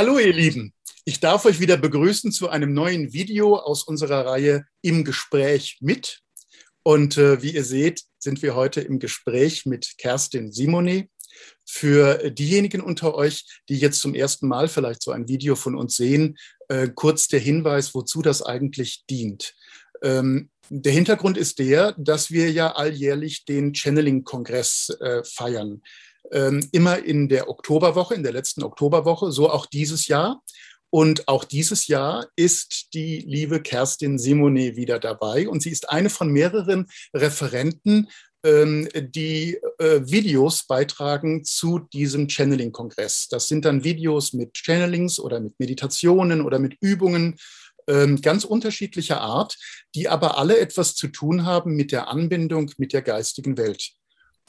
Hallo ihr Lieben, ich darf euch wieder begrüßen zu einem neuen Video aus unserer Reihe Im Gespräch mit. Und äh, wie ihr seht, sind wir heute im Gespräch mit Kerstin Simone. Für diejenigen unter euch, die jetzt zum ersten Mal vielleicht so ein Video von uns sehen, äh, kurz der Hinweis, wozu das eigentlich dient. Ähm, der Hintergrund ist der, dass wir ja alljährlich den Channeling-Kongress äh, feiern. Ähm, immer in der Oktoberwoche, in der letzten Oktoberwoche, so auch dieses Jahr. Und auch dieses Jahr ist die liebe Kerstin Simone wieder dabei. Und sie ist eine von mehreren Referenten, ähm, die äh, Videos beitragen zu diesem Channeling-Kongress. Das sind dann Videos mit Channelings oder mit Meditationen oder mit Übungen ähm, ganz unterschiedlicher Art, die aber alle etwas zu tun haben mit der Anbindung mit der geistigen Welt.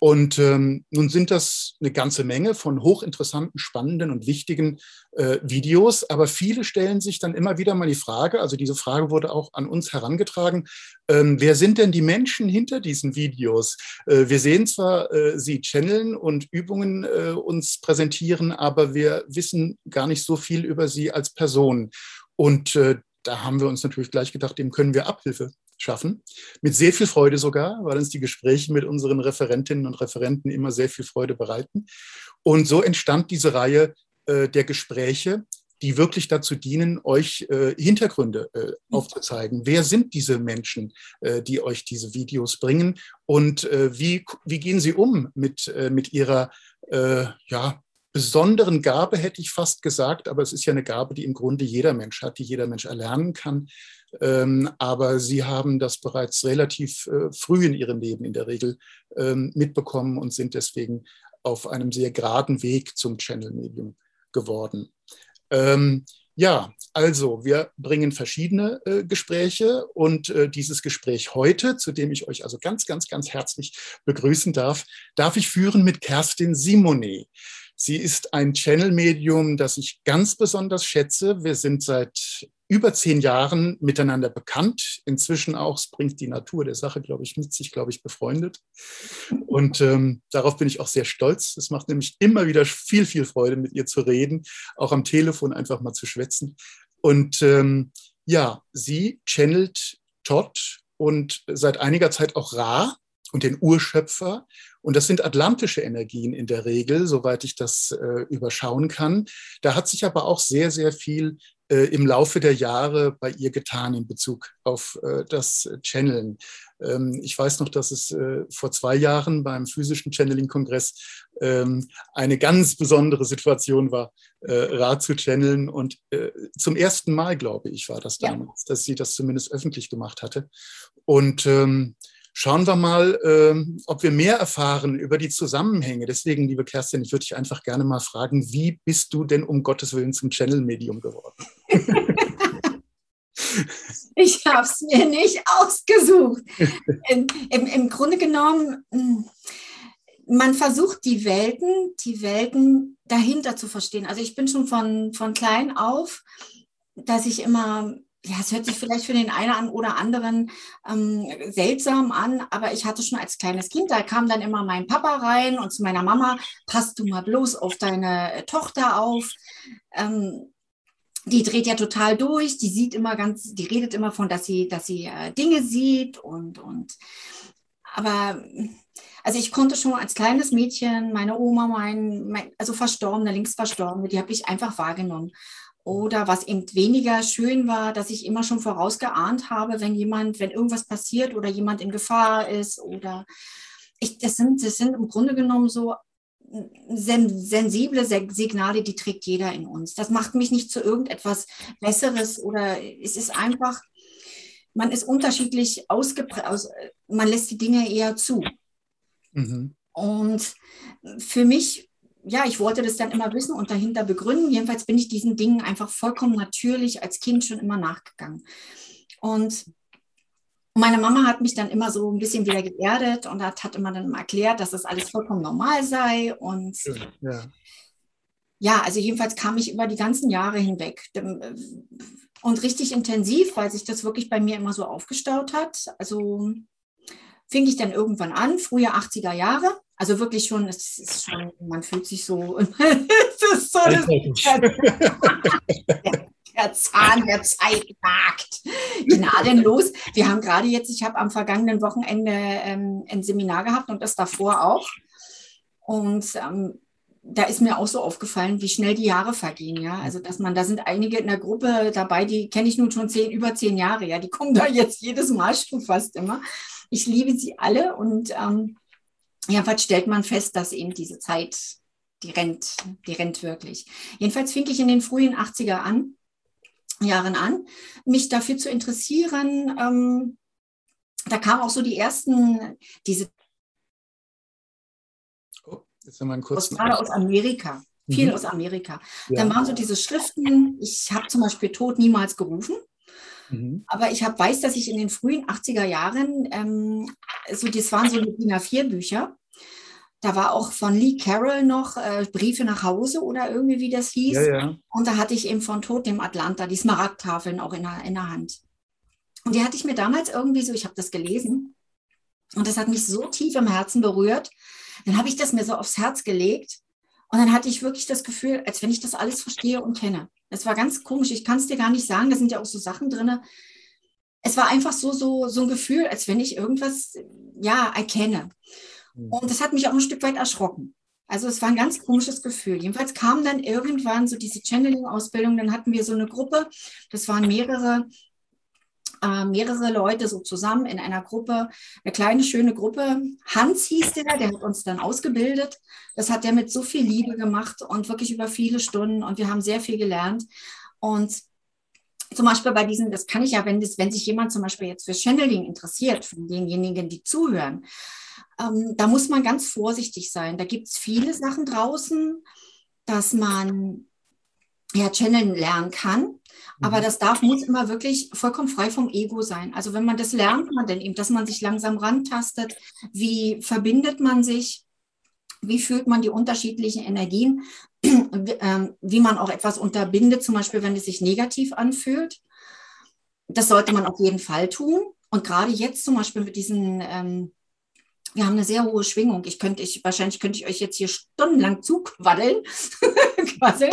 Und ähm, nun sind das eine ganze Menge von hochinteressanten, spannenden und wichtigen äh, Videos, aber viele stellen sich dann immer wieder mal die Frage, also diese Frage wurde auch an uns herangetragen, ähm, wer sind denn die Menschen hinter diesen Videos? Äh, wir sehen zwar äh, sie channeln und Übungen äh, uns präsentieren, aber wir wissen gar nicht so viel über sie als Person. Und äh, da haben wir uns natürlich gleich gedacht, dem können wir Abhilfe schaffen. Mit sehr viel Freude sogar, weil uns die Gespräche mit unseren Referentinnen und Referenten immer sehr viel Freude bereiten. Und so entstand diese Reihe äh, der Gespräche, die wirklich dazu dienen, euch äh, Hintergründe äh, aufzuzeigen. Wer sind diese Menschen, äh, die euch diese Videos bringen und äh, wie, wie gehen sie um mit, äh, mit ihrer ja, besonderen Gabe, hätte ich fast gesagt, aber es ist ja eine Gabe, die im Grunde jeder Mensch hat, die jeder Mensch erlernen kann. Ähm, aber sie haben das bereits relativ äh, früh in ihrem Leben in der Regel ähm, mitbekommen und sind deswegen auf einem sehr geraden Weg zum Channel-Medium geworden. Ähm, ja, also wir bringen verschiedene äh, Gespräche und äh, dieses Gespräch heute, zu dem ich euch also ganz, ganz, ganz herzlich begrüßen darf, darf ich führen mit Kerstin Simonet. Sie ist ein Channel-Medium, das ich ganz besonders schätze. Wir sind seit über zehn Jahren miteinander bekannt. Inzwischen auch, es bringt die Natur der Sache, glaube ich, mit sich, glaube ich, befreundet. Und ähm, darauf bin ich auch sehr stolz. Es macht nämlich immer wieder viel, viel Freude, mit ihr zu reden, auch am Telefon einfach mal zu schwätzen. Und ähm, ja, sie channelt Todd und seit einiger Zeit auch Ra und den Urschöpfer. Und das sind atlantische Energien in der Regel, soweit ich das äh, überschauen kann. Da hat sich aber auch sehr, sehr viel äh, im Laufe der Jahre bei ihr getan in Bezug auf äh, das Channeln. Ähm, ich weiß noch, dass es äh, vor zwei Jahren beim physischen Channeling-Kongress ähm, eine ganz besondere Situation war, äh, Rat zu channeln. Und äh, zum ersten Mal, glaube ich, war das damals, ja. dass sie das zumindest öffentlich gemacht hatte. Und ähm, Schauen wir mal, äh, ob wir mehr erfahren über die Zusammenhänge. Deswegen, liebe Kerstin, ich würde dich einfach gerne mal fragen, wie bist du denn um Gottes Willen zum Channel-Medium geworden? ich habe es mir nicht ausgesucht. Im, im, Im Grunde genommen, hm, man versucht die Welten, die Welten dahinter zu verstehen. Also ich bin schon von, von klein auf, dass ich immer ja, es hört sich vielleicht für den einen oder anderen ähm, seltsam an, aber ich hatte schon als kleines Kind, da kam dann immer mein Papa rein und zu meiner Mama, passt du mal bloß auf deine äh, Tochter auf. Ähm, die dreht ja total durch, die sieht immer ganz, die redet immer von, dass sie, dass sie äh, Dinge sieht und, und aber also ich konnte schon als kleines Mädchen meine Oma, mein, mein also Verstorbene, links Verstorbene, die habe ich einfach wahrgenommen. Oder was eben weniger schön war, dass ich immer schon vorausgeahnt habe, wenn jemand, wenn irgendwas passiert oder jemand in Gefahr ist oder ich, das sind, das sind im Grunde genommen so sen sensible Signale, die trägt jeder in uns. Das macht mich nicht zu irgendetwas Besseres oder es ist einfach, man ist unterschiedlich ausgeprägt, aus, man lässt die Dinge eher zu. Mhm. Und für mich ja, ich wollte das dann immer wissen und dahinter begründen. Jedenfalls bin ich diesen Dingen einfach vollkommen natürlich als Kind schon immer nachgegangen. Und meine Mama hat mich dann immer so ein bisschen wieder geerdet und hat, hat immer dann erklärt, dass das alles vollkommen normal sei. Und ja. ja, also jedenfalls kam ich über die ganzen Jahre hinweg. Und richtig intensiv, weil sich das wirklich bei mir immer so aufgestaut hat. Also fing ich dann irgendwann an, frühe 80er Jahre. Also wirklich schon, es ist schon, man fühlt sich so, fühlt ist so das, der, der Zahn der Zeit nagt. Gnadenlos. Wir haben gerade jetzt, ich habe am vergangenen Wochenende ähm, ein Seminar gehabt und das davor auch. Und ähm, da ist mir auch so aufgefallen, wie schnell die Jahre vergehen, ja. Also, dass man, da sind einige in der Gruppe dabei, die kenne ich nun schon zehn, über zehn Jahre, ja. Die kommen da jetzt jedes Mal schon fast immer. Ich liebe sie alle und ähm, jedenfalls stellt man fest, dass eben diese Zeit, die rennt, die rennt wirklich. Jedenfalls fing ich in den frühen 80er an, Jahren an, mich dafür zu interessieren. Ähm, da kamen auch so die ersten, diese Jetzt haben wir einen kurzen. Gerade aus Amerika. Viel mhm. aus Amerika. Ja. Dann waren so diese Schriften, ich habe zum Beispiel Tod niemals gerufen. Mhm. Aber ich hab, weiß, dass ich in den frühen 80er Jahren, ähm, so, das waren so DIN A4-Bücher. Da war auch von Lee Carroll noch äh, Briefe nach Hause oder irgendwie, wie das hieß. Ja, ja. Und da hatte ich eben von Tod dem Atlanta die Smaragdtafeln auch in der, in der Hand. Und die hatte ich mir damals irgendwie so, ich habe das gelesen. Und das hat mich so tief im Herzen berührt, dann habe ich das mir so aufs Herz gelegt und dann hatte ich wirklich das Gefühl, als wenn ich das alles verstehe und kenne. Es war ganz komisch, ich kann es dir gar nicht sagen, da sind ja auch so Sachen drin. Es war einfach so, so, so ein Gefühl, als wenn ich irgendwas, ja, erkenne. Mhm. Und das hat mich auch ein Stück weit erschrocken. Also es war ein ganz komisches Gefühl. Jedenfalls kam dann irgendwann so diese Channeling-Ausbildung, dann hatten wir so eine Gruppe, das waren mehrere äh, mehrere Leute so zusammen in einer Gruppe, eine kleine, schöne Gruppe. Hans hieß der, der hat uns dann ausgebildet. Das hat er mit so viel Liebe gemacht und wirklich über viele Stunden und wir haben sehr viel gelernt. Und zum Beispiel bei diesen, das kann ich ja, wenn, das, wenn sich jemand zum Beispiel jetzt für Channeling interessiert, von denjenigen, die zuhören, ähm, da muss man ganz vorsichtig sein. Da gibt es viele Sachen draußen, dass man ja, channeln lernen kann. Aber mhm. das darf, muss immer wirklich vollkommen frei vom Ego sein. Also wenn man das lernt, man denn eben, dass man sich langsam rantastet, wie verbindet man sich, wie fühlt man die unterschiedlichen Energien, ähm, wie man auch etwas unterbindet, zum Beispiel wenn es sich negativ anfühlt. Das sollte man auf jeden Fall tun. Und gerade jetzt zum Beispiel mit diesen, ähm, wir haben eine sehr hohe Schwingung. Ich könnte, ich, wahrscheinlich könnte ich euch jetzt hier stundenlang zuquaddeln.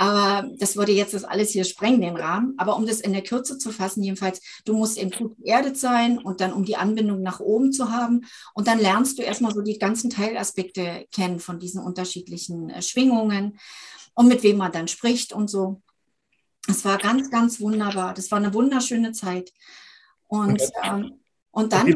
Aber das würde jetzt das alles hier sprengen, den Rahmen. Aber um das in der Kürze zu fassen, jedenfalls, du musst eben gut geerdet sein und dann um die Anbindung nach oben zu haben. Und dann lernst du erstmal so die ganzen Teilaspekte kennen von diesen unterschiedlichen äh, Schwingungen und mit wem man dann spricht und so. Es war ganz, ganz wunderbar. Das war eine wunderschöne Zeit. Und, ähm, und dann.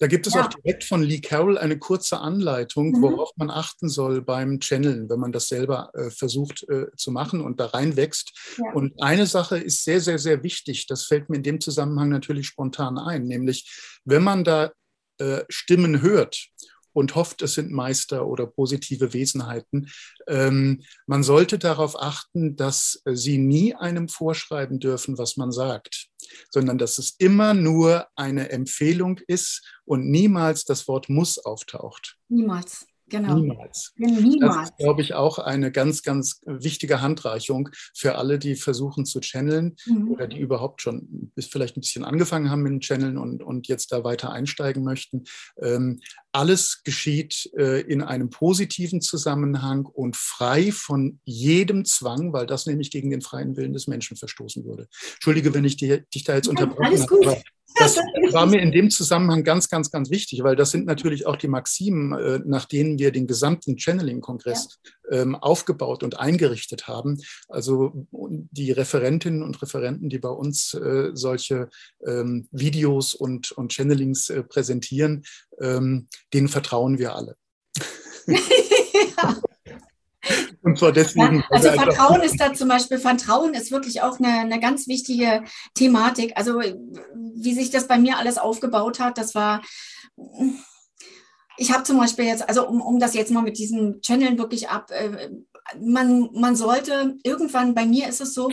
Da gibt es ja. auch direkt von Lee Carroll eine kurze Anleitung, mhm. worauf man achten soll beim Channeln, wenn man das selber äh, versucht äh, zu machen und da reinwächst. Ja. Und eine Sache ist sehr, sehr, sehr wichtig. Das fällt mir in dem Zusammenhang natürlich spontan ein, nämlich wenn man da äh, Stimmen hört und hofft, es sind Meister oder positive Wesenheiten. Ähm, man sollte darauf achten, dass sie nie einem vorschreiben dürfen, was man sagt, sondern dass es immer nur eine Empfehlung ist und niemals das Wort muss auftaucht. Niemals. Genau. Niemals. Niemals. Das ist, glaube ich, auch eine ganz, ganz wichtige Handreichung für alle, die versuchen zu channeln mhm. oder die überhaupt schon bis vielleicht ein bisschen angefangen haben mit dem Channeln und, und jetzt da weiter einsteigen möchten. Ähm, alles geschieht äh, in einem positiven Zusammenhang und frei von jedem Zwang, weil das nämlich gegen den freien Willen des Menschen verstoßen würde. Entschuldige, wenn ich die, dich da jetzt unterbrochen habe. Das war mir in dem Zusammenhang ganz, ganz, ganz wichtig, weil das sind natürlich auch die Maximen, äh, nach denen wir den gesamten Channeling-Kongress ja. ähm, aufgebaut und eingerichtet haben. Also die Referentinnen und Referenten, die bei uns äh, solche ähm, Videos und, und Channelings äh, präsentieren, ähm, denen vertrauen wir alle. ja. Und zwar deswegen. Ja, also Vertrauen ist da zum Beispiel, Vertrauen ist wirklich auch eine, eine ganz wichtige Thematik. Also wie sich das bei mir alles aufgebaut hat, das war, ich habe zum Beispiel jetzt, also um, um das jetzt mal mit diesen Channeln wirklich ab, äh, man, man sollte irgendwann, bei mir ist es so,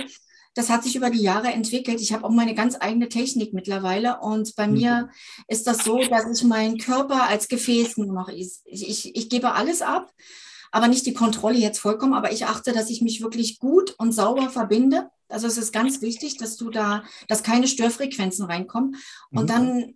das hat sich über die Jahre entwickelt. Ich habe auch meine ganz eigene Technik mittlerweile. Und bei mhm. mir ist das so, dass ich meinen Körper als Gefäß nur noch, ich, ich, ich gebe alles ab aber nicht die Kontrolle jetzt vollkommen, aber ich achte, dass ich mich wirklich gut und sauber verbinde. Also es ist ganz wichtig, dass du da, dass keine Störfrequenzen reinkommen. Und mhm. dann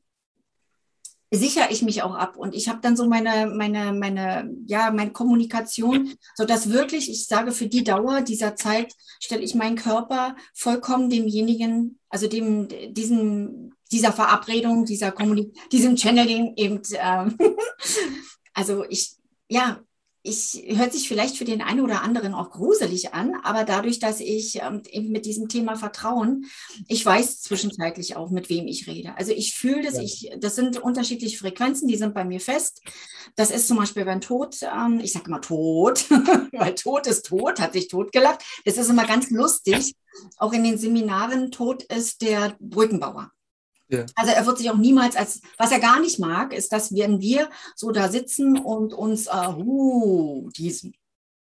sichere ich mich auch ab und ich habe dann so meine, meine, meine, ja, meine Kommunikation, so dass wirklich, ich sage, für die Dauer dieser Zeit stelle ich meinen Körper vollkommen demjenigen, also dem, diesem, dieser Verabredung, dieser Kommunik diesem Channeling eben, äh, also ich, ja, ich hört sich vielleicht für den einen oder anderen auch gruselig an, aber dadurch, dass ich ähm, eben mit diesem Thema Vertrauen, ich weiß zwischenzeitlich auch, mit wem ich rede. Also ich fühle das, ja. ich, das sind unterschiedliche Frequenzen, die sind bei mir fest. Das ist zum Beispiel beim Tod, ähm, ich sage immer Tod, weil Tod ist tot, hat sich totgelacht. Das ist immer ganz lustig. Auch in den Seminaren, Tod ist der Brückenbauer. Ja. Also er wird sich auch niemals als, was er gar nicht mag, ist, dass wenn wir so da sitzen und uns, uh, uh diesen,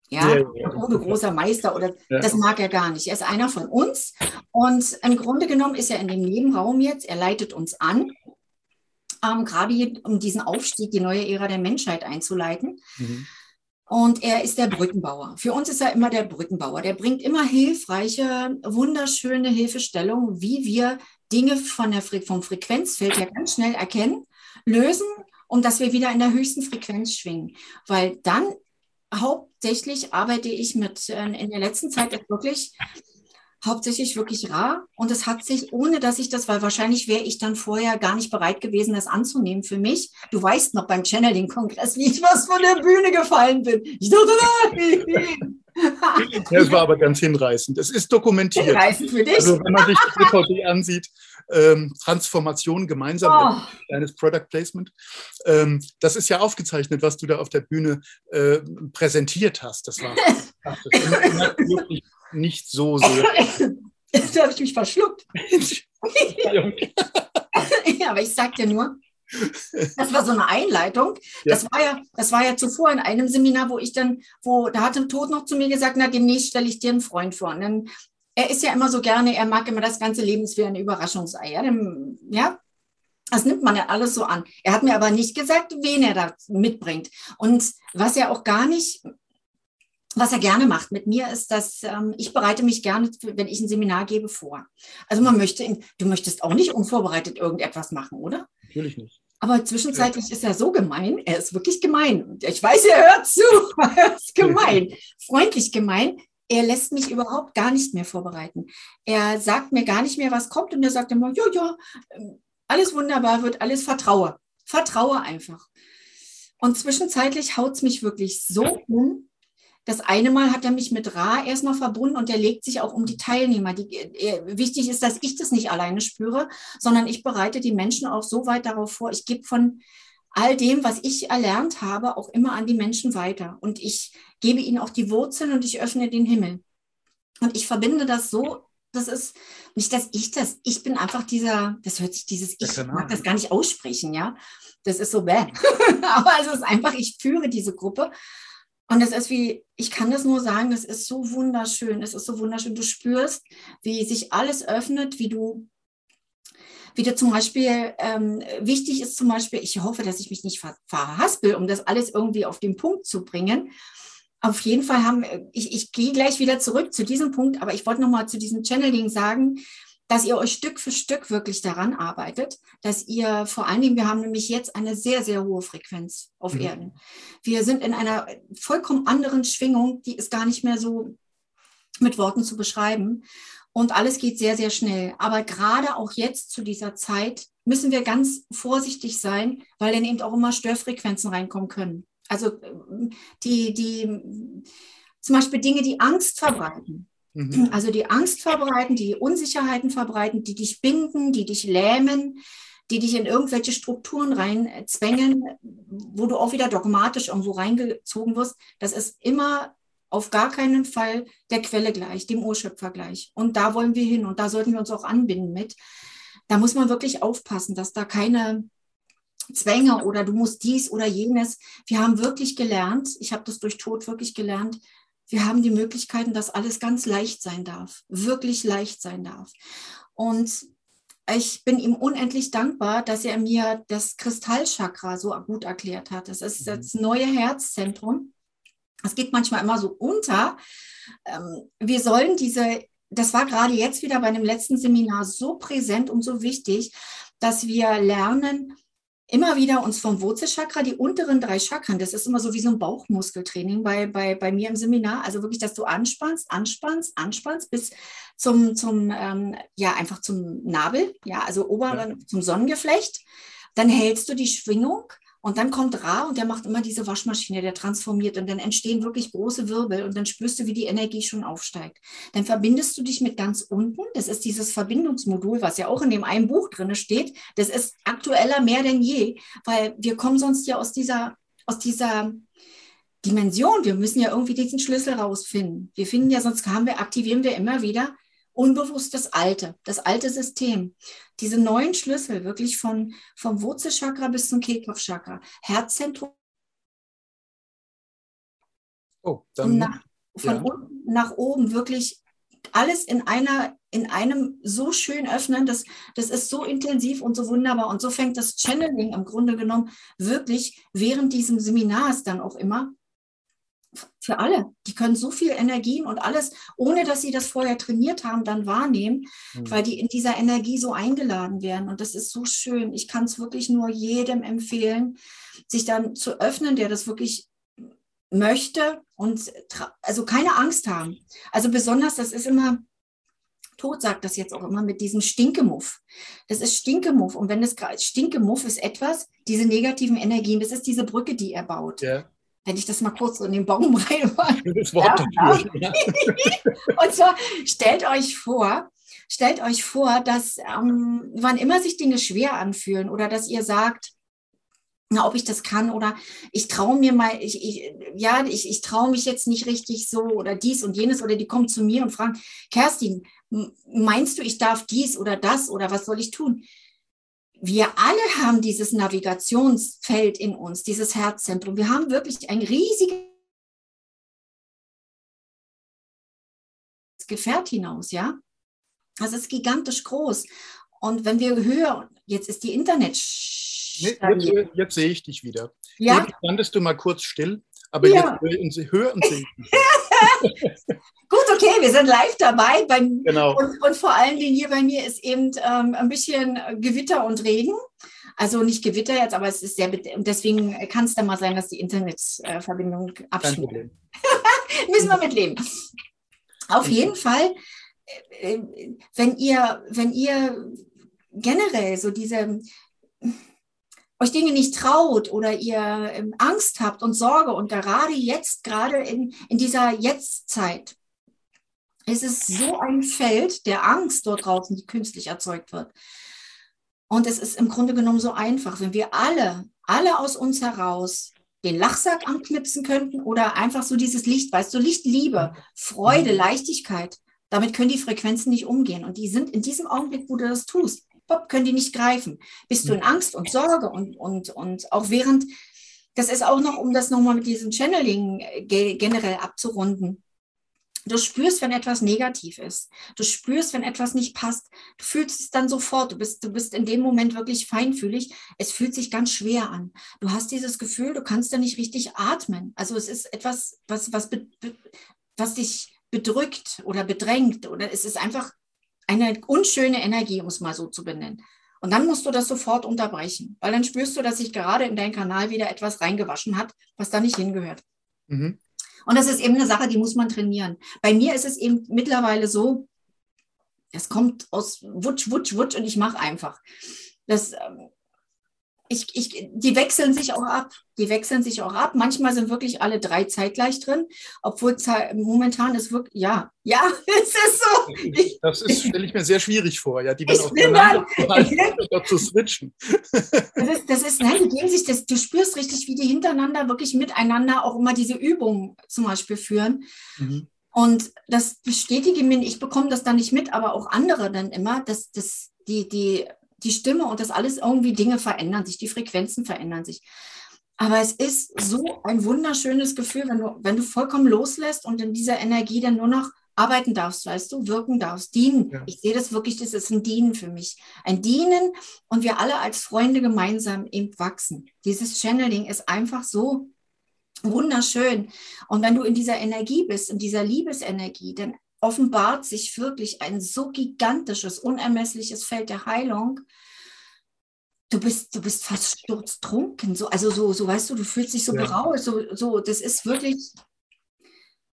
ja, ja, ja. Ohne großer Meister oder ja. das mag er gar nicht. Er ist einer von uns und im Grunde genommen ist er in dem Nebenraum jetzt, er leitet uns an, ähm, gerade um diesen Aufstieg, die neue Ära der Menschheit einzuleiten. Mhm. Und er ist der Brückenbauer. Für uns ist er immer der Brückenbauer. Der bringt immer hilfreiche, wunderschöne Hilfestellungen, wie wir Dinge von der, vom Frequenzfeld her ganz schnell erkennen, lösen, um dass wir wieder in der höchsten Frequenz schwingen. Weil dann hauptsächlich arbeite ich mit, äh, in der letzten Zeit wirklich hauptsächlich wirklich rar. Und es hat sich, ohne dass ich das, weil wahrscheinlich wäre ich dann vorher gar nicht bereit gewesen, das anzunehmen für mich. Du weißt noch beim Channeling-Kongress, wie ich was von der Bühne gefallen bin. Ich dachte, nein. Das war aber ganz hinreißend. Es ist dokumentiert. Hinreißend für dich. Also wenn man sich die DVD ansieht, ähm, Transformation gemeinsam, oh. kleines Product Placement. Ähm, das ist ja aufgezeichnet, was du da auf der Bühne äh, präsentiert hast. Das war wirklich nicht so sehr. Jetzt habe ich mich verschluckt. ja, aber ich sag dir nur, das war so eine Einleitung. Ja. Das war ja, das war ja zuvor in einem Seminar, wo ich dann, wo da hatte Tod noch zu mir gesagt, na demnächst stelle ich dir einen Freund vor. Und dann, er ist ja immer so gerne, er mag immer das ganze Lebenswehr eine Überraschungsei. Ja, dann, ja, das nimmt man ja alles so an. Er hat mir aber nicht gesagt, wen er da mitbringt. Und was er auch gar nicht was er gerne macht mit mir ist, dass ähm, ich bereite mich gerne, wenn ich ein Seminar gebe, vor. Also man möchte, du möchtest auch nicht unvorbereitet irgendetwas machen, oder? Natürlich nicht. Aber zwischenzeitlich ja. ist er so gemein. Er ist wirklich gemein. Ich weiß, er hört zu. er ist gemein. Freundlich gemein. Er lässt mich überhaupt gar nicht mehr vorbereiten. Er sagt mir gar nicht mehr, was kommt. Und er sagt immer, ja, ja, ähm, alles wunderbar wird, alles vertraue. Vertraue einfach. Und zwischenzeitlich haut es mich wirklich so um, das eine Mal hat er mich mit Ra erstmal verbunden und er legt sich auch um die Teilnehmer. Die, äh, wichtig ist, dass ich das nicht alleine spüre, sondern ich bereite die Menschen auch so weit darauf vor. Ich gebe von all dem, was ich erlernt habe, auch immer an die Menschen weiter. Und ich gebe ihnen auch die Wurzeln und ich öffne den Himmel. Und ich verbinde das so, das ist nicht, dass ich das, ich bin einfach dieser, das hört sich dieses, ich mag das gar nicht aussprechen, ja. Das ist so bäh. Aber es ist einfach, ich führe diese Gruppe und es ist wie, ich kann das nur sagen, das ist so wunderschön. Es ist so wunderschön. Du spürst, wie sich alles öffnet, wie du, wie du zum Beispiel, ähm, wichtig ist zum Beispiel, ich hoffe, dass ich mich nicht ver verhaspel, um das alles irgendwie auf den Punkt zu bringen. Auf jeden Fall haben, ich, ich gehe gleich wieder zurück zu diesem Punkt, aber ich wollte nochmal zu diesem Channeling sagen, dass ihr euch Stück für Stück wirklich daran arbeitet, dass ihr vor allen Dingen, wir haben nämlich jetzt eine sehr, sehr hohe Frequenz auf mhm. Erden. Wir sind in einer vollkommen anderen Schwingung, die ist gar nicht mehr so mit Worten zu beschreiben. Und alles geht sehr, sehr schnell. Aber gerade auch jetzt zu dieser Zeit müssen wir ganz vorsichtig sein, weil dann eben auch immer Störfrequenzen reinkommen können. Also die, die, zum Beispiel Dinge, die Angst verbreiten. Mhm. Also die Angst verbreiten, die Unsicherheiten verbreiten, die dich binden, die dich lähmen, die dich in irgendwelche Strukturen reinzwängen, wo du auch wieder dogmatisch irgendwo reingezogen wirst. Das ist immer auf gar keinen Fall der Quelle gleich, dem Urschöpfer gleich. Und da wollen wir hin und da sollten wir uns auch anbinden mit. Da muss man wirklich aufpassen, dass da keine Zwänge oder du musst dies oder jenes. Wir haben wirklich gelernt, ich habe das durch Tod wirklich gelernt, wir haben die Möglichkeiten, dass alles ganz leicht sein darf, wirklich leicht sein darf. Und ich bin ihm unendlich dankbar, dass er mir das Kristallchakra so gut erklärt hat. Das ist mhm. das neue Herzzentrum. Es geht manchmal immer so unter. Ähm, wir sollen diese, das war gerade jetzt wieder bei dem letzten Seminar so präsent und so wichtig, dass wir lernen, immer wieder uns vom Wurzelchakra, die unteren drei Chakren, das ist immer so wie so ein Bauchmuskeltraining bei, bei, bei mir im Seminar. Also wirklich, dass du anspannst, anspannst, anspannst bis zum, zum ähm, ja, einfach zum Nabel, ja, also oberen, ja. zum Sonnengeflecht. Dann hältst du die Schwingung und dann kommt Ra und der macht immer diese Waschmaschine, der transformiert und dann entstehen wirklich große Wirbel und dann spürst du, wie die Energie schon aufsteigt. Dann verbindest du dich mit ganz unten. Das ist dieses Verbindungsmodul, was ja auch in dem einen Buch drin steht. Das ist aktueller mehr denn je, weil wir kommen sonst ja aus dieser, aus dieser Dimension. Wir müssen ja irgendwie diesen Schlüssel rausfinden. Wir finden ja, sonst haben wir, aktivieren wir immer wieder unbewusst das Alte, das alte System. Diese neuen Schlüssel, wirklich von, vom Wurzelchakra bis zum Kehlkopfchakra, Herzzentrum. Oh, dann, nach, von ja. unten nach oben wirklich alles in einer in einem so schön öffnen, das, das ist so intensiv und so wunderbar. Und so fängt das Channeling im Grunde genommen wirklich während diesem Seminars dann auch immer für alle. Die können so viel Energien und alles, ohne dass sie das vorher trainiert haben, dann wahrnehmen, mhm. weil die in dieser Energie so eingeladen werden. Und das ist so schön. Ich kann es wirklich nur jedem empfehlen, sich dann zu öffnen, der das wirklich möchte und also keine Angst haben. Also besonders, das ist immer, Tod sagt das jetzt auch immer mit diesem Stinkemuff. Das ist Stinkemuff. Und wenn das Stinkemuff ist etwas, diese negativen Energien, das ist diese Brücke, die er baut. Ja wenn ich das mal kurz in den Baum rein das Wort ja, ja. Und zwar stellt euch vor, stellt euch vor, dass ähm, wann immer sich Dinge schwer anfühlen oder dass ihr sagt, na, ob ich das kann oder ich traue mir mal, ich, ich, ja, ich, ich traue mich jetzt nicht richtig so oder dies und jenes oder die kommen zu mir und fragen, Kerstin, meinst du, ich darf dies oder das oder was soll ich tun? Wir alle haben dieses Navigationsfeld in uns, dieses Herzzentrum. Wir haben wirklich ein riesiges Gefährt hinaus, ja. Das ist gigantisch groß. Und wenn wir höher, jetzt ist die Internet. Nee, jetzt, jetzt, sehe ich dich wieder. Ja. Eben standest du mal kurz still, aber ja. jetzt höre und sehe ich dich. Gut, okay, wir sind live dabei. Bei, genau. Und, und, vor allen Dingen hier bei mir ist eben ähm, ein bisschen Gewitter und Regen. Also nicht Gewitter jetzt, aber es ist sehr, und deswegen kann es dann mal sein, dass die Internetverbindung abschmiert. Müssen wir mitleben. Auf jeden Fall, äh, äh, wenn ihr, wenn ihr generell so diese euch Dinge nicht traut oder ihr ähm, Angst habt und Sorge und gerade jetzt, gerade in, in dieser Jetztzeit, es ist so ein Feld der Angst dort draußen, die künstlich erzeugt wird. Und es ist im Grunde genommen so einfach, wenn wir alle, alle aus uns heraus den Lachsack anknipsen könnten oder einfach so dieses Licht, weißt du, Licht, Liebe, Freude, mhm. Leichtigkeit, damit können die Frequenzen nicht umgehen. Und die sind in diesem Augenblick, wo du das tust, pop, können die nicht greifen. Bist du in Angst und Sorge und, und, und auch während, das ist auch noch, um das nochmal mit diesem Channeling äh, generell abzurunden. Du spürst, wenn etwas negativ ist. Du spürst, wenn etwas nicht passt. Du fühlst es dann sofort. Du bist, du bist in dem Moment wirklich feinfühlig. Es fühlt sich ganz schwer an. Du hast dieses Gefühl, du kannst da nicht richtig atmen. Also es ist etwas, was, was, was dich bedrückt oder bedrängt oder es ist einfach eine unschöne Energie, um es mal so zu benennen. Und dann musst du das sofort unterbrechen, weil dann spürst du, dass sich gerade in deinen Kanal wieder etwas reingewaschen hat, was da nicht hingehört. Mhm. Und das ist eben eine Sache, die muss man trainieren. Bei mir ist es eben mittlerweile so, es kommt aus Wutsch, Wutsch, Wutsch und ich mache einfach. Das, ähm, ich, ich, die wechseln sich auch ab. Die wechseln sich auch ab. Manchmal sind wirklich alle drei zeitgleich drin, obwohl momentan ist wirklich, ja, ja, es ist so. das ist, stelle ich mir sehr schwierig vor, ja, die dann aufeinander dann, zu switchen. Das ist, das ist, nein, die geben sich das, du spürst richtig, wie die hintereinander wirklich miteinander auch immer diese Übungen zum Beispiel führen. Mhm. Und das bestätige mir, ich bekomme das dann nicht mit, aber auch andere dann immer, dass das, die, die die Stimme und das alles irgendwie Dinge verändern sich, die Frequenzen verändern sich. Aber es ist so ein wunderschönes Gefühl, wenn du, wenn du vollkommen loslässt und in dieser Energie dann nur noch arbeiten darfst, weißt du, wirken darfst, dienen. Ja. Ich sehe das wirklich, das ist ein Dienen für mich. Ein Dienen und wir alle als Freunde gemeinsam eben wachsen. Dieses Channeling ist einfach so wunderschön. Und wenn du in dieser Energie bist, in dieser Liebesenergie, dann offenbart sich wirklich ein so gigantisches, unermessliches Feld der Heilung. du bist, du bist fast sturztrunken. So, also so, so weißt du, du fühlst dich so ja. berauscht. So, so, das ist wirklich,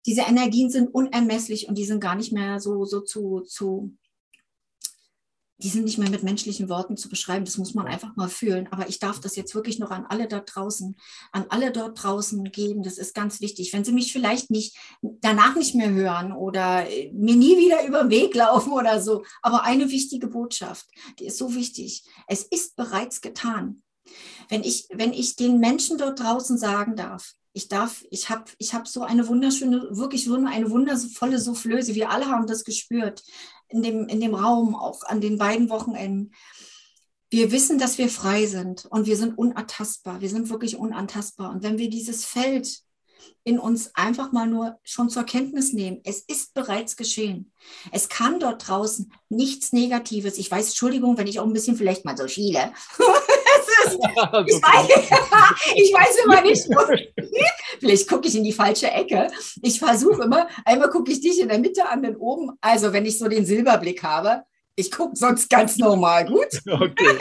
diese Energien sind unermesslich und die sind gar nicht mehr so, so zu, zu, die sind nicht mehr mit menschlichen Worten zu beschreiben. Das muss man einfach mal fühlen. Aber ich darf das jetzt wirklich noch an alle da draußen, an alle dort draußen geben. Das ist ganz wichtig. Wenn Sie mich vielleicht nicht danach nicht mehr hören oder äh, mir nie wieder über den Weg laufen oder so. Aber eine wichtige Botschaft, die ist so wichtig. Es ist bereits getan. Wenn ich, wenn ich den Menschen dort draußen sagen darf, ich darf, ich habe ich hab so eine wunderschöne, wirklich so eine wundervolle Soufflöse. Wir alle haben das gespürt in dem, in dem Raum, auch an den beiden Wochenenden. Wir wissen, dass wir frei sind und wir sind unantastbar. Wir sind wirklich unantastbar. Und wenn wir dieses Feld in uns einfach mal nur schon zur Kenntnis nehmen. Es ist bereits geschehen. Es kann dort draußen nichts Negatives. Ich weiß, Entschuldigung, wenn ich auch ein bisschen vielleicht mal so schiele. ist, ich, weiß, ich weiß immer nicht, vielleicht gucke ich in die falsche Ecke. Ich versuche immer, einmal gucke ich dich in der Mitte an, dann oben. Also wenn ich so den Silberblick habe, ich gucke sonst ganz normal, gut? Okay.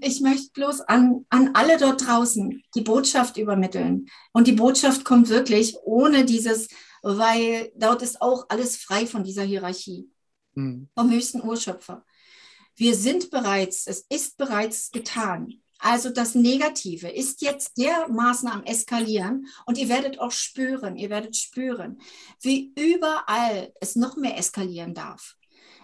Ich möchte bloß an, an alle dort draußen die Botschaft übermitteln. Und die Botschaft kommt wirklich ohne dieses, weil dort ist auch alles frei von dieser Hierarchie. Mhm. Vom höchsten Urschöpfer. Wir sind bereits, es ist bereits getan. Also das Negative ist jetzt dermaßen am Eskalieren und ihr werdet auch spüren, ihr werdet spüren, wie überall es noch mehr eskalieren darf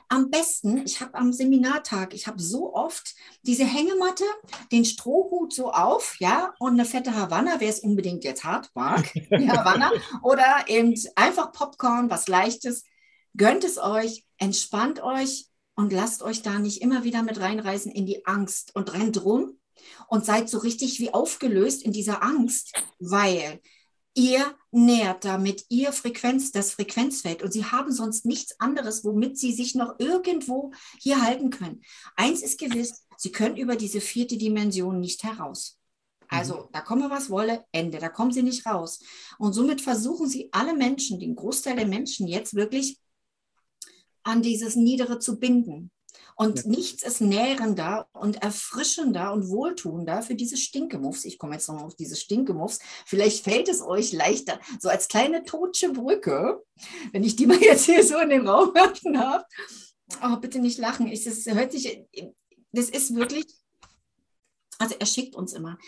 am besten, ich habe am Seminartag, ich habe so oft diese Hängematte, den Strohhut so auf, ja, und eine fette Havanna, wer es unbedingt jetzt hart mag, die Havanna, oder eben einfach Popcorn, was Leichtes. Gönnt es euch, entspannt euch und lasst euch da nicht immer wieder mit reinreißen in die Angst und rennt rum und seid so richtig wie aufgelöst in dieser Angst, weil Ihr nährt damit Ihr Frequenz, das Frequenzfeld und Sie haben sonst nichts anderes, womit Sie sich noch irgendwo hier halten können. Eins ist gewiss, Sie können über diese vierte Dimension nicht heraus. Also mhm. da komme was wolle, Ende, da kommen Sie nicht raus. Und somit versuchen Sie alle Menschen, den Großteil der Menschen jetzt wirklich an dieses Niedere zu binden. Und ja. nichts ist nährender und erfrischender und wohltuender für diese Stinkemuffs. Ich komme jetzt noch auf diese Stinkemuffs. Vielleicht fällt es euch leichter, so als kleine totsche Brücke, wenn ich die mal jetzt hier so in den Raum werfen darf. Oh, bitte nicht lachen. Ich, das hört sich, das ist wirklich, also er schickt uns immer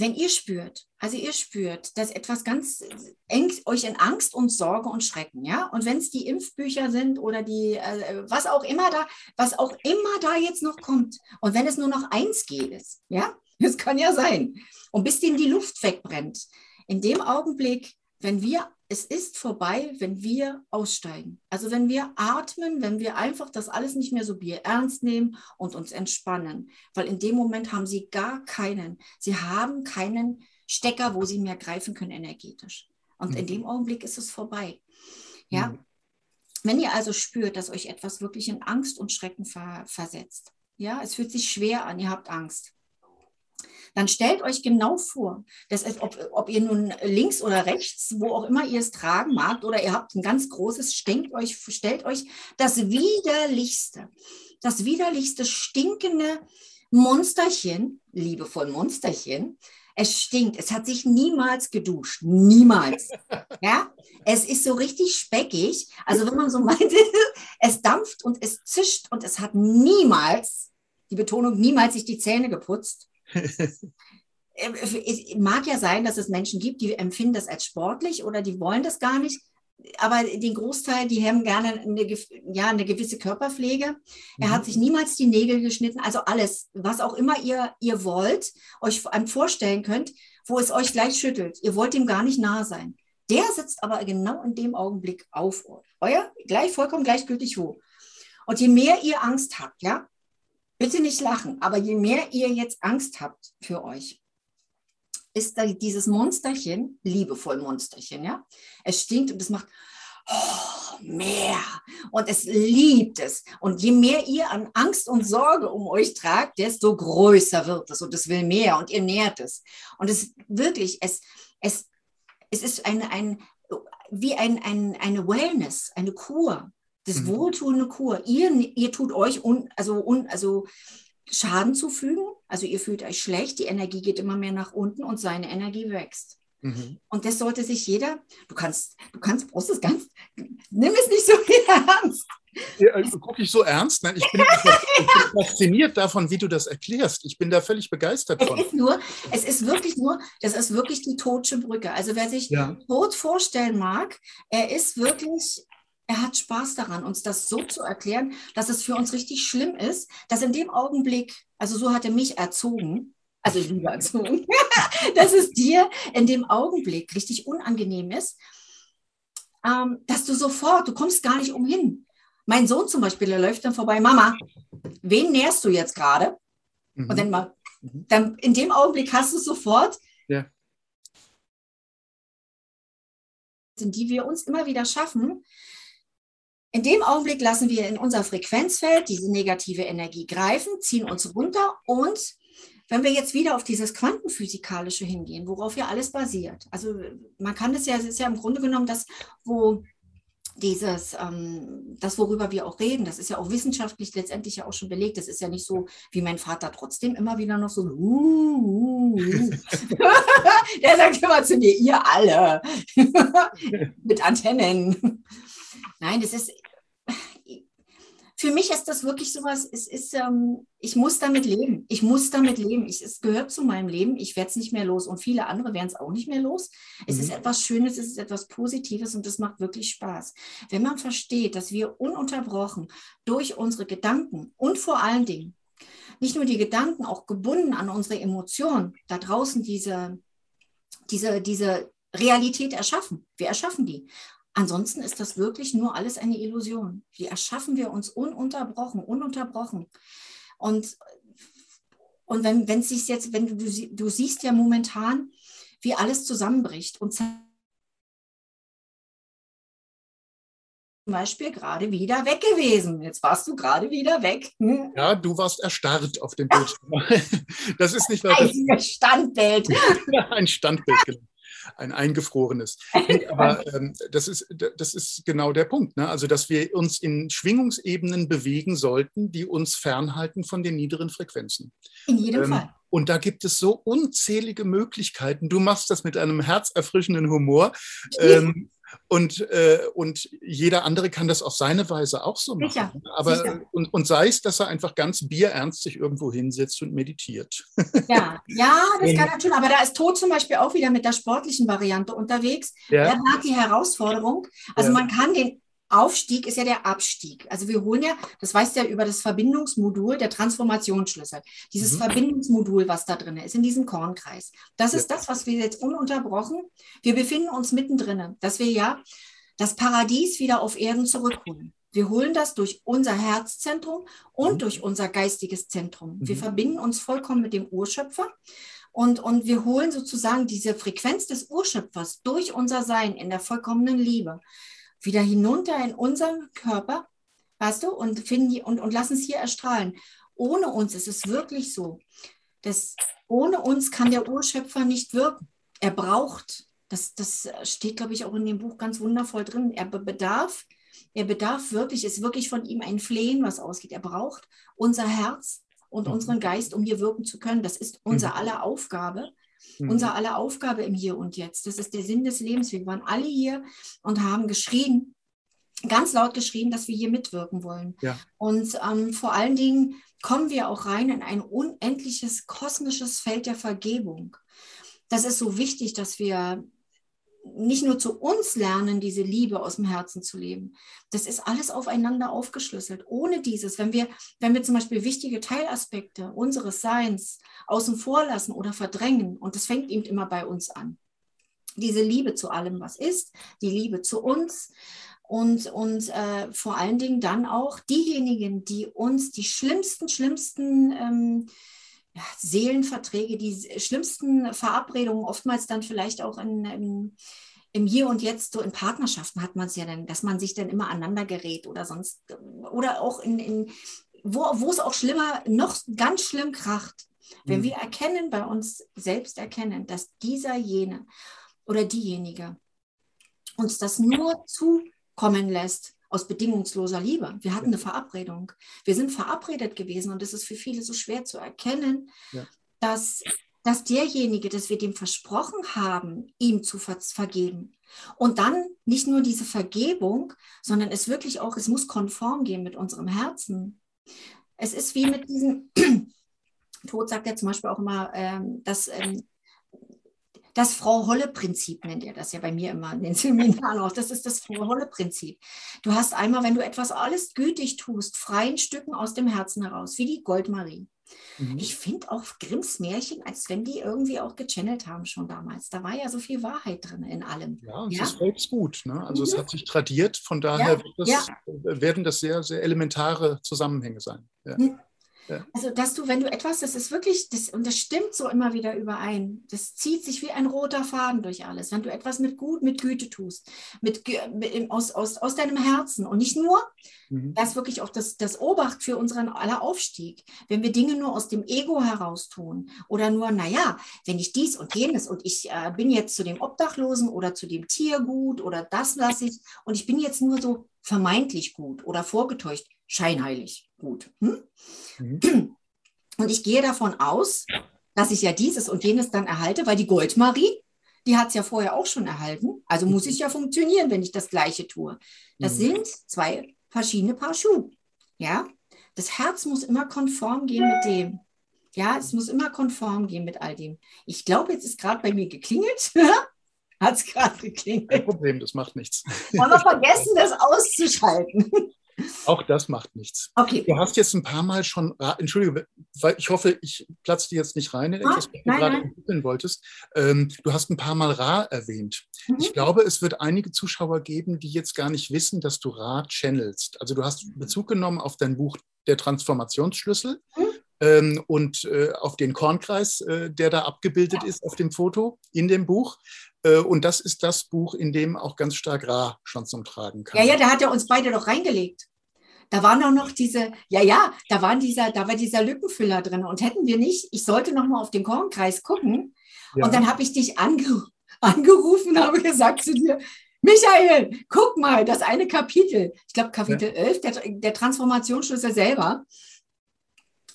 wenn ihr spürt, also ihr spürt, dass etwas ganz eng euch in Angst und Sorge und Schrecken, ja, und wenn es die Impfbücher sind oder die, äh, was auch immer da, was auch immer da jetzt noch kommt, und wenn es nur noch 1G ist, ja, das kann ja sein, und bis dem die Luft wegbrennt, in dem Augenblick, wenn wir es ist vorbei, wenn wir aussteigen. Also wenn wir atmen, wenn wir einfach das alles nicht mehr so Bier ernst nehmen und uns entspannen. Weil in dem Moment haben sie gar keinen, sie haben keinen Stecker, wo sie mehr greifen können energetisch. Und mhm. in dem Augenblick ist es vorbei. Ja. Mhm. Wenn ihr also spürt, dass euch etwas wirklich in Angst und Schrecken ver versetzt, ja, es fühlt sich schwer an, ihr habt Angst, dann stellt euch genau vor, dass es, ob, ob ihr nun links oder rechts, wo auch immer ihr es tragen mag, oder ihr habt ein ganz großes, stellt euch, stellt euch das widerlichste, das widerlichste stinkende Monsterchen, liebevoll Monsterchen, es stinkt. Es hat sich niemals geduscht. Niemals. Ja, es ist so richtig speckig. Also wenn man so meint, es dampft und es zischt und es hat niemals, die Betonung, niemals sich die Zähne geputzt. Es mag ja sein, dass es Menschen gibt, die empfinden das als sportlich oder die wollen das gar nicht. Aber den Großteil, die haben gerne eine, ja, eine gewisse Körperpflege. Er hat mhm. sich niemals die Nägel geschnitten. Also alles, was auch immer ihr, ihr wollt, euch vorstellen könnt, wo es euch gleich schüttelt. Ihr wollt ihm gar nicht nahe sein. Der sitzt aber genau in dem Augenblick auf euer, gleich vollkommen gleichgültig wo. Und je mehr ihr Angst habt, ja, bitte nicht lachen, aber je mehr ihr jetzt Angst habt für euch, ist dieses Monsterchen, liebevoll Monsterchen, ja, es stinkt und es macht oh, mehr und es liebt es. Und je mehr ihr an Angst und Sorge um euch tragt, desto größer wird es und es will mehr und ihr nährt es. Und es wirklich, es, es, es ist ein, ein, wie ein, ein, eine Wellness, eine Kur. Das mhm. wohltuende Kur. Ihr, ihr tut euch un, also, un, also Schaden zufügen. Also ihr fühlt euch schlecht, die Energie geht immer mehr nach unten und seine Energie wächst. Mhm. Und das sollte sich jeder, du kannst, du kannst, brauchst es ganz, nimm es nicht so ernst. Ja, also gucke ich so ernst? Nein, ich bin, ich bin, fasziniert davon, wie du das erklärst. Ich bin da völlig begeistert es von. Ist nur, es ist wirklich nur, das ist wirklich die totsche Brücke. Also wer sich ja. tot vorstellen mag, er ist wirklich, er hat Spaß daran, uns das so zu erklären, dass es für uns richtig schlimm ist, dass in dem Augenblick, also so hat er mich erzogen, also lieber erzogen, dass es dir in dem Augenblick richtig unangenehm ist, ähm, dass du sofort, du kommst gar nicht umhin. Mein Sohn zum Beispiel, der läuft dann vorbei, Mama, wen nährst du jetzt gerade? Mhm. Und dann mal, mhm. dann in dem Augenblick hast du sofort, ja. die wir uns immer wieder schaffen. In dem Augenblick lassen wir in unser Frequenzfeld diese negative Energie greifen, ziehen uns runter und wenn wir jetzt wieder auf dieses Quantenphysikalische hingehen, worauf ja alles basiert, also man kann das ja, es ist ja im Grunde genommen das, wo dieses, ähm, das, worüber wir auch reden, das ist ja auch wissenschaftlich letztendlich ja auch schon belegt. Das ist ja nicht so, wie mein Vater trotzdem immer wieder noch so, uh, uh, uh. der sagt immer zu mir, ihr alle mit Antennen. Nein, das ist, für mich ist das wirklich sowas, es ist, ähm, ich muss damit leben. Ich muss damit leben. Ich, es gehört zu meinem Leben. Ich werde es nicht mehr los und viele andere werden es auch nicht mehr los. Es mhm. ist etwas Schönes, es ist etwas Positives und es macht wirklich Spaß. Wenn man versteht, dass wir ununterbrochen durch unsere Gedanken und vor allen Dingen nicht nur die Gedanken, auch gebunden an unsere Emotionen, da draußen diese, diese, diese Realität erschaffen. Wir erschaffen die. Ansonsten ist das wirklich nur alles eine Illusion. Die erschaffen wir uns ununterbrochen, ununterbrochen. Und, und wenn wenn es sich jetzt, wenn du, du siehst ja momentan, wie alles zusammenbricht und zum Beispiel gerade wieder weg gewesen. Jetzt warst du gerade wieder weg. Hm? Ja, du warst erstarrt auf dem Bildschirm. Das ist nicht weiter. Ein Standbild. Ein Standbild, genau ein eingefrorenes. Aber ähm, das, ist, das ist genau der Punkt. Ne? Also, dass wir uns in Schwingungsebenen bewegen sollten, die uns fernhalten von den niederen Frequenzen. In jedem ähm, Fall. Und da gibt es so unzählige Möglichkeiten. Du machst das mit einem herzerfrischenden Humor. Ähm, und, äh, und jeder andere kann das auf seine Weise auch so machen. Sicher, Aber sicher. Und, und sei es, dass er einfach ganz bierernst sich irgendwo hinsetzt und meditiert. Ja, ja, das kann natürlich. Aber da ist Tod zum Beispiel auch wieder mit der sportlichen Variante unterwegs. Ja. Er hat die Herausforderung. Also ja. man kann den Aufstieg ist ja der Abstieg. Also wir holen ja, das weißt du ja über das Verbindungsmodul, der Transformationsschlüssel. Dieses mhm. Verbindungsmodul, was da drin ist, in diesem Kornkreis. Das ja. ist das, was wir jetzt ununterbrochen, wir befinden uns mittendrin, dass wir ja das Paradies wieder auf Erden zurückholen. Wir holen das durch unser Herzzentrum und mhm. durch unser geistiges Zentrum. Wir mhm. verbinden uns vollkommen mit dem Urschöpfer. Und, und wir holen sozusagen diese Frequenz des Urschöpfers durch unser Sein in der vollkommenen Liebe wieder hinunter in unseren Körper, weißt du, und, finden, und, und lassen es hier erstrahlen. Ohne uns ist es wirklich so, dass ohne uns kann der Urschöpfer nicht wirken. Er braucht, das, das steht, glaube ich, auch in dem Buch ganz wundervoll drin, er bedarf, er bedarf wirklich, ist wirklich von ihm ein Flehen, was ausgeht. Er braucht unser Herz und mhm. unseren Geist, um hier wirken zu können. Das ist unser mhm. aller Aufgabe. Mhm. Unser aller Aufgabe im Hier und Jetzt. Das ist der Sinn des Lebens. Wir waren alle hier und haben geschrien, ganz laut geschrien, dass wir hier mitwirken wollen. Ja. Und ähm, vor allen Dingen kommen wir auch rein in ein unendliches kosmisches Feld der Vergebung. Das ist so wichtig, dass wir nicht nur zu uns lernen, diese Liebe aus dem Herzen zu leben. Das ist alles aufeinander aufgeschlüsselt. Ohne dieses, wenn wir, wenn wir zum Beispiel wichtige Teilaspekte unseres Seins außen vor lassen oder verdrängen, und das fängt eben immer bei uns an. Diese Liebe zu allem, was ist, die Liebe zu uns, und, und äh, vor allen Dingen dann auch diejenigen, die uns die schlimmsten, schlimmsten ähm, ja, Seelenverträge, die schlimmsten Verabredungen, oftmals dann vielleicht auch in, in, im Hier und Jetzt, so in Partnerschaften hat man es ja dann, dass man sich dann immer aneinander gerät oder sonst, oder auch in, in wo, wo es auch schlimmer, noch ganz schlimm kracht. Wenn mhm. wir erkennen, bei uns selbst erkennen, dass dieser jene oder diejenige uns das nur zukommen lässt, aus bedingungsloser Liebe. Wir hatten eine Verabredung. Wir sind verabredet gewesen und es ist für viele so schwer zu erkennen, ja. dass, dass derjenige, dass wir dem versprochen haben, ihm zu ver vergeben. Und dann nicht nur diese Vergebung, sondern es wirklich auch, es muss konform gehen mit unserem Herzen. Es ist wie mit diesem, Tod sagt ja zum Beispiel auch immer, ähm, dass ähm, das Frau Holle-Prinzip nennt er das ja bei mir immer in den Seminaren auch. Das ist das Frau Holle-Prinzip. Du hast einmal, wenn du etwas alles gütig tust, freien Stücken aus dem Herzen heraus, wie die Goldmarie. Mhm. Ich finde auch Grimms Märchen, als wenn die irgendwie auch gechannelt haben schon damals. Da war ja so viel Wahrheit drin in allem. Ja, es ja? ist volksgut. Ne? Also mhm. es hat sich tradiert, von daher ja, das, ja. werden das sehr, sehr elementare Zusammenhänge sein. Ja. Mhm. Also, dass du, wenn du etwas, das ist wirklich, das, und das stimmt so immer wieder überein, das zieht sich wie ein roter Faden durch alles. Wenn du etwas mit Gut, mit Güte tust, mit, mit aus, aus, aus deinem Herzen und nicht nur, mhm. das wirklich auch das, das Obacht für unseren aller Aufstieg. Wenn wir Dinge nur aus dem Ego heraus tun oder nur, naja, wenn ich dies und jenes und ich äh, bin jetzt zu dem Obdachlosen oder zu dem Tier gut oder das lasse ich und ich bin jetzt nur so vermeintlich gut oder vorgetäuscht, scheinheilig gut. Hm? Mhm. Und ich gehe davon aus, dass ich ja dieses und jenes dann erhalte, weil die Goldmarie, die hat es ja vorher auch schon erhalten. Also muss es ja funktionieren, wenn ich das Gleiche tue. Das mhm. sind zwei verschiedene Paar Schuhe. Ja, das Herz muss immer konform gehen mit dem. Ja, es muss immer konform gehen mit all dem. Ich glaube, jetzt ist gerade bei mir geklingelt. Hat es gerade geklingelt. Kein Problem, das macht nichts. Wollen wir vergessen, das auszuschalten? Auch das macht nichts. Okay. Du hast jetzt ein paar Mal schon, Entschuldige, weil ich hoffe, ich platze dir jetzt nicht rein in etwas, was du gerade entwickeln wolltest. Ähm, du hast ein paar Mal Ra erwähnt. Mhm. Ich glaube, es wird einige Zuschauer geben, die jetzt gar nicht wissen, dass du Ra channelst. Also du hast Bezug genommen auf dein Buch Der Transformationsschlüssel. Mhm. Ähm, und äh, auf den Kornkreis, äh, der da abgebildet ja. ist auf dem Foto in dem Buch. Äh, und das ist das Buch, in dem auch ganz stark Ra schon zum Tragen kam. Ja, ja, da hat er uns beide doch reingelegt. Da waren auch noch diese, ja, ja, da waren dieser, da war dieser Lückenfüller drin. Und hätten wir nicht, ich sollte noch mal auf den Kornkreis gucken. Ja. Und dann habe ich dich ange, angerufen und habe gesagt zu dir, Michael, guck mal, das eine Kapitel, ich glaube Kapitel ja. 11, der, der Transformationsschlüssel selber.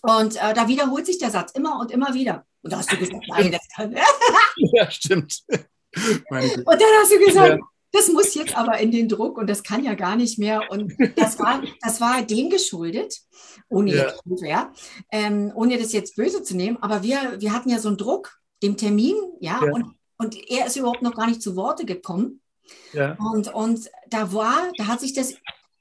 Und äh, da wiederholt sich der Satz immer und immer wieder. Und da hast du gesagt, nein, das kann. ja, stimmt. und dann hast du gesagt, ja das muss jetzt aber in den Druck und das kann ja gar nicht mehr. Und das war, das war dem geschuldet, ohne, ja. ja, ähm, ohne das jetzt böse zu nehmen. Aber wir, wir hatten ja so einen Druck, dem Termin, ja, ja. Und, und er ist überhaupt noch gar nicht zu Worte gekommen. Ja. Und, und da war, da hat sich das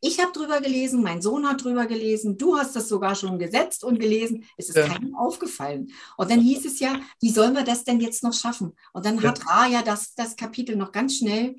ich habe drüber gelesen, mein Sohn hat drüber gelesen, du hast das sogar schon gesetzt und gelesen. Es ist ja. keinem aufgefallen. Und dann hieß es ja, wie sollen wir das denn jetzt noch schaffen? Und dann ja. hat Ra ja das, das Kapitel noch ganz schnell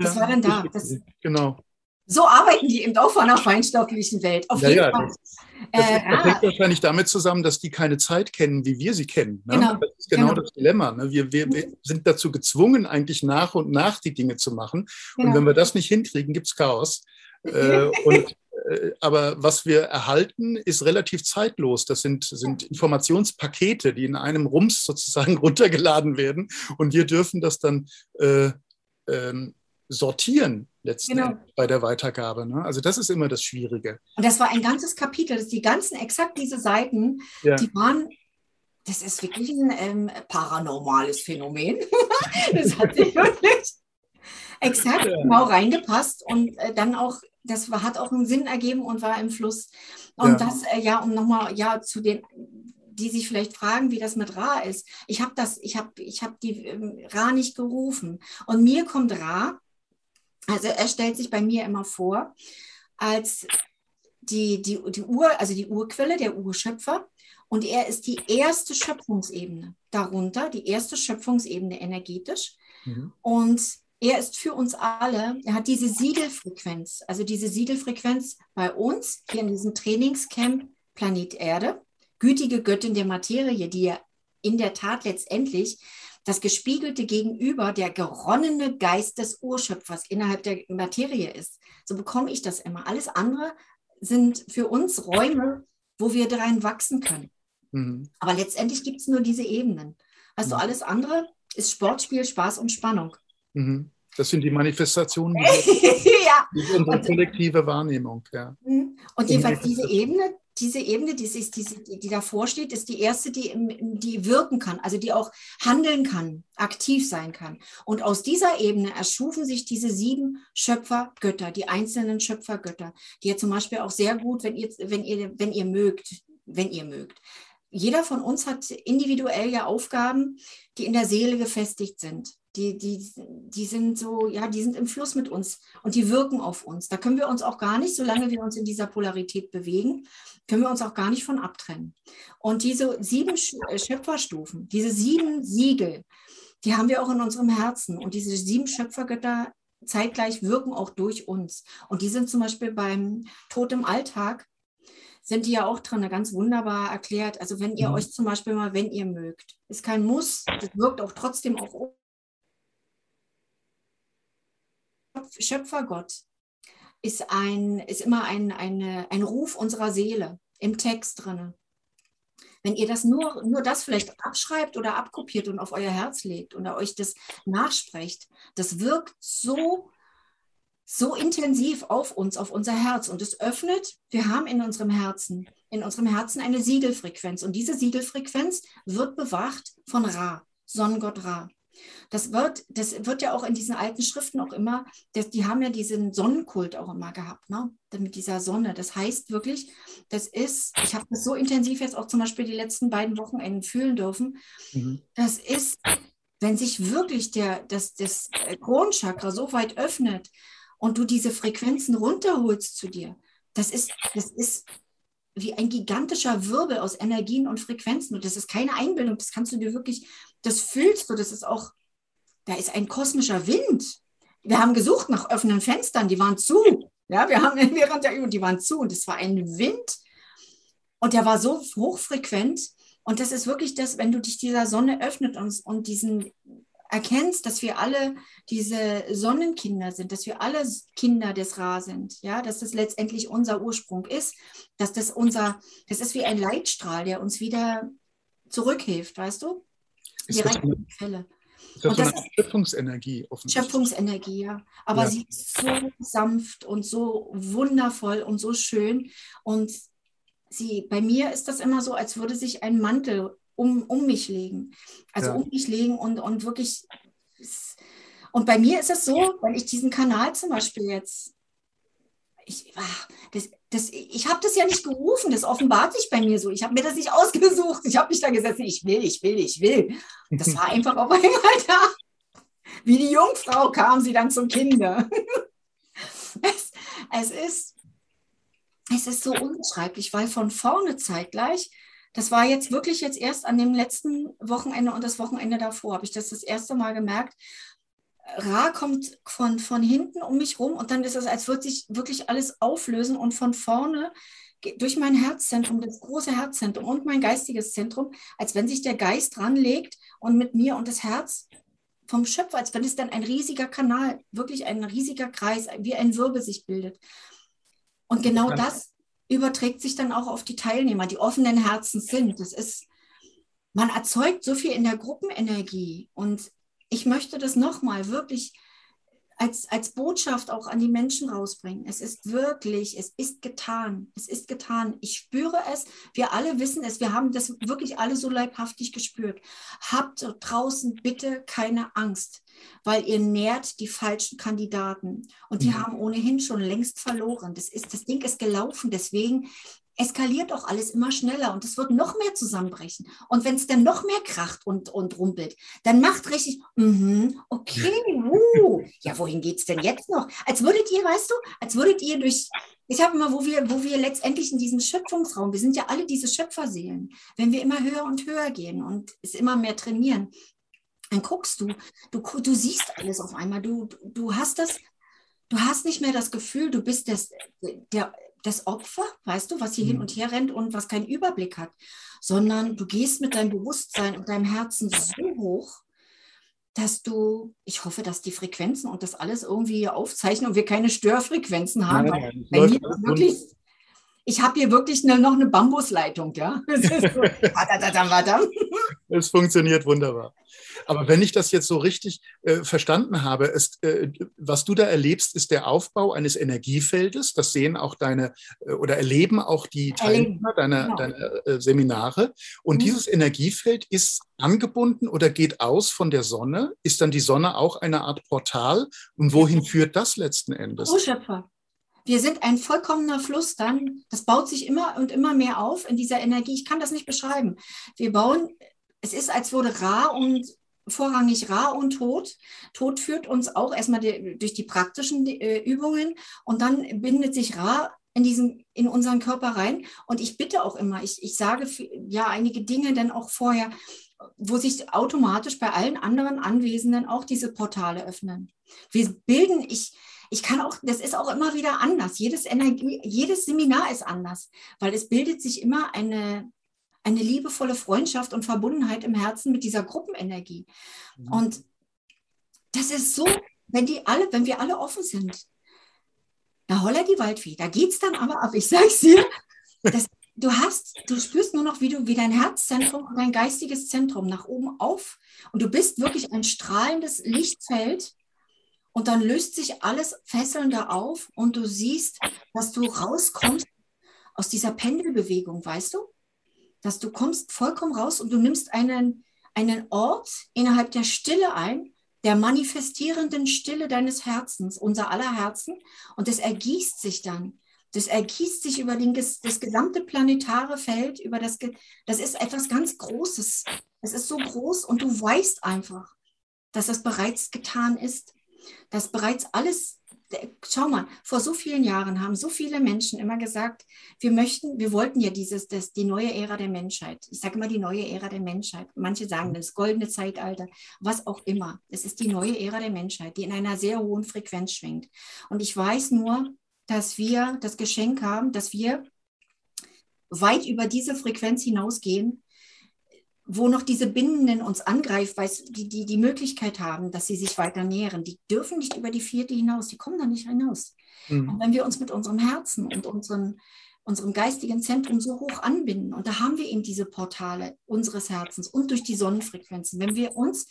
das ja, war dann da. Das, genau. So arbeiten die eben auch von einer feinstofflichen Welt. Auf ja, jeden ja, Fall. Das, das, äh, das hängt wahrscheinlich damit zusammen, dass die keine Zeit kennen, wie wir sie kennen. Ne? Genau, das ist genau, genau. das Dilemma. Ne? Wir, wir, wir, sind dazu gezwungen, eigentlich nach und nach die Dinge zu machen. Genau. Und wenn wir das nicht hinkriegen, gibt es Chaos. äh, und, äh, aber was wir erhalten, ist relativ zeitlos. Das sind, sind Informationspakete, die in einem Rums sozusagen runtergeladen werden. Und wir dürfen das dann äh, ähm, sortieren letzten genau. bei der Weitergabe. Ne? Also das ist immer das Schwierige. Und das war ein ganzes Kapitel, das die ganzen, exakt diese Seiten, ja. die waren, das ist wirklich ein ähm, paranormales Phänomen. das hat sich wirklich exakt ja. genau reingepasst und äh, dann auch, das war, hat auch einen Sinn ergeben und war im Fluss. Und ja. das, äh, ja, um nochmal, ja, zu den die sich vielleicht fragen, wie das mit Ra ist. Ich habe das, ich habe, ich habe die ähm, Ra nicht gerufen. Und mir kommt Ra also er stellt sich bei mir immer vor als die, die, die Ur, also die Urquelle, der Urschöpfer. Und er ist die erste Schöpfungsebene darunter, die erste Schöpfungsebene energetisch. Mhm. Und er ist für uns alle, er hat diese Siegelfrequenz, also diese Siegelfrequenz bei uns hier in diesem Trainingscamp Planet Erde, gütige Göttin der Materie, die ja in der Tat letztendlich das gespiegelte Gegenüber der geronnene Geist des Urschöpfers innerhalb der Materie ist. So bekomme ich das immer. Alles andere sind für uns Räume, wo wir darin wachsen können. Mhm. Aber letztendlich gibt es nur diese Ebenen. Also mhm. alles andere ist Sportspiel, Spaß und Spannung. Mhm. Das sind die Manifestationen, die, ja. die unsere kollektive Wahrnehmung. Ja. Mhm. Und jedenfalls diese Ebene, diese Ebene, die, ist, die, die davor steht, ist die erste, die, die wirken kann, also die auch handeln kann, aktiv sein kann. Und aus dieser Ebene erschufen sich diese sieben Schöpfergötter, die einzelnen Schöpfergötter, die ja zum Beispiel auch sehr gut, wenn ihr, wenn ihr, wenn ihr mögt, wenn ihr mögt. Jeder von uns hat individuell ja Aufgaben, die in der Seele gefestigt sind die, die, die sind so, ja, die sind im Fluss mit uns und die wirken auf uns. Da können wir uns auch gar nicht, solange wir uns in dieser Polarität bewegen, können wir uns auch gar nicht von abtrennen. Und diese sieben äh, Schöpferstufen, diese sieben Siegel, die haben wir auch in unserem Herzen. Und diese sieben Schöpfergötter zeitgleich wirken auch durch uns. Und die sind zum Beispiel beim Tod im Alltag, sind die ja auch drin, ganz wunderbar erklärt. Also wenn ihr mhm. euch zum Beispiel mal, wenn ihr mögt, ist kein Muss, das wirkt auch trotzdem auf Schöpfergott ist, ein, ist immer ein, eine, ein Ruf unserer Seele im Text drin. Wenn ihr das nur, nur das vielleicht abschreibt oder abkopiert und auf euer Herz legt oder euch das nachsprecht, das wirkt so, so intensiv auf uns, auf unser Herz und es öffnet, wir haben in unserem Herzen, in unserem Herzen eine Siegelfrequenz und diese Siegelfrequenz wird bewacht von Ra, Sonnengott Ra. Das wird, das wird ja auch in diesen alten Schriften auch immer, das, die haben ja diesen Sonnenkult auch immer gehabt, ne? mit dieser Sonne. Das heißt wirklich, das ist, ich habe das so intensiv jetzt auch zum Beispiel die letzten beiden Wochenenden fühlen dürfen, mhm. das ist, wenn sich wirklich der, das, das Kronchakra so weit öffnet und du diese Frequenzen runterholst zu dir, das ist, das ist wie ein gigantischer Wirbel aus Energien und Frequenzen. Und das ist keine Einbildung, das kannst du dir wirklich, das fühlst du, das ist auch, da ist ein kosmischer Wind. Wir haben gesucht nach offenen Fenstern, die waren zu. Ja, wir haben während der Übung, die waren zu und es war ein Wind und der war so hochfrequent. Und das ist wirklich das, wenn du dich dieser Sonne öffnet und, und diesen erkennst, dass wir alle diese Sonnenkinder sind, dass wir alle Kinder des Ra sind, ja, dass das letztendlich unser Ursprung ist, dass das unser, das ist wie ein Leitstrahl, der uns wieder zurückhilft, weißt du? Direkt in die Quelle. Ist das, so eine Schöpfungsenergie Schöpfungsenergie, ja. Aber ja. sie ist so sanft und so wundervoll und so schön. Und sie, bei mir ist das immer so, als würde sich ein Mantel um, um mich legen. Also ja. um mich legen und, und wirklich. Und bei mir ist es so, wenn ich diesen Kanal zum Beispiel jetzt, ich, ah, das, das, ich habe das ja nicht gerufen, das offenbart sich bei mir so. Ich habe mir das nicht ausgesucht. Ich habe mich da gesetzt, ich will, ich will, ich will. Das war einfach auf einmal da. Wie die Jungfrau kam sie dann zum Kinder. es, es, ist, es ist so unbeschreiblich, weil von vorne zeitgleich das war jetzt wirklich jetzt erst an dem letzten Wochenende und das Wochenende davor, habe ich das das erste Mal gemerkt. Ra kommt von, von hinten um mich rum und dann ist es, als würde sich wirklich alles auflösen und von vorne durch mein Herzzentrum, das große Herzzentrum und mein geistiges Zentrum, als wenn sich der Geist ranlegt und mit mir und das Herz vom Schöpfer, als wenn es dann ein riesiger Kanal, wirklich ein riesiger Kreis, wie ein Wirbel sich bildet. Und genau das überträgt sich dann auch auf die Teilnehmer, die offenen Herzen sind. Das ist, man erzeugt so viel in der Gruppenenergie. Und ich möchte das nochmal wirklich als, als Botschaft auch an die Menschen rausbringen. Es ist wirklich, es ist getan. Es ist getan. Ich spüre es. Wir alle wissen es. Wir haben das wirklich alle so leibhaftig gespürt. Habt draußen bitte keine Angst weil ihr nährt die falschen Kandidaten und die mhm. haben ohnehin schon längst verloren. Das, ist, das Ding ist gelaufen, deswegen eskaliert auch alles immer schneller und es wird noch mehr zusammenbrechen. Und wenn es dann noch mehr kracht und, und rumpelt, dann macht richtig, mm okay, uh, ja, wohin geht es denn jetzt noch? Als würdet ihr, weißt du, als würdet ihr durch, ich habe immer, wo wir, wo wir letztendlich in diesem Schöpfungsraum, wir sind ja alle diese Schöpferseelen, wenn wir immer höher und höher gehen und es immer mehr trainieren, dann guckst du, du, du siehst alles auf einmal. Du, du hast das, du hast nicht mehr das Gefühl, du bist das, der, das Opfer, weißt du, was hier mhm. hin und her rennt und was keinen Überblick hat, sondern du gehst mit deinem Bewusstsein und deinem Herzen so hoch, dass du, ich hoffe, dass die Frequenzen und das alles irgendwie aufzeichnen und wir keine Störfrequenzen haben. Nein, nein, bei mir wirklich, ich habe hier wirklich eine, noch eine Bambusleitung, ja. Es, so, es funktioniert wunderbar. Aber wenn ich das jetzt so richtig äh, verstanden habe, ist, äh, was du da erlebst, ist der Aufbau eines Energiefeldes. Das sehen auch deine äh, oder erleben auch die Teilnehmer deiner, genau. deiner äh, Seminare. Und mhm. dieses Energiefeld ist angebunden oder geht aus von der Sonne. Ist dann die Sonne auch eine Art Portal? Und wohin führt das letzten Endes? Urschöpfer. Wir sind ein vollkommener Fluss dann. Das baut sich immer und immer mehr auf in dieser Energie. Ich kann das nicht beschreiben. Wir bauen, es ist, als würde Ra und vorrangig Ra und Tod. Tod führt uns auch erstmal die, durch die praktischen äh, Übungen und dann bindet sich Ra in diesen, in unseren Körper rein. Und ich bitte auch immer, ich, ich sage ja einige Dinge dann auch vorher, wo sich automatisch bei allen anderen Anwesenden auch diese Portale öffnen. Wir bilden, ich, ich kann auch, das ist auch immer wieder anders. Jedes Energie, jedes Seminar ist anders, weil es bildet sich immer eine, eine liebevolle Freundschaft und Verbundenheit im Herzen mit dieser Gruppenenergie. Mhm. Und das ist so, wenn die alle, wenn wir alle offen sind, da holler die Waldfee. Da geht es dann aber ab. Ich sage es dir, das, du hast, du spürst nur noch, wie du wie dein Herzzentrum und dein geistiges Zentrum nach oben auf und du bist wirklich ein strahlendes Lichtfeld und dann löst sich alles fesselnder auf und du siehst, dass du rauskommst aus dieser Pendelbewegung, weißt du? dass du kommst vollkommen raus und du nimmst einen, einen Ort innerhalb der Stille ein, der manifestierenden Stille deines Herzens, unser aller Herzen, und das ergießt sich dann. Das ergießt sich über den, das gesamte planetare Feld, über das, das ist etwas ganz Großes. Es ist so groß und du weißt einfach, dass das bereits getan ist, dass bereits alles schau mal, vor so vielen Jahren haben so viele Menschen immer gesagt, wir möchten, wir wollten ja dieses, das, die neue Ära der Menschheit. Ich sage immer die neue Ära der Menschheit. Manche sagen das goldene Zeitalter, was auch immer. Es ist die neue Ära der Menschheit, die in einer sehr hohen Frequenz schwingt. Und ich weiß nur, dass wir das Geschenk haben, dass wir weit über diese Frequenz hinausgehen wo noch diese Bindenden uns angreifen, weil die, die die Möglichkeit haben, dass sie sich weiter nähren, die dürfen nicht über die vierte hinaus, die kommen da nicht hinaus. Mhm. Und wenn wir uns mit unserem Herzen und unseren, unserem geistigen Zentrum so hoch anbinden, und da haben wir eben diese Portale unseres Herzens und durch die Sonnenfrequenzen, wenn wir uns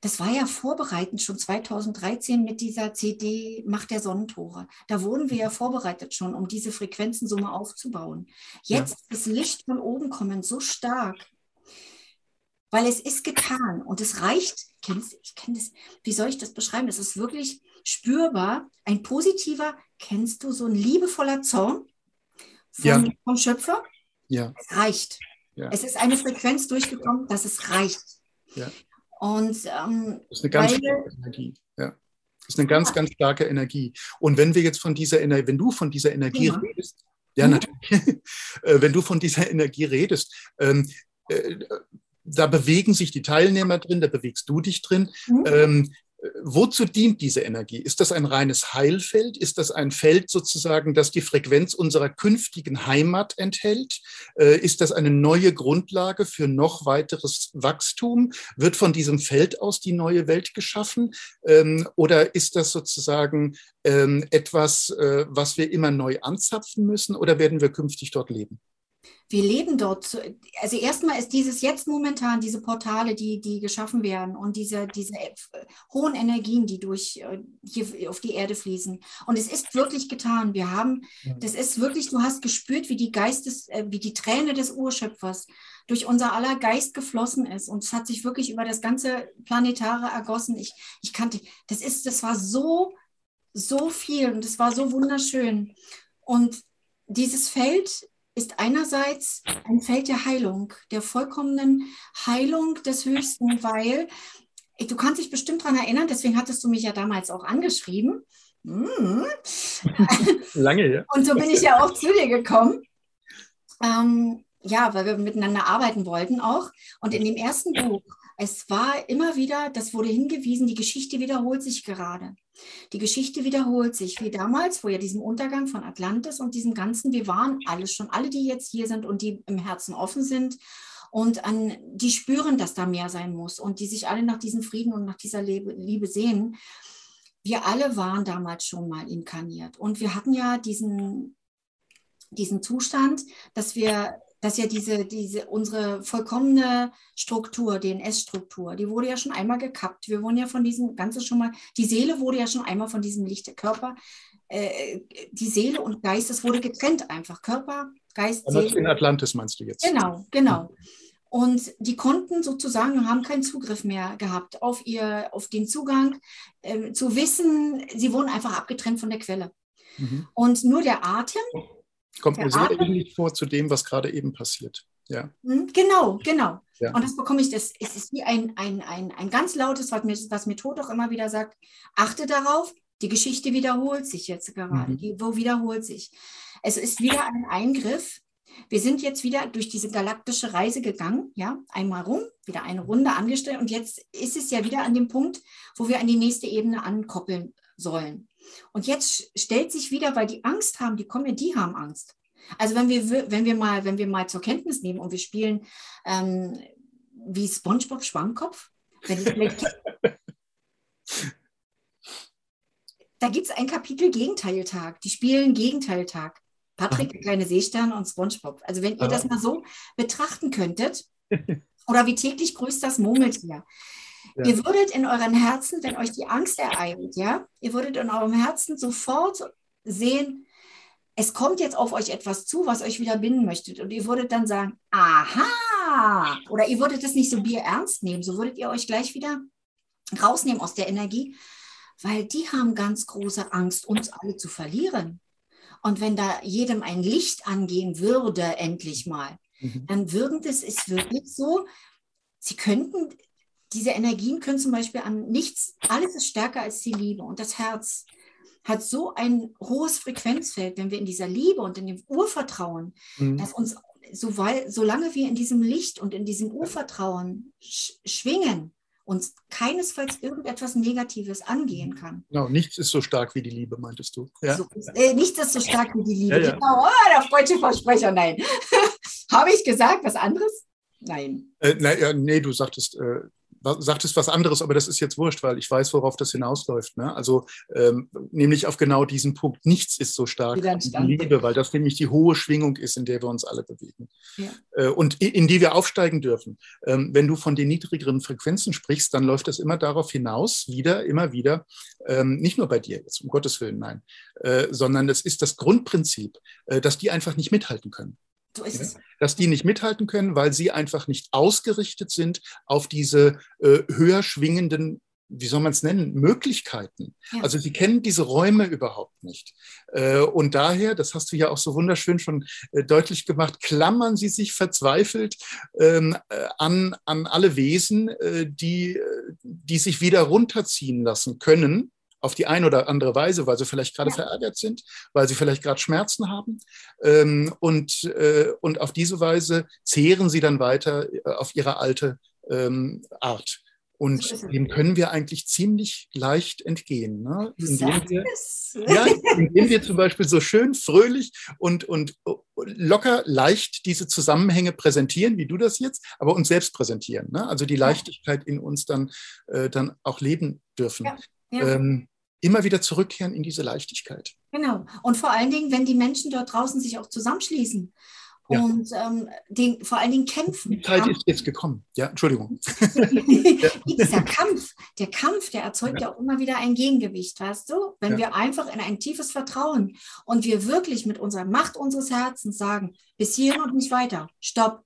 das war ja vorbereitend schon 2013 mit dieser CD Macht der Sonnentore. Da wurden wir ja vorbereitet schon, um diese Frequenzensumme aufzubauen. Jetzt ja. das Licht von oben kommen so stark, weil es ist getan und es reicht. Kennst, ich kenne das. Wie soll ich das beschreiben? Es ist wirklich spürbar. Ein positiver, kennst du so ein liebevoller Zorn von, ja. vom Schöpfer? Ja. Es reicht. Ja. Es ist eine Frequenz durchgekommen, dass es reicht. Ja. Und, ähm, das ist eine ganz weil, starke Energie. Ja. Das ist eine ganz, ganz starke Energie. Und wenn wir jetzt von dieser Energie, wenn du von dieser Energie ja. redest, ja, mhm. natürlich, äh, wenn du von dieser Energie redest, ähm, äh, da bewegen sich die Teilnehmer drin, da bewegst du dich drin. Mhm. Ähm, wozu dient diese Energie? Ist das ein reines Heilfeld? Ist das ein Feld sozusagen, das die Frequenz unserer künftigen Heimat enthält? Äh, ist das eine neue Grundlage für noch weiteres Wachstum? Wird von diesem Feld aus die neue Welt geschaffen? Ähm, oder ist das sozusagen ähm, etwas, äh, was wir immer neu anzapfen müssen? Oder werden wir künftig dort leben? Wir leben dort. Also erstmal ist dieses jetzt momentan, diese Portale, die, die geschaffen werden und diese, diese äh, hohen Energien, die durch äh, hier auf die Erde fließen. Und es ist wirklich getan. Wir haben, das ist wirklich, du hast gespürt, wie die Geistes, äh, wie die Träne des Urschöpfers durch unser aller Geist geflossen ist. Und es hat sich wirklich über das ganze Planetare ergossen. Ich, ich kannte, das ist, das war so, so viel und es war so wunderschön. Und dieses Feld ist einerseits ein Feld der Heilung, der vollkommenen Heilung des Höchsten, weil du kannst dich bestimmt daran erinnern, deswegen hattest du mich ja damals auch angeschrieben. Hm. Lange, ja. Und so bin ich ja auch zu dir gekommen. Ähm, ja, weil wir miteinander arbeiten wollten auch. Und in dem ersten Buch, es war immer wieder, das wurde hingewiesen, die Geschichte wiederholt sich gerade. Die Geschichte wiederholt sich, wie damals, vor ja diesem Untergang von Atlantis und diesem Ganzen. Wir waren alle schon, alle, die jetzt hier sind und die im Herzen offen sind und an, die spüren, dass da mehr sein muss und die sich alle nach diesem Frieden und nach dieser Liebe sehen. Wir alle waren damals schon mal inkarniert und wir hatten ja diesen diesen Zustand, dass wir, dass ja diese, diese, unsere vollkommene Struktur, DNS-Struktur, die wurde ja schon einmal gekappt. Wir wurden ja von diesem Ganzen schon mal, die Seele wurde ja schon einmal von diesem Lichtkörper, äh, die Seele und Geist, das wurde getrennt einfach. Körper, Geist, Seele. In Atlantis meinst du jetzt? Genau, genau. Und die konnten sozusagen, haben keinen Zugriff mehr gehabt auf, ihr, auf den Zugang äh, zu wissen, sie wurden einfach abgetrennt von der Quelle. Mhm. Und nur der Atem. Kommt mir sehr ähnlich vor zu dem, was gerade eben passiert. Ja. Mhm, genau, genau. Ja. Und das bekomme ich, das es ist wie ein, ein, ein, ein ganz lautes, was mir, was mir Tod auch immer wieder sagt, achte darauf, die Geschichte wiederholt sich jetzt gerade. Mhm. Die, wo wiederholt sich? Es ist wieder ein Eingriff wir sind jetzt wieder durch diese galaktische Reise gegangen, ja, einmal rum, wieder eine Runde angestellt und jetzt ist es ja wieder an dem Punkt, wo wir an die nächste Ebene ankoppeln sollen. Und jetzt stellt sich wieder, weil die Angst haben, die kommen ja, die haben Angst. Also wenn wir, wenn wir mal, wenn wir mal zur Kenntnis nehmen und wir spielen ähm, wie SpongeBob Schwammkopf, da gibt es ein Kapitel Gegenteiltag. Die spielen Gegenteiltag. Patrick, der kleine Seestern und SpongeBob. Also wenn ihr das mal so betrachten könntet, oder wie täglich grüßt das Murmeltier. Ja. Ihr würdet in euren Herzen, wenn euch die Angst ereilt, ja, ihr würdet in eurem Herzen sofort sehen, es kommt jetzt auf euch etwas zu, was euch wieder binden möchtet. Und ihr würdet dann sagen, aha, oder ihr würdet das nicht so bier ernst nehmen, so würdet ihr euch gleich wieder rausnehmen aus der Energie, weil die haben ganz große Angst, uns alle zu verlieren. Und wenn da jedem ein Licht angehen würde, endlich mal, mhm. dann würden das ist wirklich so, sie könnten, diese Energien können zum Beispiel an nichts, alles ist stärker als die Liebe und das Herz hat so ein hohes Frequenzfeld, wenn wir in dieser Liebe und in dem Urvertrauen, mhm. dass uns, so weil, solange wir in diesem Licht und in diesem Urvertrauen sch schwingen, uns keinesfalls irgendetwas Negatives angehen kann. Genau, nichts ist so stark wie die Liebe, meintest du. Ja? So, äh, nichts ist so stark wie die Liebe. Ja, ja. Genau, oh, der freudsche Versprecher, nein. Habe ich gesagt, was anderes? Nein. Äh, na, nee, du sagtest, äh, sagtest was anderes, aber das ist jetzt wurscht, weil ich weiß, worauf das hinausläuft. Ne? Also ähm, nämlich auf genau diesen Punkt. Nichts ist so stark wie Liebe, weil das nämlich die hohe Schwingung ist, in der wir uns alle bewegen ja. äh, und in, in, die wir aufsteigen dürfen. Ähm, wenn du von den niedrigeren Frequenzen sprichst, dann läuft das immer darauf hinaus, wieder, immer wieder, ähm, nicht nur bei dir jetzt, um Gottes Willen, nein, äh, sondern es ist das Grundprinzip, äh, dass die einfach nicht mithalten können. So ist es. Dass die nicht mithalten können, weil sie einfach nicht ausgerichtet sind auf diese äh, höher schwingenden wie soll man es nennen, Möglichkeiten. Ja. Also sie kennen diese Räume überhaupt nicht. Äh, und daher, das hast du ja auch so wunderschön schon äh, deutlich gemacht, klammern sie sich verzweifelt ähm, äh, an, an alle Wesen, die, die sich wieder runterziehen lassen können auf die eine oder andere Weise, weil sie vielleicht gerade ja. verärgert sind, weil sie vielleicht gerade Schmerzen haben. Ähm, und, äh, und auf diese Weise zehren sie dann weiter äh, auf ihre alte ähm, Art. Und dem können wir eigentlich ziemlich leicht entgehen. Ne? Indem, wir, ja, indem wir zum Beispiel so schön fröhlich und, und locker leicht diese Zusammenhänge präsentieren, wie du das jetzt, aber uns selbst präsentieren. Ne? Also die Leichtigkeit in uns dann, äh, dann auch leben dürfen. Ja. Ja. Ähm, immer wieder zurückkehren in diese Leichtigkeit. Genau. Und vor allen Dingen, wenn die Menschen dort draußen sich auch zusammenschließen ja. und ähm, den, vor allen Dingen kämpfen. Die Zeit ist jetzt gekommen. Ja, Entschuldigung. Dieser Kampf, der Kampf, der erzeugt ja. ja. auch immer wieder ein Gegengewicht, weißt du? Wenn ja. wir einfach in ein tiefes Vertrauen und wir wirklich mit unserer Macht unseres Herzens sagen, bis hierhin und nicht weiter, stopp.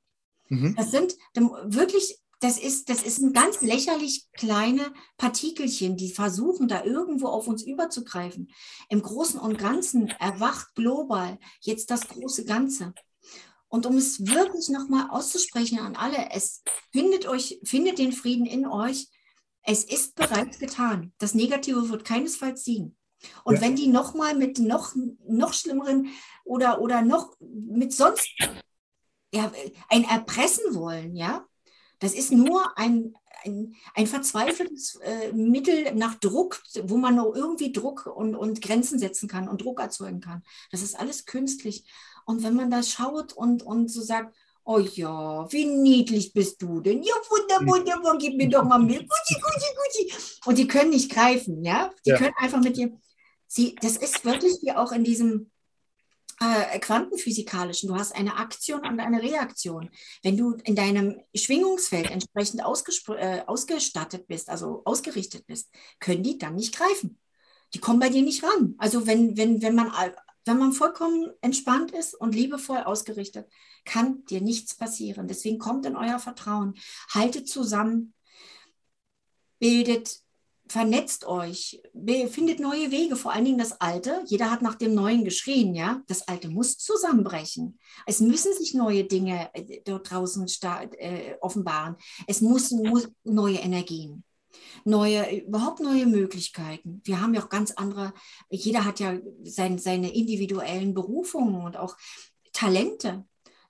Mhm. Das sind wirklich das ist, das ist ein ganz lächerlich kleine Partikelchen, die versuchen, da irgendwo auf uns überzugreifen. Im Großen und Ganzen erwacht global jetzt das große Ganze. Und um es wirklich nochmal auszusprechen an alle, es findet euch, findet den Frieden in euch. Es ist bereits getan. Das Negative wird keinesfalls siegen. Und ja. wenn die nochmal mit noch, noch schlimmeren oder, oder noch mit sonst ja, ein Erpressen wollen, ja, das ist nur ein, ein, ein verzweifeltes äh, Mittel nach Druck, wo man noch irgendwie Druck und, und Grenzen setzen kann und Druck erzeugen kann. Das ist alles künstlich. Und wenn man da schaut und, und so sagt, oh ja, wie niedlich bist du denn? Ja, wunderbar, wunderbar, gib mir doch mal Milch. Gucci, gucci, gucci. Und die können nicht greifen, ja? Die ja. können einfach mit dir, sie, das ist wirklich wie auch in diesem äh, quantenphysikalischen. Du hast eine Aktion und eine Reaktion. Wenn du in deinem Schwingungsfeld entsprechend äh, ausgestattet bist, also ausgerichtet bist, können die dann nicht greifen. Die kommen bei dir nicht ran. Also wenn, wenn, wenn, man, wenn man vollkommen entspannt ist und liebevoll ausgerichtet, kann dir nichts passieren. Deswegen kommt in euer Vertrauen, haltet zusammen, bildet vernetzt euch, findet neue Wege, vor allen Dingen das Alte. Jeder hat nach dem Neuen geschrien, ja. Das Alte muss zusammenbrechen. Es müssen sich neue Dinge äh, dort draußen äh, offenbaren. Es muss, muss neue Energien neue, überhaupt neue Möglichkeiten. Wir haben ja auch ganz andere, jeder hat ja sein, seine individuellen Berufungen und auch Talente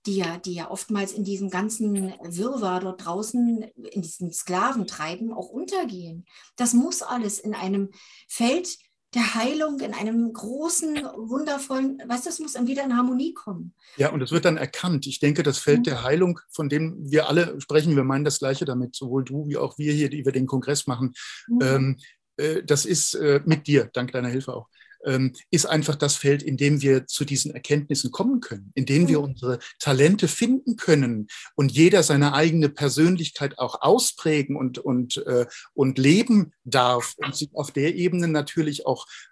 die ja, die ja oftmals in diesem ganzen Wirrwarr dort draußen, in diesem Sklaventreiben auch untergehen. Das muss alles in einem Feld der Heilung, in einem großen, wundervollen, weißt du, das muss dann wieder in Harmonie kommen. Ja, und es wird dann erkannt. Ich denke, das Feld mhm. der Heilung, von dem wir alle sprechen, wir meinen das Gleiche damit, sowohl du wie auch wir hier, die wir den Kongress machen, mhm. ähm, äh, das ist äh, mit dir, dank deiner Hilfe auch ist einfach das Feld, in dem wir zu diesen Erkenntnissen kommen können, in dem wir mhm. unsere Talente finden können und jeder seine eigene Persönlichkeit auch ausprägen und, und, äh, und leben darf und sich auf der Ebene natürlich auch ähm,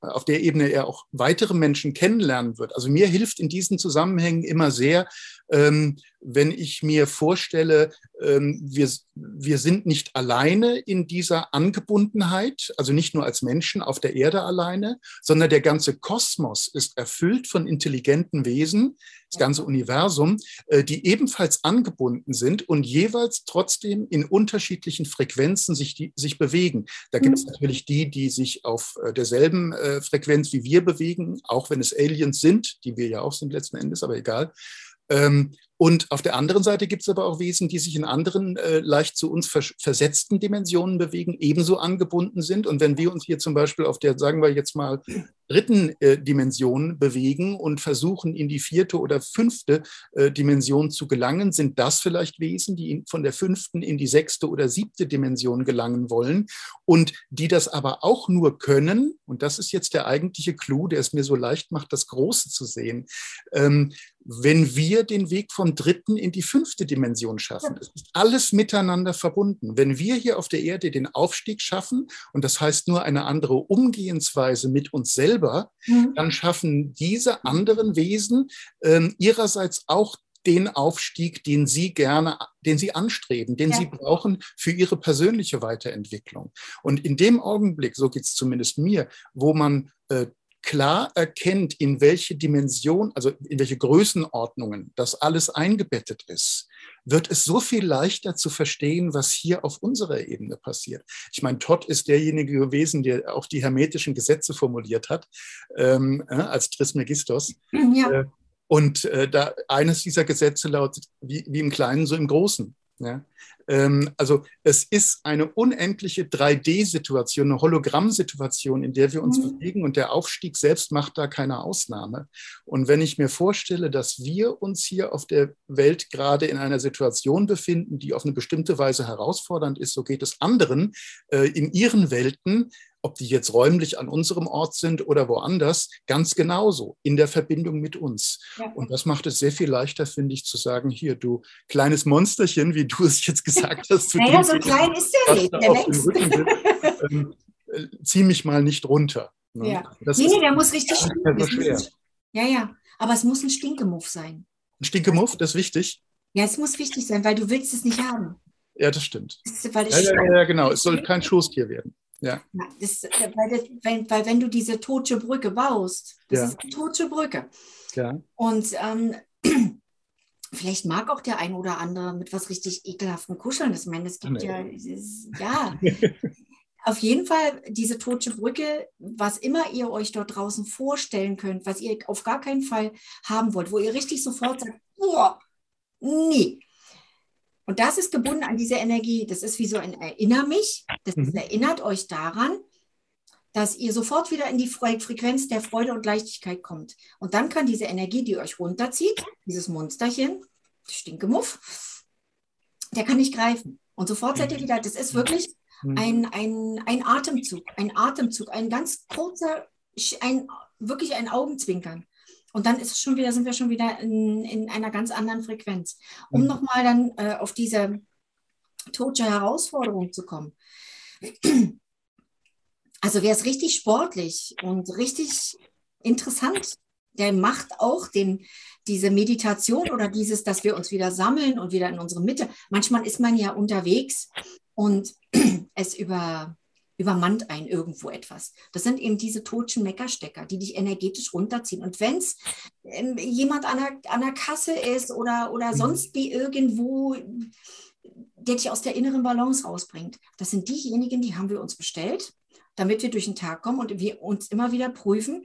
auf der Ebene er auch weitere Menschen kennenlernen wird. Also mir hilft in diesen Zusammenhängen immer sehr, ähm, wenn ich mir vorstelle, ähm, wir, wir sind nicht alleine in dieser Angebundenheit, also nicht nur als Menschen auf der Erde alleine, sondern der ganze Kosmos ist erfüllt von intelligenten Wesen, das ganze Universum, äh, die ebenfalls angebunden sind und jeweils trotzdem in unterschiedlichen Frequenzen sich, die, sich bewegen. Da gibt es mhm. natürlich die, die sich auf äh, derselben äh, Frequenz wie wir bewegen, auch wenn es Aliens sind, die wir ja auch sind letzten Endes, aber egal. Ähm, und auf der anderen Seite gibt es aber auch Wesen, die sich in anderen äh, leicht zu uns vers versetzten Dimensionen bewegen, ebenso angebunden sind. Und wenn wir uns hier zum Beispiel auf der, sagen wir jetzt mal, dritten äh, Dimension bewegen und versuchen, in die vierte oder fünfte äh, Dimension zu gelangen, sind das vielleicht Wesen, die in, von der fünften in die sechste oder siebte Dimension gelangen wollen und die das aber auch nur können, und das ist jetzt der eigentliche Clou, der es mir so leicht macht, das Große zu sehen, ähm, wenn wir den Weg vom dritten in die fünfte Dimension schaffen. Es ist alles miteinander verbunden. Wenn wir hier auf der Erde den Aufstieg schaffen, und das heißt nur eine andere Umgehensweise mit uns selber, mhm. dann schaffen diese anderen Wesen äh, ihrerseits auch den Aufstieg, den Sie gerne, den Sie anstreben, den ja. Sie brauchen für Ihre persönliche Weiterentwicklung. Und in dem Augenblick, so geht es zumindest mir, wo man äh, klar erkennt, in welche Dimension, also in welche Größenordnungen das alles eingebettet ist, wird es so viel leichter zu verstehen, was hier auf unserer Ebene passiert. Ich meine, Todd ist derjenige gewesen, der auch die hermetischen Gesetze formuliert hat, ähm, äh, als Trismegistos. Ja. Äh, und äh, da eines dieser Gesetze lautet, wie, wie im Kleinen, so im Großen. Ja? Ähm, also es ist eine unendliche 3D-Situation, eine Hologramm-Situation, in der wir uns mhm. bewegen und der Aufstieg selbst macht da keine Ausnahme. Und wenn ich mir vorstelle, dass wir uns hier auf der Welt gerade in einer Situation befinden, die auf eine bestimmte Weise herausfordernd ist, so geht es anderen äh, in ihren Welten, ob die jetzt räumlich an unserem Ort sind oder woanders, ganz genauso in der Verbindung mit uns. Ja. Und das macht es sehr viel leichter, finde ich, zu sagen, hier, du kleines Monsterchen, wie du es jetzt gesagt hast. naja, so klein ist der nicht, der wächst. ähm, äh, zieh mich mal nicht runter. Ne? Ja. Das nee, nee, der muss richtig stinken. Ja, ja, aber es muss ein Stinkemuff sein. Ein Stinkemuff, das ist wichtig. Ja, es muss wichtig sein, weil du willst es nicht haben. Ja, das stimmt. Das ist, ja, ja, ja, genau. Es soll kein Schoßtier werden. Ja. Das, weil, das, wenn, weil wenn du diese tote Brücke baust, das ja. ist eine tote Brücke. Ja. Und ähm, vielleicht mag auch der ein oder andere mit was richtig ekelhaften kuscheln. Das meine, es gibt ja, ja. Auf jeden Fall diese tote Brücke, was immer ihr euch dort draußen vorstellen könnt, was ihr auf gar keinen Fall haben wollt, wo ihr richtig sofort sagt, boah, nee, und das ist gebunden an diese Energie. Das ist wie so ein Erinner mich. Das mhm. erinnert euch daran, dass ihr sofort wieder in die Frequenz der Freude und Leichtigkeit kommt. Und dann kann diese Energie, die euch runterzieht, dieses Monsterchen, Stinkemuff, der kann nicht greifen. Und sofort seid ihr mhm. wieder, das ist wirklich mhm. ein, ein, ein Atemzug, ein Atemzug, ein ganz kurzer, ein, wirklich ein Augenzwinkern. Und dann ist es schon wieder, sind wir schon wieder in, in einer ganz anderen Frequenz. Um Mhm. nochmal dann äh, auf diese tote Herausforderung zu kommen. Also wer ist richtig sportlich und richtig interessant, der macht auch den, diese Meditation oder dieses, dass wir uns wieder sammeln und wieder in unsere Mitte. Manchmal ist man ja unterwegs und es über, übermannt einen irgendwo etwas. Das sind eben diese totschen Meckerstecker, die dich energetisch runterziehen. Und wenn es ähm, jemand an der, an der Kasse ist oder, oder Mhm. sonst wie irgendwo, der dich aus der inneren Balance rausbringt, das sind diejenigen, die haben wir uns bestellt, damit wir durch den Tag kommen und wir uns immer wieder prüfen,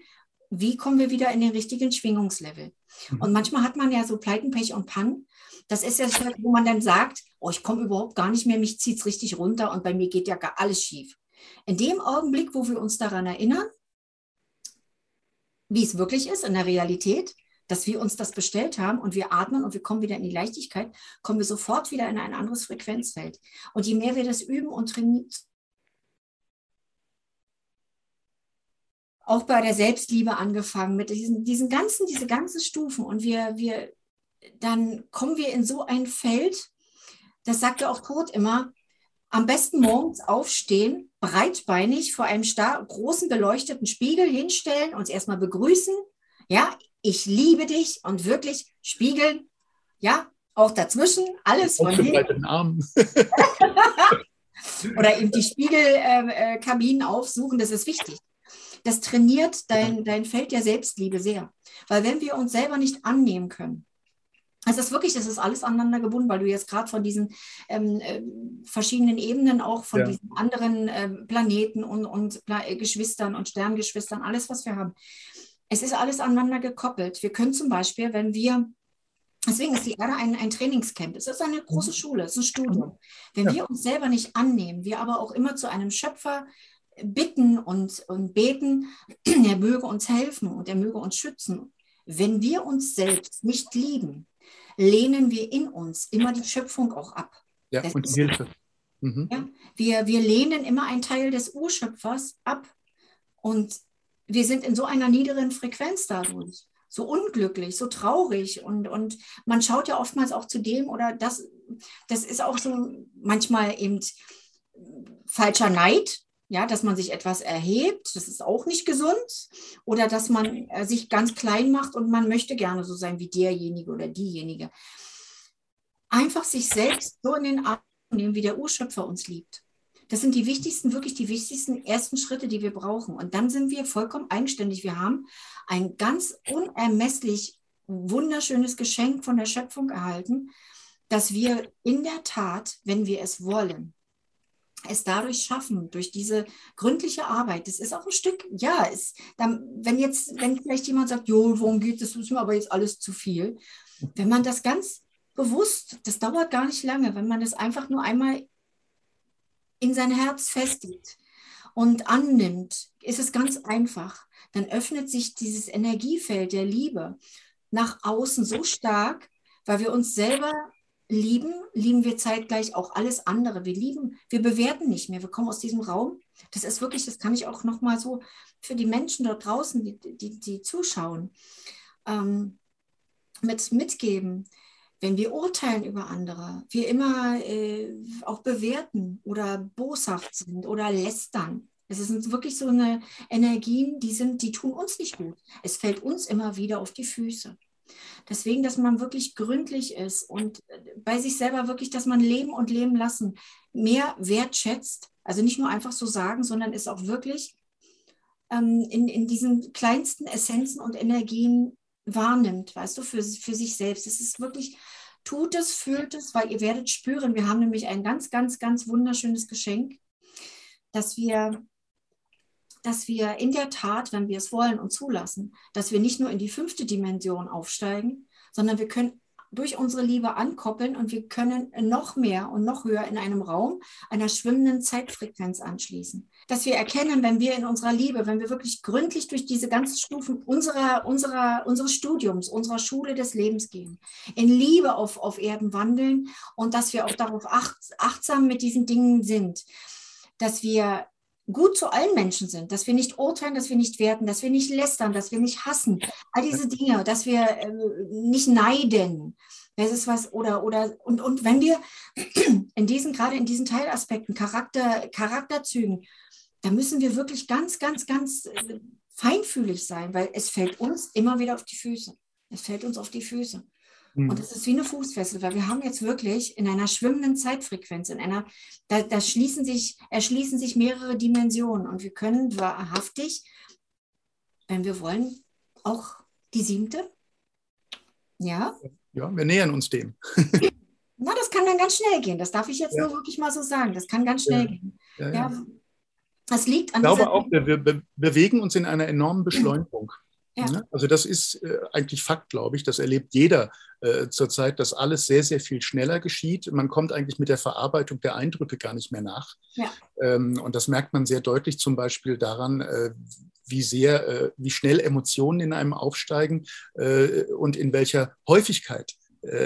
wie kommen wir wieder in den richtigen Schwingungslevel. Mhm. Und manchmal hat man ja so Pleiten, Pech und Pannen. Das ist ja, so, wo man dann sagt, oh, ich komme überhaupt gar nicht mehr, mich zieht es richtig runter und bei mir geht ja gar alles schief. In dem Augenblick, wo wir uns daran erinnern, wie es wirklich ist in der Realität, dass wir uns das bestellt haben und wir atmen und wir kommen wieder in die Leichtigkeit, kommen wir sofort wieder in ein anderes Frequenzfeld. Und je mehr wir das üben und trainieren, auch bei der Selbstliebe angefangen, mit diesen, diesen ganzen, diese ganzen Stufen. Und wir, wir, dann kommen wir in so ein Feld, das sagte auch Kurt immer, am besten morgens aufstehen, breitbeinig vor einem star großen beleuchteten Spiegel hinstellen, uns erstmal begrüßen. Ja, ich liebe dich und wirklich spiegeln. Ja, auch dazwischen, alles von. Ausgebreiteten Armen. Oder eben die Spiegelkabinen aufsuchen, das ist wichtig. Das trainiert dein, dein Feld der Selbstliebe sehr. Weil wenn wir uns selber nicht annehmen können, es ist wirklich, das ist alles aneinander gebunden, weil du jetzt gerade von diesen ähm, äh, verschiedenen Ebenen auch von Ja. diesen anderen ähm, Planeten und, und äh, Geschwistern und Sterngeschwistern, alles, was wir haben. Es ist alles aneinander gekoppelt. Wir können zum Beispiel, wenn wir, deswegen ist die Erde ein, ein Trainingscamp, es ist eine große Schule, es ist ein Studium. Wenn Ja. wir uns selber nicht annehmen, wir aber auch immer zu einem Schöpfer bitten und, und beten, er möge uns helfen und er möge uns schützen. Wenn wir uns selbst nicht lieben, lehnen wir in uns immer die Schöpfung auch ab. Ja, Das und ist- Hilfe. Mhm. Ja? Wir, wir lehnen immer einen Teil des Urschöpfers ab und wir sind in so einer niederen Frequenz dadurch. So unglücklich, so traurig und, und man schaut ja oftmals auch zu dem oder das, das ist auch so manchmal eben falscher Neid, ja, dass man sich etwas erhebt, das ist auch nicht gesund. Oder dass man äh, sich ganz klein macht und man möchte gerne so sein wie derjenige oder diejenige. Einfach sich selbst so in den Arm nehmen, wie der Urschöpfer uns liebt. Das sind die wichtigsten, wirklich die wichtigsten ersten Schritte, die wir brauchen. Und dann sind wir vollkommen eigenständig. Wir haben ein ganz unermesslich wunderschönes Geschenk von der Schöpfung erhalten, dass wir in der Tat, wenn wir es wollen, es dadurch schaffen, durch diese gründliche Arbeit. Das ist auch ein Stück, ja, es, dann, wenn jetzt, wenn vielleicht jemand sagt, jo, worum geht es, das ist mir aber jetzt alles zu viel. Wenn man das ganz bewusst, das dauert gar nicht lange, wenn man das einfach nur einmal in sein Herz festigt und annimmt, ist es ganz einfach. Dann öffnet sich dieses Energiefeld der Liebe nach außen so stark, weil wir uns selber lieben, lieben wir zeitgleich auch alles andere. Wir lieben, wir bewerten nicht mehr. Wir kommen aus diesem Raum. Das ist wirklich, das kann ich auch noch mal so für die Menschen dort draußen, die, die, die zuschauen, ähm, mit mitgeben. Wenn wir urteilen über andere, wir immer äh, auch bewerten oder boshaft sind oder lästern. Es sind wirklich so eine Energien, die sind, die tun uns nicht gut. Es fällt uns immer wieder auf die Füße. Deswegen, dass man wirklich gründlich ist und bei sich selber wirklich, dass man leben und leben lassen mehr wertschätzt. Also nicht nur einfach so sagen, sondern es auch wirklich ähm, in, in diesen kleinsten Essenzen und Energien wahrnimmt, weißt du, für, für sich selbst. Es ist wirklich, tut es, fühlt es, weil ihr werdet spüren, wir haben nämlich ein ganz, ganz, ganz wunderschönes Geschenk, dass wir dass wir in der Tat, wenn wir es wollen und zulassen, dass wir nicht nur in die fünfte Dimension aufsteigen, sondern wir können durch unsere Liebe ankoppeln und wir können noch mehr und noch höher in einem Raum einer schwimmenden Zeitfrequenz anschließen. Dass wir erkennen, wenn wir in unserer Liebe, wenn wir wirklich gründlich durch diese ganzen Stufen unserer, unserer, unseres Studiums, unserer Schule des Lebens gehen, in Liebe auf, auf Erden wandeln und dass wir auch darauf acht, achtsam mit diesen Dingen sind, dass wir gut zu allen Menschen sind, dass wir nicht urteilen, dass wir nicht werten, dass wir nicht lästern, dass wir nicht hassen, all diese Dinge, dass wir äh, nicht neiden. Das ist was, oder, oder, und, und wenn wir in diesen, gerade in diesen Teilaspekten, Charakter, Charakterzügen, da müssen wir wirklich ganz, ganz, ganz äh, feinfühlig sein, weil es fällt uns immer wieder auf die Füße. Es fällt uns auf die Füße. Mhm. Und es ist wie eine Fußfessel, weil wir haben jetzt wirklich in einer schwimmenden Zeitfrequenz, in einer, da, da schließen sich, erschließen sich mehrere Dimensionen und wir können wahrhaftig, wenn wir wollen, auch die siebte. Ja. Ja, wir nähern uns dem. Na, das kann dann ganz schnell gehen. Das darf ich jetzt ja. nur wirklich mal so sagen. Das kann ganz schnell ja. gehen. Ja, ja. Das liegt an Ich glaube auch, wir, wir bewegen uns in einer enormen Beschleunigung. Ja. Ne? Also das ist äh, eigentlich Fakt, glaube ich. Das erlebt jeder äh, zurzeit, dass alles sehr, sehr viel schneller geschieht. Man kommt eigentlich mit der Verarbeitung der Eindrücke gar nicht mehr nach. Ja. Ähm, und das merkt man sehr deutlich zum Beispiel daran, äh, wie sehr, wie schnell Emotionen in einem aufsteigen und in welcher Häufigkeit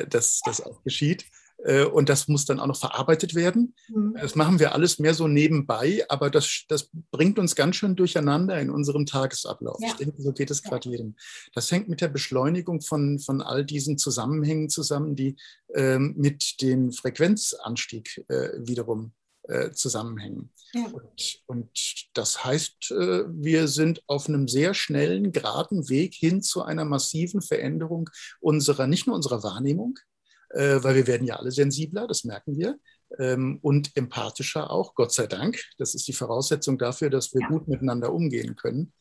das, das auch geschieht. Äh, und das muss dann auch noch verarbeitet werden. Mhm. Das machen wir alles mehr so nebenbei, aber das, das bringt uns ganz schön durcheinander in unserem Tagesablauf. Ja. Ich denke, so geht es gerade ja. jedem. Das hängt mit der Beschleunigung von, von all diesen Zusammenhängen zusammen, die ähm, mit dem Frequenzanstieg äh, wiederum äh, zusammenhängen. Ja. Und, und, das heißt, äh, wir sind auf einem sehr schnellen, geraden Weg hin zu einer massiven Veränderung unserer, nicht nur unserer Wahrnehmung, äh, weil wir werden ja alle sensibler, das merken wir, ähm, und empathischer auch, Gott sei Dank. Das ist die Voraussetzung dafür, dass wir ja. gut miteinander umgehen können.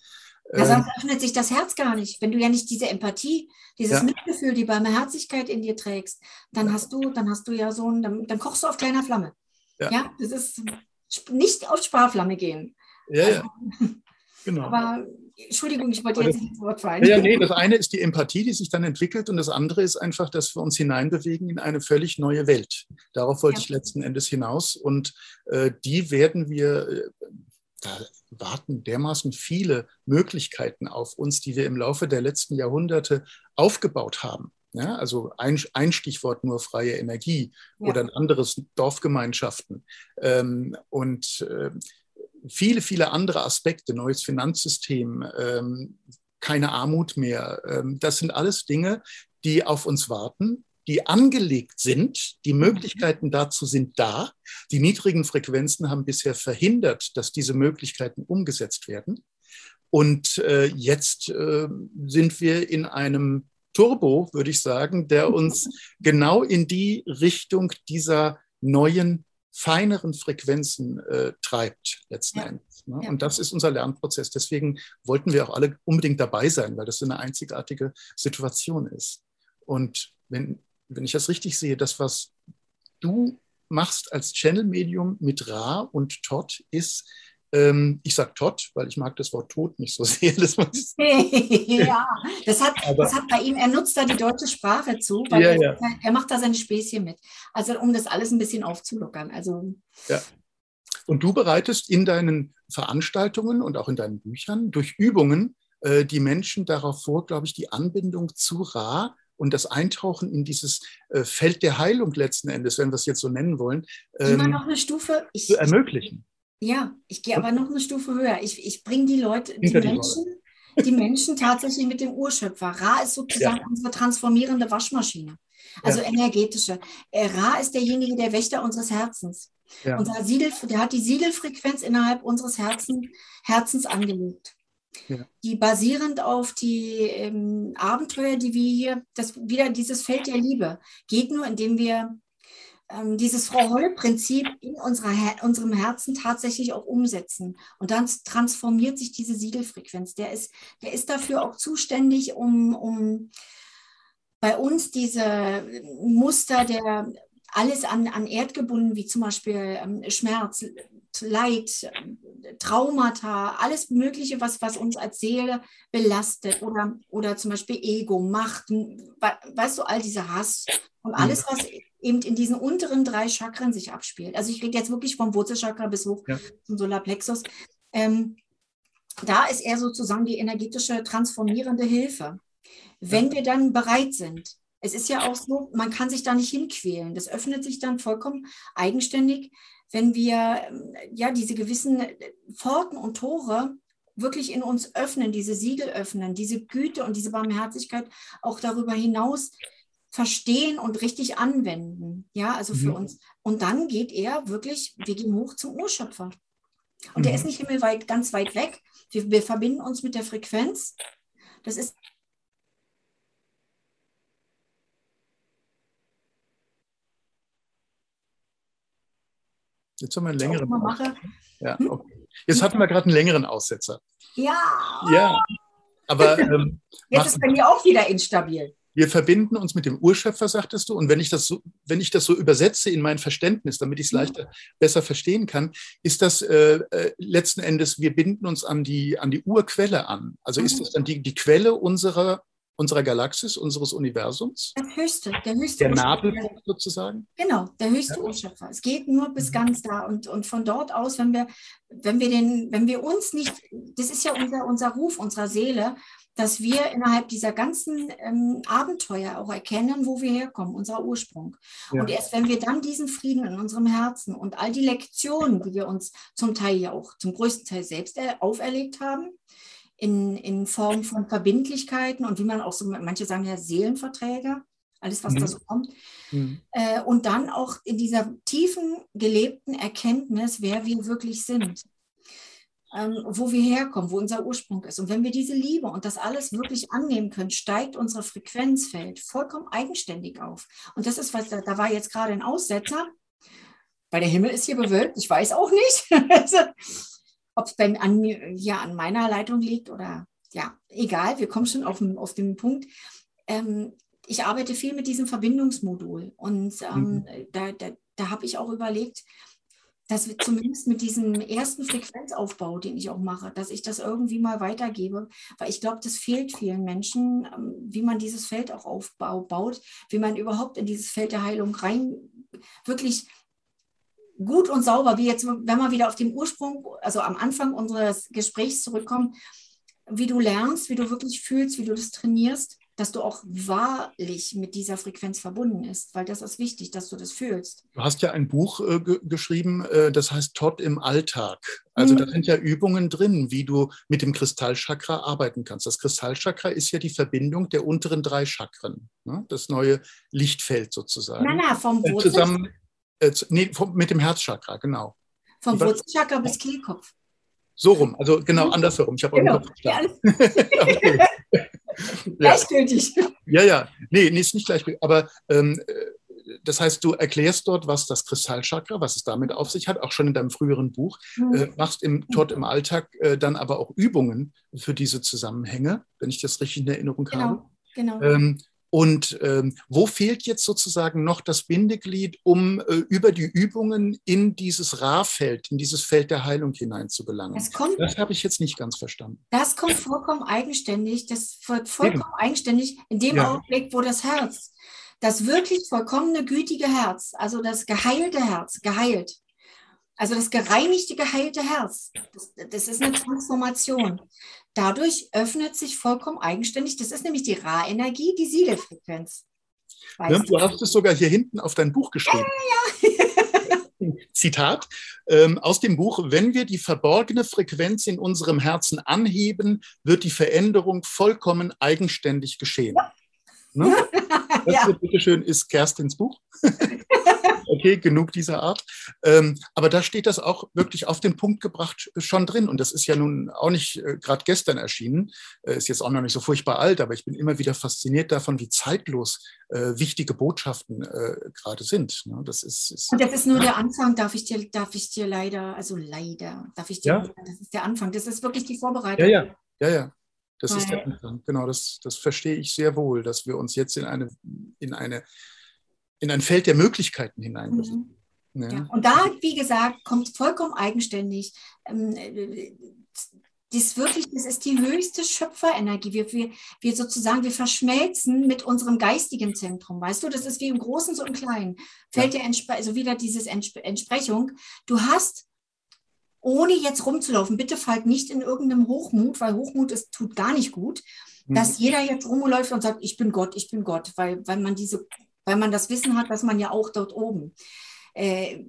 Ja, sonst ähm, öffnet sich das Herz gar nicht. Wenn du ja nicht diese Empathie, dieses ja. Mitgefühl, die Barmherzigkeit in dir trägst, dann hast du, dann hast du ja so ein, dann, dann kochst du auf kleiner Flamme. Ja. ja, das ist nicht auf Sparflamme gehen. Ja, ja. Also, genau. Aber Entschuldigung, ich wollte jetzt nicht ins Wort fallen. Ja, nee, das eine ist die Empathie, die sich dann entwickelt und das andere ist einfach, dass wir uns hineinbewegen in eine völlig neue Welt. Darauf wollte ja. ich letzten Endes hinaus und äh, die werden wir, äh, da warten dermaßen viele Möglichkeiten auf uns, die wir im Laufe der letzten Jahrhunderte aufgebaut haben. Ja, also ein, ein, Stichwort nur freie Energie ja. oder ein anderes Dorfgemeinschaften. Ähm, und äh, viele, viele andere Aspekte, neues Finanzsystem, ähm, keine Armut mehr. Ähm, das sind alles Dinge, die auf uns warten, die angelegt sind. Die mhm. Möglichkeiten dazu sind da. Die niedrigen Frequenzen haben bisher verhindert, dass diese Möglichkeiten umgesetzt werden. Und äh, jetzt äh, sind wir in einem Turbo, würde ich sagen, der uns genau in die Richtung dieser neuen feineren Frequenzen äh, treibt letzten ja. Endes. Ne? Ja. Und das ist unser Lernprozess. Deswegen wollten wir auch alle unbedingt dabei sein, weil das so eine einzigartige Situation ist. Und wenn, wenn ich das richtig sehe, das, was du machst als Channel-Medium mit Ra und Todd, ist ähm, ich sage Todd, weil ich mag das Wort Tod nicht so sehr. Das ja, das hat, Aber, das hat bei ihm, er nutzt da die deutsche Sprache zu, weil ja, er, ja. er, macht da seine Späßchen mit. Also um das alles ein bisschen aufzulockern. Also, ja. Und du bereitest in deinen Veranstaltungen und auch in deinen Büchern durch Übungen äh, die Menschen darauf vor, glaube ich, die Anbindung zu Ra und das Eintauchen in dieses äh, Feld der Heilung letzten Endes, wenn wir es jetzt so nennen wollen, ähm, immer noch eine Stufe ich, zu ermöglichen. Ja, ich gehe aber noch eine Stufe höher. Ich, ich bringe die Leute, die Menschen, die Menschen tatsächlich mit dem Urschöpfer. Ra ist sozusagen ja. unsere transformierende Waschmaschine, also ja. energetische. Äh, Ra ist derjenige, der Wächter unseres Herzens. Ja. Unser Siegel, der hat die Siegelfrequenz innerhalb unseres Herzen, Herzens angelegt. Ja. Die basierend auf die ähm, Abenteuer, die wir hier, das wieder dieses Feld der Liebe, geht nur, indem wir dieses Frau Holl-Prinzip in unserer, unserem Herzen tatsächlich auch umsetzen. Und dann transformiert sich diese Siegelfrequenz. Der ist, der ist dafür auch zuständig, um, um bei uns diese Muster der alles an, an Erd gebunden, wie zum Beispiel ähm, Schmerz, Leid, Traumata, alles Mögliche, was, was uns als Seele belastet oder, oder zum Beispiel Ego, Macht, weißt du, all dieser Hass und alles, was eben in diesen unteren drei Chakren sich abspielt. Also ich rede jetzt wirklich vom Wurzelchakra bis hoch ja. zum Solarplexus. Ähm, da ist er sozusagen die energetische transformierende Hilfe. Wenn wir dann bereit sind, es ist ja auch so, man kann sich da nicht hinquälen. Das öffnet sich dann vollkommen eigenständig. Wenn wir ja diese gewissen Pforten und Tore wirklich in uns öffnen, diese Siegel öffnen, diese Güte und diese Barmherzigkeit auch darüber hinaus verstehen und richtig anwenden. Ja, also für mhm. uns. Und dann geht er wirklich, wir gehen hoch zum Urschöpfer. Und mhm. der ist nicht himmelweit, ganz weit weg. Wir, wir verbinden uns mit der Frequenz. Das ist Jetzt haben wir einen längeren. Ja, hm? okay. Jetzt hatten wir gerade einen längeren Aussetzer. Ja. Ja. Aber ähm, jetzt ist bei mir auch wieder instabil. Wir verbinden uns mit dem Urschöpfer, sagtest du. Und wenn ich das so, wenn ich das so übersetze in mein Verständnis, damit ich es mhm. leichter, besser verstehen kann, ist das äh, äh, letzten Endes, wir binden uns an die, an die Urquelle an. Also ist das dann die, die Quelle unserer, unserer Galaxis, unseres Universums? Der höchste, der höchste. Der Nabelpunkt sozusagen? Genau, der höchste ja. Urschöpfer. Es geht nur bis mhm. ganz da. Und, und von dort aus, wenn wir, wenn wir den, wenn wir uns nicht, das ist ja unser, unser Ruf unserer Seele, dass wir innerhalb dieser ganzen ähm, Abenteuer auch erkennen, wo wir herkommen, unser Ursprung. Ja. Und erst wenn wir dann diesen Frieden in unserem Herzen und all die Lektionen, die wir uns zum Teil ja auch zum größten Teil selbst auferlegt haben, in, in Form von Verbindlichkeiten und wie man auch so, manche sagen ja Seelenverträge, alles, was mhm. da so kommt. Mhm. Äh, und dann auch in dieser tiefen, gelebten Erkenntnis, wer wir wirklich sind ähm, wo wir herkommen, wo unser Ursprung ist. Und wenn wir diese Liebe und das alles wirklich annehmen können, steigt unser Frequenzfeld vollkommen eigenständig auf. Und das ist, was da, da war jetzt gerade ein Aussetzer, weil der Himmel ist hier bewölkt. Ich weiß auch nicht, ob es an, ja, an meiner Leitung liegt oder ja, egal. Wir kommen schon auf, auf den Punkt. Ähm, ich arbeite viel mit diesem Verbindungsmodul und ähm, mhm. da, da, da habe ich auch überlegt, dass wir zumindest mit diesem ersten Frequenzaufbau, den ich auch mache, dass ich das irgendwie mal weitergebe, weil ich glaube, das fehlt vielen Menschen, ähm, wie man dieses Feld auch aufbaut, wie man überhaupt in dieses Feld der Heilung rein wirklich gut und sauber, wie jetzt, wenn wir wieder auf den Ursprung, also am Anfang unseres Gesprächs zurückkommen, wie du lernst, wie du wirklich fühlst, wie du das trainierst, dass du auch wahrlich mit dieser Frequenz verbunden ist, weil das ist wichtig, dass du das fühlst. Du hast ja ein Buch äh, geschrieben, äh, das heißt Todd im Alltag. Also mhm. da sind ja Übungen drin, wie du mit dem Kristallchakra arbeiten kannst. Das Kristallchakra ist ja die Verbindung der unteren drei Chakren, ne? das neue Lichtfeld sozusagen. Na, na, vom äh, Wurzel. Zusammen, äh, nee, vom, mit dem Herzchakra, genau. Vom Wurzelchakra bis Kehlkopf. So rum, also genau mhm. andersherum. Ich habe auch genau. Ja, okay. Gleichgültig. Ja, ja. Nee, nee, ist nicht gleichgültig. Aber ähm, das heißt, du erklärst dort, was das Kristallchakra, was es damit auf sich hat, auch schon in deinem früheren Buch, mhm. äh, machst im, dort im Alltag äh, dann aber auch Übungen für diese Zusammenhänge, wenn ich das richtig in Erinnerung genau, habe. Genau. Ähm, und ähm, wo fehlt jetzt sozusagen noch das Bindeglied, um äh, über die Übungen in dieses Ra-Feld, in dieses Feld der Heilung hinein zu gelangen? Das, kommt, das habe ich jetzt nicht ganz verstanden. Das kommt vollkommen eigenständig. Das wird vollkommen Eben. eigenständig in dem ja. Augenblick, wo das Herz, das wirklich vollkommene, gütige Herz, also das geheilte Herz, geheilt, also das gereinigte, geheilte Herz, das, das ist eine Transformation. Dadurch öffnet sich vollkommen eigenständig, das ist nämlich die Ra-Energie, die Siegelfrequenz. Ja, du hast es sogar hier hinten auf dein Buch geschrieben. Ja, ja. Zitat ähm, aus dem Buch, wenn wir die verborgene Frequenz in unserem Herzen anheben, wird die Veränderung vollkommen eigenständig geschehen. Ja. Ne? Das ja. bitteschön ist Kerstins Buch. okay, genug dieser Art. Ähm, aber da steht das auch wirklich auf den Punkt gebracht schon drin. Und das ist ja nun auch nicht äh, gerade gestern erschienen, äh, ist jetzt auch noch nicht so furchtbar alt, aber ich bin immer wieder fasziniert davon, wie zeitlos äh, wichtige Botschaften äh, gerade sind. Ne? Das ist, ist, Und das ist nur der Anfang, darf ich dir, darf ich dir leider, also leider, darf ich dir, ja? das ist der Anfang, das ist wirklich die Vorbereitung. Ja, ja, ja, ja. Das Weil, ist der Anfang. Genau, das, das verstehe ich sehr wohl, dass wir uns jetzt in eine, in eine in ein Feld der Möglichkeiten hinein. Mhm. Ja. Ja. Und da, wie gesagt, kommt vollkommen eigenständig. Ähm, das wirklich, das ist die höchste Schöpferenergie. Wir, wir, wir sozusagen, wir verschmelzen mit unserem geistigen Zentrum. Weißt du, das ist wie im Großen so im Kleinen. Fällt ja. dir also wieder dieses Entsp Entsprechung. Du hast, ohne jetzt rumzulaufen, bitte fallt nicht in irgendeinem Hochmut, weil Hochmut ist, tut gar nicht gut, mhm. dass jeder jetzt rumläuft und sagt, ich bin Gott, ich bin Gott, weil, weil man diese weil man das Wissen hat, dass man ja auch dort oben. Äh,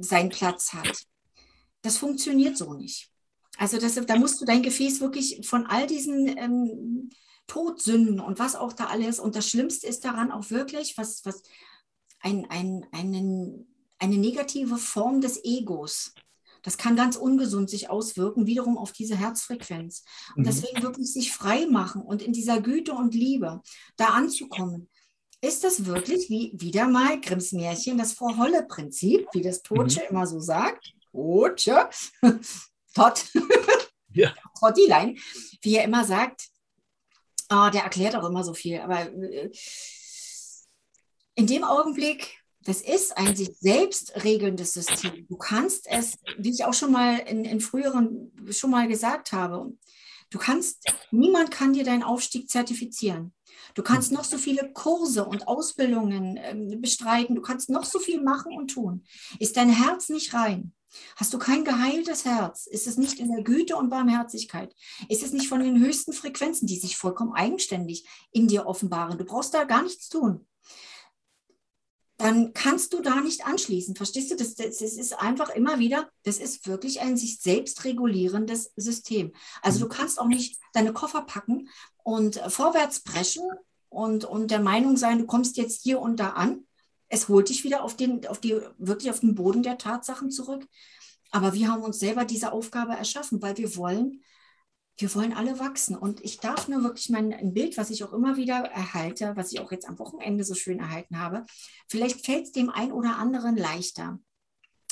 seinen Platz hat. Das funktioniert so nicht. Also das, da musst du dein Gefäß wirklich von all diesen ähm, Todsünden und was auch da alles. Und das Schlimmste ist daran auch wirklich, was, was ein, ein, einen, eine negative Form des Egos. Das kann ganz ungesund sich auswirken, wiederum auf diese Herzfrequenz. Und mhm. deswegen wirklich sich frei machen und in dieser Güte und Liebe da anzukommen. Ist das wirklich, wie wieder mal Grimms Märchen, das Frau-Holle-Prinzip, wie das Totsche mhm. immer so sagt? Totsche, Tot, ja. Tottilein, wie er immer sagt, oh, der erklärt auch immer so viel, aber äh, in dem Augenblick, das ist ein sich selbst regelndes System. Du kannst es, wie ich auch schon mal in, in früheren schon mal gesagt habe, du kannst, niemand kann dir deinen Aufstieg zertifizieren. Du kannst noch so viele Kurse und Ausbildungen äh, bestreiten, du kannst noch so viel machen und tun. Ist dein Herz nicht rein? Hast du kein geheiltes Herz? Ist es nicht in der Güte und Barmherzigkeit? Ist es nicht von den höchsten Frequenzen, die sich vollkommen eigenständig in dir offenbaren? Du brauchst da gar nichts tun dann kannst du da nicht anschließen. Verstehst du? Das, das, das, ist einfach immer wieder, das ist wirklich ein sich selbst regulierendes System. Also du mhm. kannst auch nicht deine Koffer packen und vorwärts preschen und, und der Meinung sein, du kommst jetzt hier und da an. Es holt dich wieder auf den, auf die, wirklich auf den Boden der Tatsachen zurück. Aber wir haben uns selber diese Aufgabe erschaffen, weil wir wollen, wir wollen alle wachsen. Und ich darf nur wirklich mein ein Bild, was ich auch immer wieder erhalte, was ich auch jetzt am Wochenende so schön erhalten habe, vielleicht fällt es dem einen oder anderen leichter,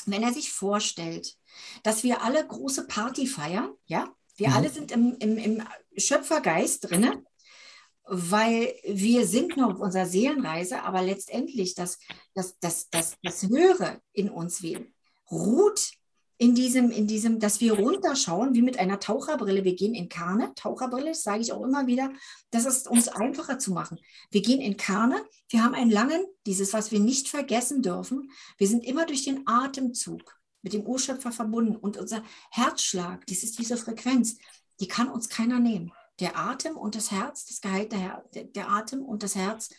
wenn er sich vorstellt, dass wir alle große Party feiern, ja, wir mhm. alle sind im, im, im Schöpfergeist drinne, weil wir sind noch auf unserer Seelenreise, aber letztendlich das, das, das, das, das Höhere in uns ruht in diesem, in diesem, dass wir runterschauen, wie mit einer Taucherbrille. Wir gehen in Karne. Taucherbrille, das sage ich auch immer wieder. Das ist uns einfacher zu machen. Wir gehen in Karne. Wir haben einen langen, dieses, was wir nicht vergessen dürfen. Wir sind immer durch den Atemzug mit dem Urschöpfer verbunden und unser Herzschlag, das ist diese Frequenz, die kann uns keiner nehmen. Der Atem und das Herz, das geheilte Her der, der Atem und das Herz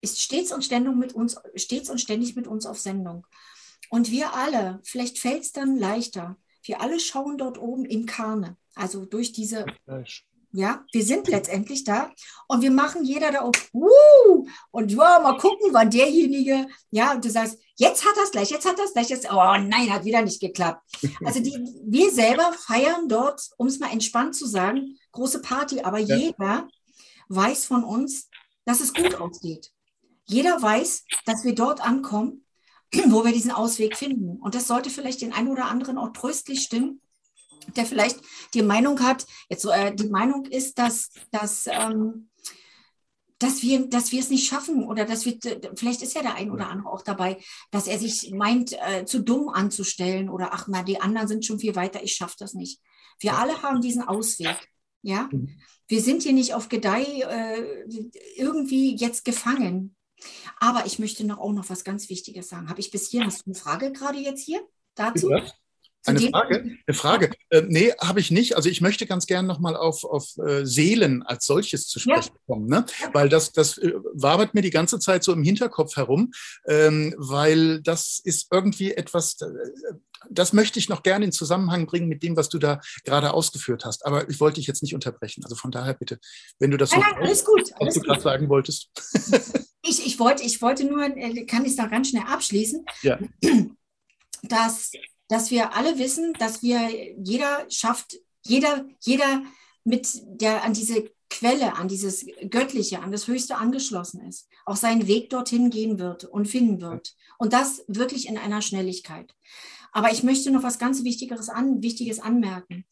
ist stets und ständig mit uns, stets und ständig mit uns auf Sendung. Und wir alle, vielleicht fällt es dann leichter, wir alle schauen dort oben in Karne, also durch diese, ja, wir sind letztendlich da und wir machen jeder da oben, uh, und ja, mal gucken, wann derjenige, ja, und du sagst, jetzt hat das gleich, jetzt hat das gleich, jetzt, oh nein, hat wieder nicht geklappt. Also die, wir selber feiern dort, um es mal entspannt zu sagen, große Party, aber ja. jeder weiß von uns, dass es gut ausgeht. Jeder weiß, dass wir dort ankommen wo wir diesen Ausweg finden. Und das sollte vielleicht den einen oder anderen auch tröstlich stimmen, der vielleicht die Meinung hat, jetzt so, äh, die Meinung ist, dass, dass, ähm, dass, wir, dass wir es nicht schaffen oder dass wir, vielleicht ist ja der ein oder andere auch dabei, dass er sich meint, äh, zu dumm anzustellen oder ach mal, die anderen sind schon viel weiter, ich schaffe das nicht. Wir alle haben diesen Ausweg. Ja, mhm. wir sind hier nicht auf Gedeih äh, irgendwie jetzt gefangen. Aber ich möchte noch auch noch was ganz Wichtiges sagen. Habe ich bis hier, hast du eine Frage gerade jetzt hier dazu? Ja. Eine Frage? Eine Frage? Äh, nee, habe ich nicht. Also ich möchte ganz gerne nochmal auf, auf äh, Seelen als solches zu sprechen kommen, ne? weil das, das äh, wabert mir die ganze Zeit so im Hinterkopf herum, ähm, weil das ist irgendwie etwas, äh, das möchte ich noch gerne in Zusammenhang bringen mit dem, was du da gerade ausgeführt hast. Aber ich wollte dich jetzt nicht unterbrechen. Also von daher bitte, wenn du das nein, so nein, alles gut, was du gerade sagen wolltest. Ich, ich, wollte, ich wollte nur, äh, kann ich es da ganz schnell abschließen, ja. dass, dass wir alle wissen, dass wir, jeder schafft, jeder, jeder mit der an diese Quelle, an dieses Göttliche, an das Höchste angeschlossen ist, auch seinen Weg dorthin gehen wird und finden wird. Und das wirklich in einer Schnelligkeit. Aber ich möchte noch was ganz Wichtigeres, an, Wichtiges anmerken.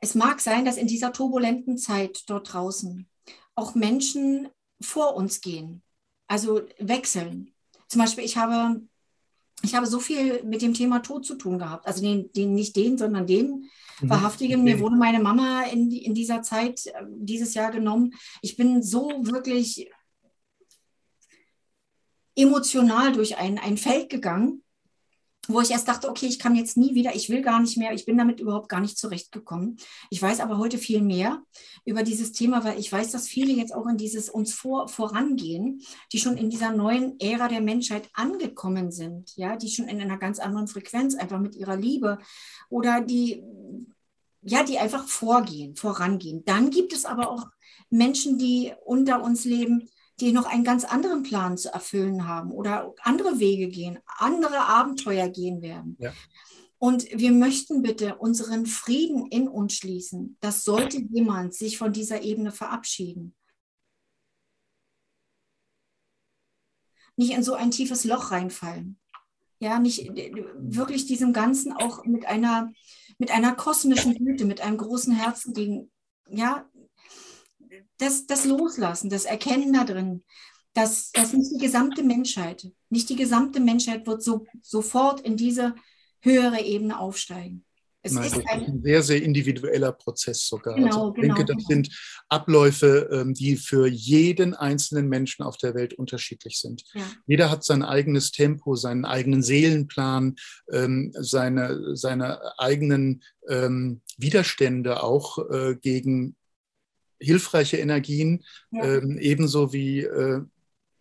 Es mag sein, dass in dieser turbulenten Zeit dort draußen auch Menschen vor uns gehen, also wechseln. Zum Beispiel, ich habe, ich habe so viel mit dem Thema Tod zu tun gehabt. Also den, den nicht den, sondern den mhm. Wahrhaftigen. Mir wurde meine Mama in, in dieser Zeit, äh, dieses Jahr genommen. Ich bin so wirklich emotional durch ein, ein Feld gegangen, wo ich erst dachte, okay, ich kann jetzt nie wieder, ich will gar nicht mehr, ich bin damit überhaupt gar nicht zurechtgekommen. Ich weiß aber heute viel mehr über dieses Thema, weil ich weiß, dass viele jetzt auch in dieses uns vor, vorangehen, die schon in dieser neuen Ära der Menschheit angekommen sind, ja, die schon in einer ganz anderen Frequenz einfach mit ihrer Liebe oder die, ja, die einfach vorgehen, vorangehen. Dann gibt es aber auch Menschen, die unter uns leben, die noch einen ganz anderen Plan zu erfüllen haben oder andere Wege gehen, andere Abenteuer gehen werden. Ja. Und wir möchten bitte unseren Frieden in uns schließen. Das sollte jemand sich von dieser Ebene verabschieden. Nicht in so ein tiefes Loch reinfallen. Ja, nicht wirklich diesem Ganzen auch mit einer, mit einer kosmischen Güte, mit einem großen Herzen gegen, ja, das, das Loslassen, das Erkennen da drin, dass, dass nicht die gesamte Menschheit, nicht die gesamte Menschheit wird so, sofort in diese höhere Ebene aufsteigen. Es Nein, ist ein, ein, sehr, sehr individueller Prozess sogar. Genau, also ich genau, denke, das genau. sind Abläufe, ähm, die für jeden einzelnen Menschen auf der Welt unterschiedlich sind. Ja. Jeder hat sein eigenes Tempo, seinen eigenen Seelenplan, ähm, seine, seine eigenen ähm, Widerstände auch äh, gegen hilfreiche Energien, ja. ähm, ebenso wie äh,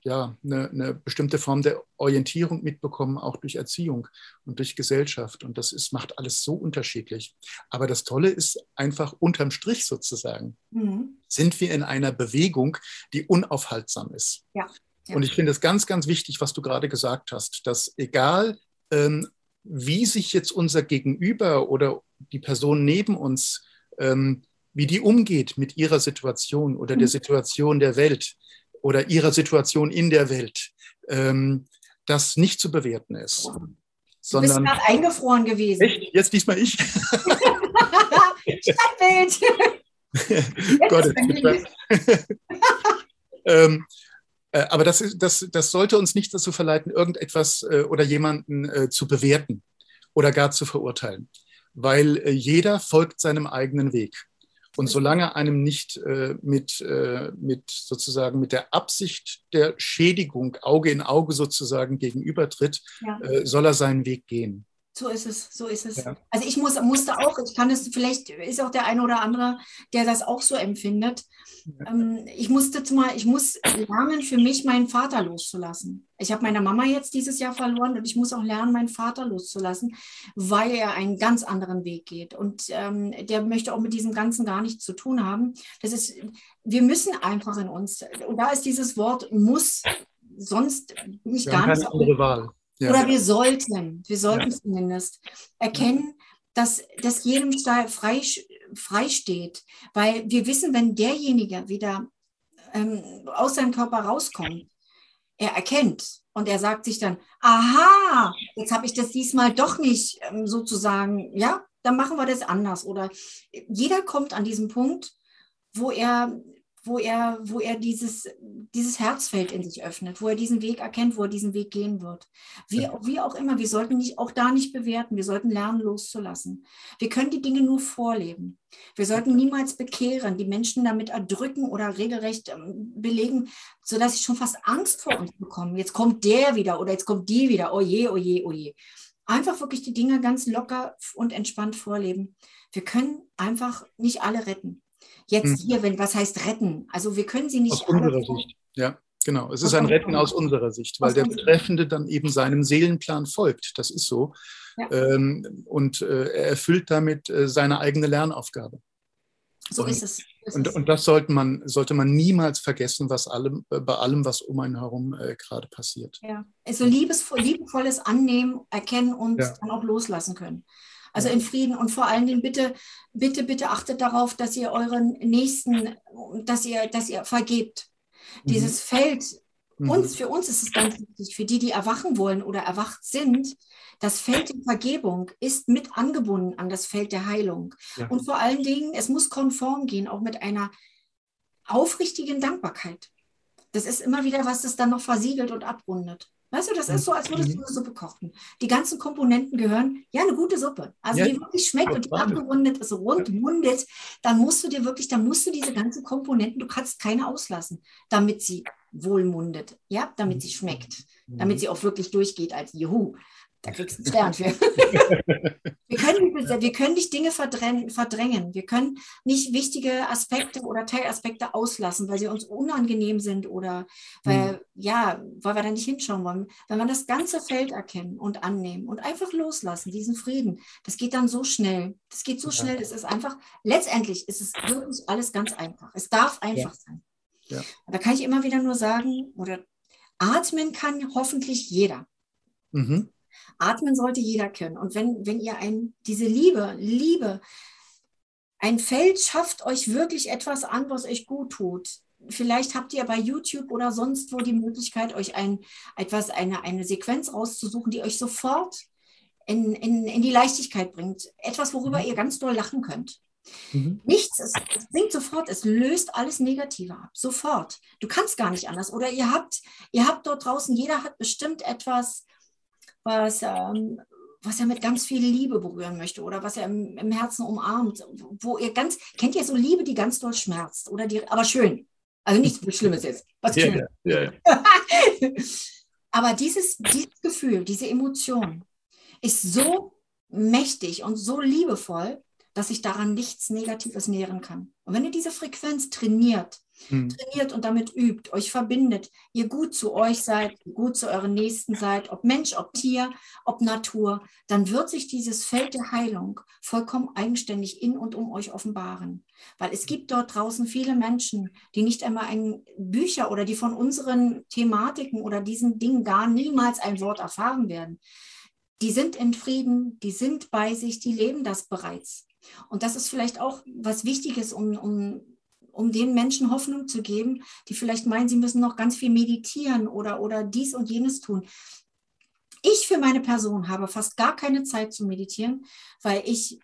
ja, eine, eine, bestimmte Form der Orientierung mitbekommen, auch durch Erziehung und durch Gesellschaft. Und das ist, macht alles so unterschiedlich. Aber das Tolle ist einfach unterm Strich sozusagen, mhm. sind wir in einer Bewegung, die unaufhaltsam ist. Ja. Ja. Und ich finde es ganz, ganz wichtig, was du gerade gesagt hast, dass egal, ähm, wie sich jetzt unser Gegenüber oder die Person neben uns ähm, wie die umgeht mit ihrer Situation oder der mhm. Situation der Welt oder ihrer Situation in der Welt, ähm, das nicht zu bewerten ist. Sondern, du bist gerade eingefroren gewesen. Echt? Jetzt diesmal ich? Stadtbild! Gott, ähm, äh, aber das, ist, das, das sollte uns nicht dazu verleiten, irgendetwas äh, oder jemanden äh, zu bewerten oder gar zu verurteilen, weil äh, jeder folgt seinem eigenen Weg. Und solange einem nicht äh, mit, äh, mit sozusagen mit der Absicht der Schädigung Auge in Auge sozusagen gegenübertritt, ja. äh, soll er seinen Weg gehen. So ist es, so ist es. Ja. Also ich muss, musste auch, ich kann es, vielleicht ist auch der eine oder andere, der das auch so empfindet. Ja. Ähm, ich musste zumal, ich muss lernen, für mich meinen Vater loszulassen. Ich habe meine Mama jetzt dieses Jahr verloren und ich muss auch lernen, meinen Vater loszulassen, weil er einen ganz anderen Weg geht. Und ähm, der möchte auch mit diesem Ganzen gar nichts zu tun haben. Das ist, wir müssen einfach in uns, und da ist dieses Wort muss sonst nicht gar nicht. Keine andere Wahl. Ja. Oder wir sollten, wir sollten ja. zumindest erkennen, dass, dass jedem frei, frei steht. Weil wir wissen, wenn derjenige wieder ähm, aus seinem Körper rauskommt, er erkennt und er sagt sich dann, aha, jetzt habe ich das diesmal doch nicht ähm, sozusagen, ja, dann machen wir das anders. Oder jeder kommt an diesem Punkt, wo er wo er, wo er dieses, dieses Herzfeld in sich öffnet, wo er diesen Weg erkennt, wo er diesen Weg gehen wird. Wie, wie auch immer, wir sollten nicht, auch da nicht bewerten, wir sollten lernen, loszulassen. Wir können die Dinge nur vorleben. Wir sollten niemals bekehren, die Menschen damit erdrücken oder regelrecht ähm, belegen, sodass sie schon fast Angst vor uns bekommen. Jetzt kommt der wieder oder jetzt kommt die wieder. Oje, oje, oje. Einfach wirklich die Dinge ganz locker und entspannt vorleben. Wir können einfach nicht alle retten. Jetzt hm. hier, wenn was heißt retten? Also wir können sie nicht. Aus unserer Sicht, ja. Genau, es ist ein Retten aus unserer Sicht, weil der Betreffende dann eben seinem Seelenplan folgt. Das ist so. Ja. Ähm, und äh, er erfüllt damit äh, seine eigene Lernaufgabe. So und, ist es. Ist und, und, das sollte man, sollte man niemals vergessen, was allem, äh, bei allem, was um einen herum äh, gerade passiert. Ja, also liebevolles Annehmen, erkennen und ja. dann auch loslassen können. Also in Frieden und vor allen Dingen bitte, bitte, bitte achtet darauf, dass ihr euren Nächsten, dass ihr, dass ihr vergebt. Mhm. Dieses Feld, mhm. uns, für uns ist es ganz wichtig, für die, die erwachen wollen oder erwacht sind, das Feld der Vergebung ist mit angebunden an das Feld der Heilung. Ja. Und vor allen Dingen, es muss konform gehen, auch mit einer aufrichtigen Dankbarkeit. Das ist immer wieder was, das dann noch versiegelt und abrundet. Weißt du, das ist so, als würdest du mhm. eine Suppe kochen. Die ganzen Komponenten gehören, ja, eine gute Suppe. Also ja, die wirklich schmeckt und die abgerundet ist, rund mundet, dann musst du dir wirklich, dann musst du diese ganzen Komponenten, du kannst keine auslassen, damit sie wohlmundet, ja, damit sie schmeckt, damit mhm. sie auch wirklich durchgeht als Juhu. Da kriegst du einen Stern für. wir, können, wir können nicht Dinge verdrängen. Wir können nicht wichtige Aspekte oder Teilaspekte auslassen, weil sie uns unangenehm sind oder weil, mhm. ja, weil wir da nicht hinschauen wollen. Wenn wir das ganze Feld erkennen und annehmen und einfach loslassen, diesen Frieden, das geht dann so schnell. Das geht so ja. schnell. Es ist einfach, letztendlich ist es wirklich alles ganz einfach. Es darf einfach ja. sein. Ja. Da kann ich immer wieder nur sagen, oder atmen kann hoffentlich jeder. Mhm. Atmen sollte jeder können. Und wenn, wenn ihr ein, diese Liebe, Liebe, ein Feld schafft euch wirklich etwas an, was euch gut tut. Vielleicht habt ihr bei YouTube oder sonst wo die Möglichkeit, euch ein, etwas, eine, eine Sequenz rauszusuchen, die euch sofort in, in, in die Leichtigkeit bringt. Etwas, worüber mhm. ihr ganz doll lachen könnt. Mhm. Nichts, es, es bringt sofort, es löst alles Negative ab, sofort. Du kannst gar nicht anders. Oder ihr habt, ihr habt dort draußen, jeder hat bestimmt etwas, was, ähm, was er mit ganz viel Liebe berühren möchte oder was er im, im, Herzen umarmt, wo ihr ganz, kennt ihr so Liebe, die ganz doll schmerzt oder die, aber schön. Also nichts Schlimmes jetzt. Was ja, schön. Ja, ja, aber dieses, dieses Gefühl, diese Emotion ist so mächtig und so liebevoll, dass sich daran nichts Negatives nähren kann. Und wenn ihr diese Frequenz trainiert, hm. trainiert und damit übt, euch verbindet, ihr gut zu euch seid, gut zu euren Nächsten seid, ob Mensch, ob Tier, ob Natur, dann wird sich dieses Feld der Heilung vollkommen eigenständig in und um euch offenbaren. Weil es gibt dort draußen viele Menschen, die nicht einmal ein Bücher oder die von unseren Thematiken oder diesen Dingen gar niemals ein Wort erfahren werden. Die sind in Frieden, die sind bei sich, die leben das bereits. Und das ist vielleicht auch was Wichtiges, um, um, um den Menschen Hoffnung zu geben, die vielleicht meinen, sie müssen noch ganz viel meditieren oder, oder dies und jenes tun. Ich für meine Person habe fast gar keine Zeit zu meditieren, weil ich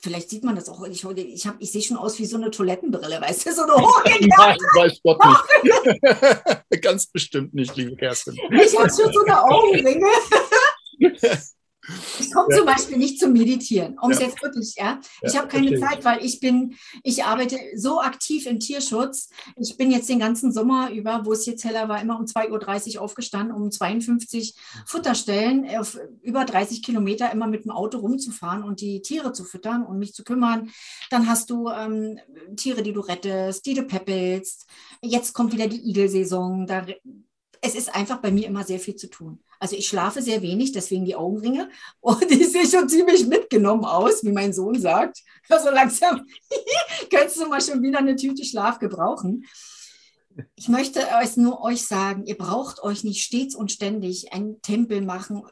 vielleicht sieht man das auch. Ich, ich, hab, ich sehe schon aus wie so eine Toilettenbrille, weißt du, so eine Nein, weiß Gott nicht. Ganz bestimmt nicht, liebe Kerstin. Ich habe schon so eine Augenringe. Ich komme ja. zum Beispiel nicht zum Meditieren, um es ja. jetzt wirklich, ja. Ich habe keine. Zeit, weil ich bin, ich arbeite so aktiv im Tierschutz. Ich bin jetzt den ganzen Sommer über, wo es jetzt heller war, immer um 2.30 Uhr aufgestanden, um 52 Futterstellen auf über 30 Kilometer immer mit dem Auto rumzufahren und die Tiere zu füttern und mich zu kümmern. Dann hast du ähm, Tiere, die du rettest, die du peppelst. Jetzt kommt wieder die Igelsaison. Da, es ist einfach bei mir immer sehr viel zu tun. Also ich schlafe sehr wenig, deswegen die Augenringe. Und ich sehe schon ziemlich mitgenommen aus, wie mein Sohn sagt. So langsam könntest du mal schon wieder eine Tüte Schlaf gebrauchen. Ich möchte euch nur euch sagen, ihr braucht euch nicht stets und ständig einen Tempel machen.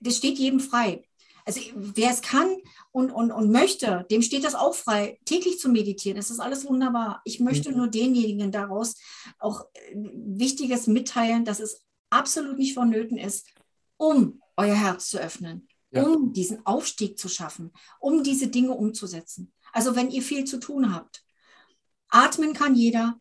Das steht jedem frei. Also wer es kann und, und, und möchte, dem steht das auch frei, täglich zu meditieren. Das ist alles wunderbar. Ich möchte mhm. nur denjenigen daraus auch äh, Wichtiges mitteilen, dass es absolut nicht vonnöten ist, um euer Herz zu öffnen, ja. um diesen Aufstieg zu schaffen, um diese Dinge umzusetzen. Also wenn ihr viel zu tun habt, atmen kann jeder,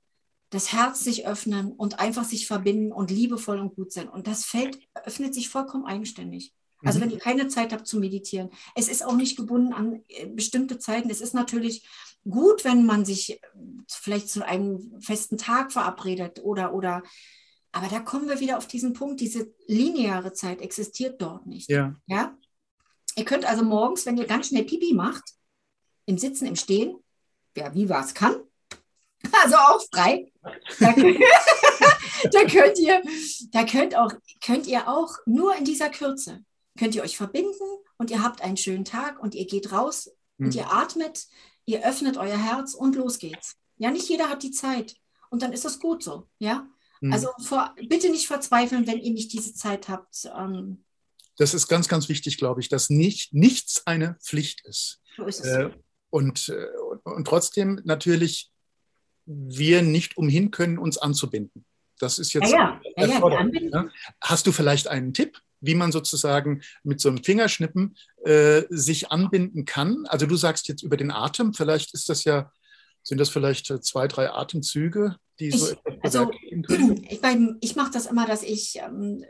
das Herz sich öffnen und einfach sich verbinden und liebevoll und gut sein. Und das Feld öffnet sich vollkommen eigenständig. Also mhm. wenn ihr keine Zeit habt zu meditieren. Es ist auch nicht gebunden an äh, bestimmte Zeiten. Es ist natürlich gut, wenn man sich vielleicht zu einem festen Tag verabredet oder, oder aber da kommen wir wieder auf diesen Punkt, diese lineare Zeit existiert dort nicht. Ja. ja? Ihr könnt also morgens, wenn ihr ganz schnell Pipi macht, im Sitzen, im Stehen, wer wie was kann, also auch frei, da, da, könnt ihr, da könnt, auch, könnt ihr auch nur in dieser Kürze, könnt ihr euch verbinden und ihr habt einen schönen Tag und ihr geht raus hm. und ihr atmet, ihr öffnet euer Herz und los geht's. Ja, nicht jeder hat die Zeit und dann ist das gut so, ja. Mhm. Also vor, bitte nicht verzweifeln, wenn ihr nicht diese Zeit habt. Ähm, das ist ganz, ganz wichtig, glaube ich, dass nicht, nichts eine Pflicht ist. So ist es. Äh, und, äh, und trotzdem natürlich wir nicht umhin können, uns anzubinden. Das ist jetzt. Ja, ja. ja, ja ne? Hast du vielleicht einen Tipp, wie man sozusagen mit so einem Fingerschnippen äh, sich anbinden kann? Also du sagst jetzt über den Atem, vielleicht ist das ja sind das vielleicht äh, zwei, drei Atemzüge, die so ich, also, ich, ich mache das immer, dass ich ähm,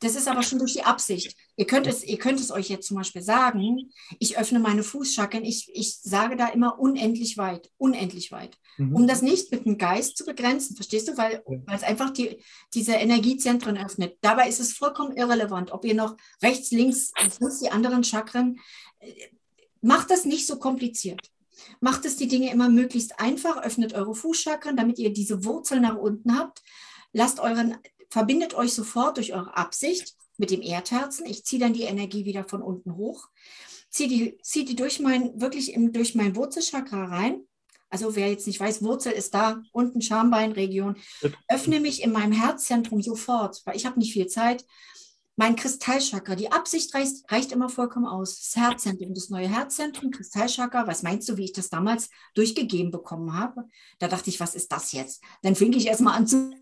das ist aber schon durch die Absicht. Ihr könnt es, ihr könnt es euch jetzt zum Beispiel sagen, ich öffne meine Fußschackeln, ich, ich sage da immer unendlich weit, unendlich weit. Mhm. Um das nicht mit dem Geist zu begrenzen, verstehst du? Weil, weil es einfach die, diese Energiezentren öffnet. Dabei ist es vollkommen irrelevant, ob ihr noch rechts, links, links die anderen Chakren. Äh, macht das nicht so kompliziert. Macht es die Dinge immer möglichst einfach, öffnet eure Fußchakren, damit ihr diese Wurzel nach unten habt. Lasst euren verbindet euch sofort durch eure Absicht mit dem Erdherzen. Ich ziehe dann die Energie wieder von unten hoch, ziehe die, ziehe die durch mein, wirklich im, durch mein Wurzelchakra rein. Also wer jetzt nicht weiß, Wurzel ist da, unten Schambeinregion. Öffne mich in meinem Herzzentrum sofort, weil ich habe nicht viel Zeit. Mein Kristallchakra, die Absicht reicht, reicht immer vollkommen aus. Das Herzzentrum, das neue Herzzentrum, Kristallchakra, was meinst du, wie ich das damals durchgegeben bekommen habe? Da dachte ich, was ist das jetzt? Dann fing ich erstmal an zu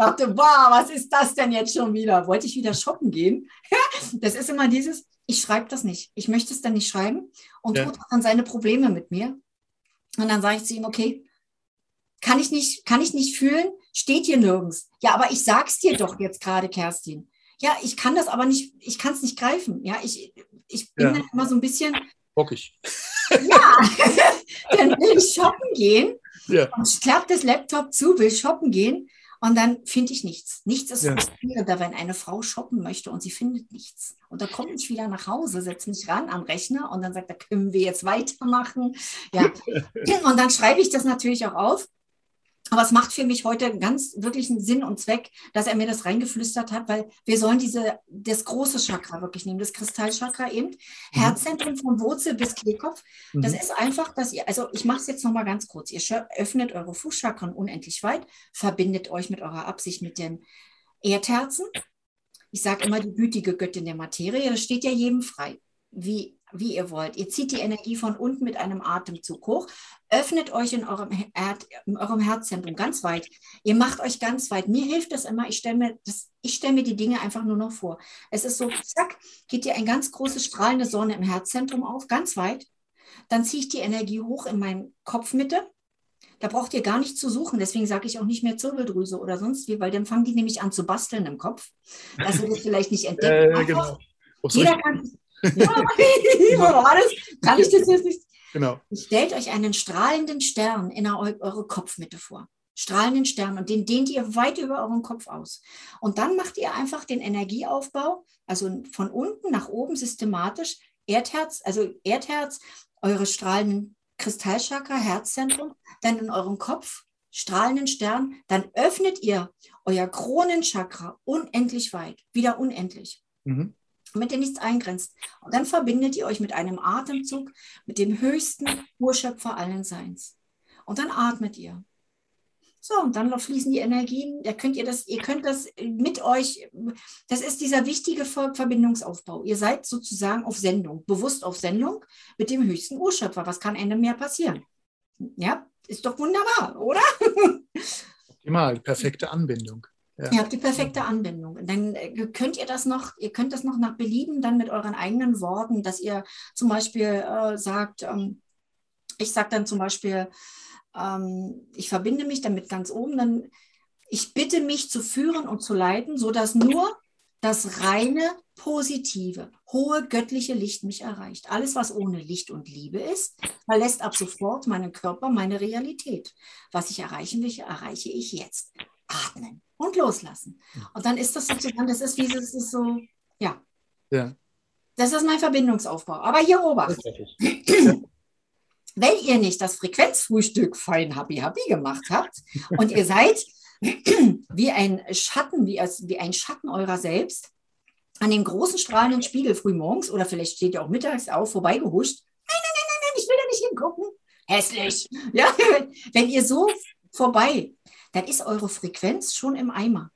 dachte, wow, was ist das denn jetzt schon wieder? Wollte ich wieder shoppen gehen? das ist immer dieses, ich schreibe das nicht. Ich möchte es dann nicht schreiben und ja. tut dann seine Probleme mit mir. Und dann sage ich zu ihm, okay, kann ich nicht, kann ich nicht fühlen, steht hier nirgends. Ja, aber ich sag's dir doch jetzt gerade, Kerstin. Ja, ich kann das aber nicht, ich kann es nicht greifen. Ja, ich, ich bin ja. dann immer so ein bisschen. Bockig. Ja, dann will ich shoppen gehen ja. und klappt das Laptop zu, will shoppen gehen und dann finde ich nichts. Nichts ist ja. frustrierender, wenn eine Frau shoppen möchte und sie findet nichts. Und da komme ich wieder nach Hause, setze mich ran am Rechner und dann sagt er, können wir jetzt weitermachen? Ja. und dann schreibe ich das natürlich auch auf aber es macht für mich heute ganz wirklich einen Sinn und Zweck, dass er mir das reingeflüstert hat, weil wir sollen diese, das große Chakra wirklich nehmen, das Kristallchakra eben, mhm. Herzzentrum von Wurzel bis Kehlkopf. Mhm. Das ist einfach, dass ihr, also ich mache es jetzt nochmal ganz kurz. Ihr öffnet eure Fußchakren unendlich weit, verbindet euch mit eurer Absicht mit den Erdherzen. Ich sage immer die gütige Göttin der Materie, das steht ja jedem frei. Wie wie ihr wollt. Ihr zieht die Energie von unten mit einem Atemzug hoch, öffnet euch in eurem, Her in eurem Herzzentrum ganz weit. Ihr macht euch ganz weit. Mir hilft das immer. Ich stelle mir, stell mir die Dinge einfach nur noch vor. Es ist so, zack, geht dir ein ganz großes strahlende Sonne im Herzzentrum auf, ganz weit. Dann ziehe ich die Energie hoch in meine Kopfmitte. Da braucht ihr gar nicht zu suchen. Deswegen sage ich auch nicht mehr Zirbeldrüse oder sonst wie, weil dann fangen die nämlich an zu basteln im Kopf. Dass ihr das vielleicht nicht entdeckt. Äh, genau. Jeder kann, das? Kann ich das jetzt nicht? Genau. Stellt euch einen strahlenden Stern in eure Kopfmitte vor. Strahlenden Stern und den dehnt ihr weit über euren Kopf aus. Und dann macht ihr einfach den Energieaufbau, also von unten nach oben systematisch, Erdherz, also Erdherz, eure strahlenden Kristallchakra, Herzzentrum, dann in eurem Kopf, strahlenden Stern, dann öffnet ihr euer Kronenchakra unendlich weit, wieder unendlich. Mhm damit ihr nichts eingrenzt. Und dann verbindet ihr euch mit einem Atemzug mit dem höchsten Urschöpfer allen Seins. Und dann atmet ihr. So, und dann fließen die Energien. Da könnt ihr das, ihr könnt das mit euch, das ist dieser wichtige Verbindungsaufbau. Ihr seid sozusagen auf Sendung, bewusst auf Sendung mit dem höchsten Urschöpfer. Was kann Ende mehr passieren? Ja, ist doch wunderbar, oder? Optimal, perfekte Anbindung. Ja. Ihr habt die perfekte Anbindung. Dann äh, könnt ihr das noch, ihr könnt das noch nach Belieben dann mit euren eigenen Worten, dass ihr zum Beispiel äh, sagt, ähm, ich sage dann zum Beispiel, ähm, ich verbinde mich damit ganz oben, dann ich bitte mich zu führen und zu leiten, sodass nur das reine, positive, hohe göttliche Licht mich erreicht. Alles, was ohne Licht und Liebe ist, verlässt ab sofort meinen Körper, meine Realität. Was ich erreichen will, erreiche ich jetzt. Atmen und loslassen. Und dann ist das sozusagen, das ist wie das ist so, ja. ja. Das ist mein Verbindungsaufbau. Aber hier Obacht. Wenn ihr nicht das Frequenzfrühstück fein happy happy gemacht habt und ihr seid wie ein Schatten, wie, als, wie ein Schatten eurer selbst, an dem großen strahlenden Spiegel frühmorgens oder vielleicht steht ihr auch mittags auf, vorbeigehuscht. Nein, nein, nein, nein, nein, ich will da nicht hingucken. Hässlich. Ja, wenn ihr so vorbei dann ist eure Frequenz schon im Eimer.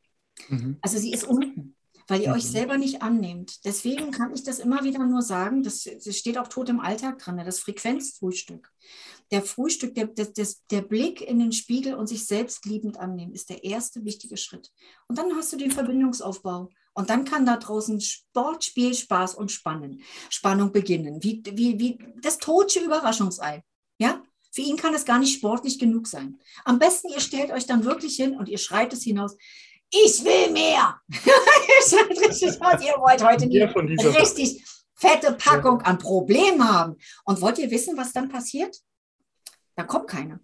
Mhm. Also sie ist unten, weil ihr mhm. euch selber nicht annehmt. Deswegen kann ich das immer wieder nur sagen, das, das steht auch tot im Alltag dran, das Frequenzfrühstück. Der Frühstück, der, der, der Blick in den Spiegel und sich selbst liebend annehmen, ist der erste wichtige Schritt. Und dann hast du den Verbindungsaufbau. Und dann kann da draußen Sport, Spiel, Spaß und Spannen, Spannung beginnen. Wie, wie, wie das tote Überraschungsei. Ja, für ihn kann es gar nicht sportlich genug sein. Am besten, ihr stellt euch dann wirklich hin und ihr schreit es hinaus. ich will mehr. richtig aus, ihr wollt heute nie richtig fette Packung an Problemen haben. Und wollt ihr wissen, was dann passiert? Da kommt keiner.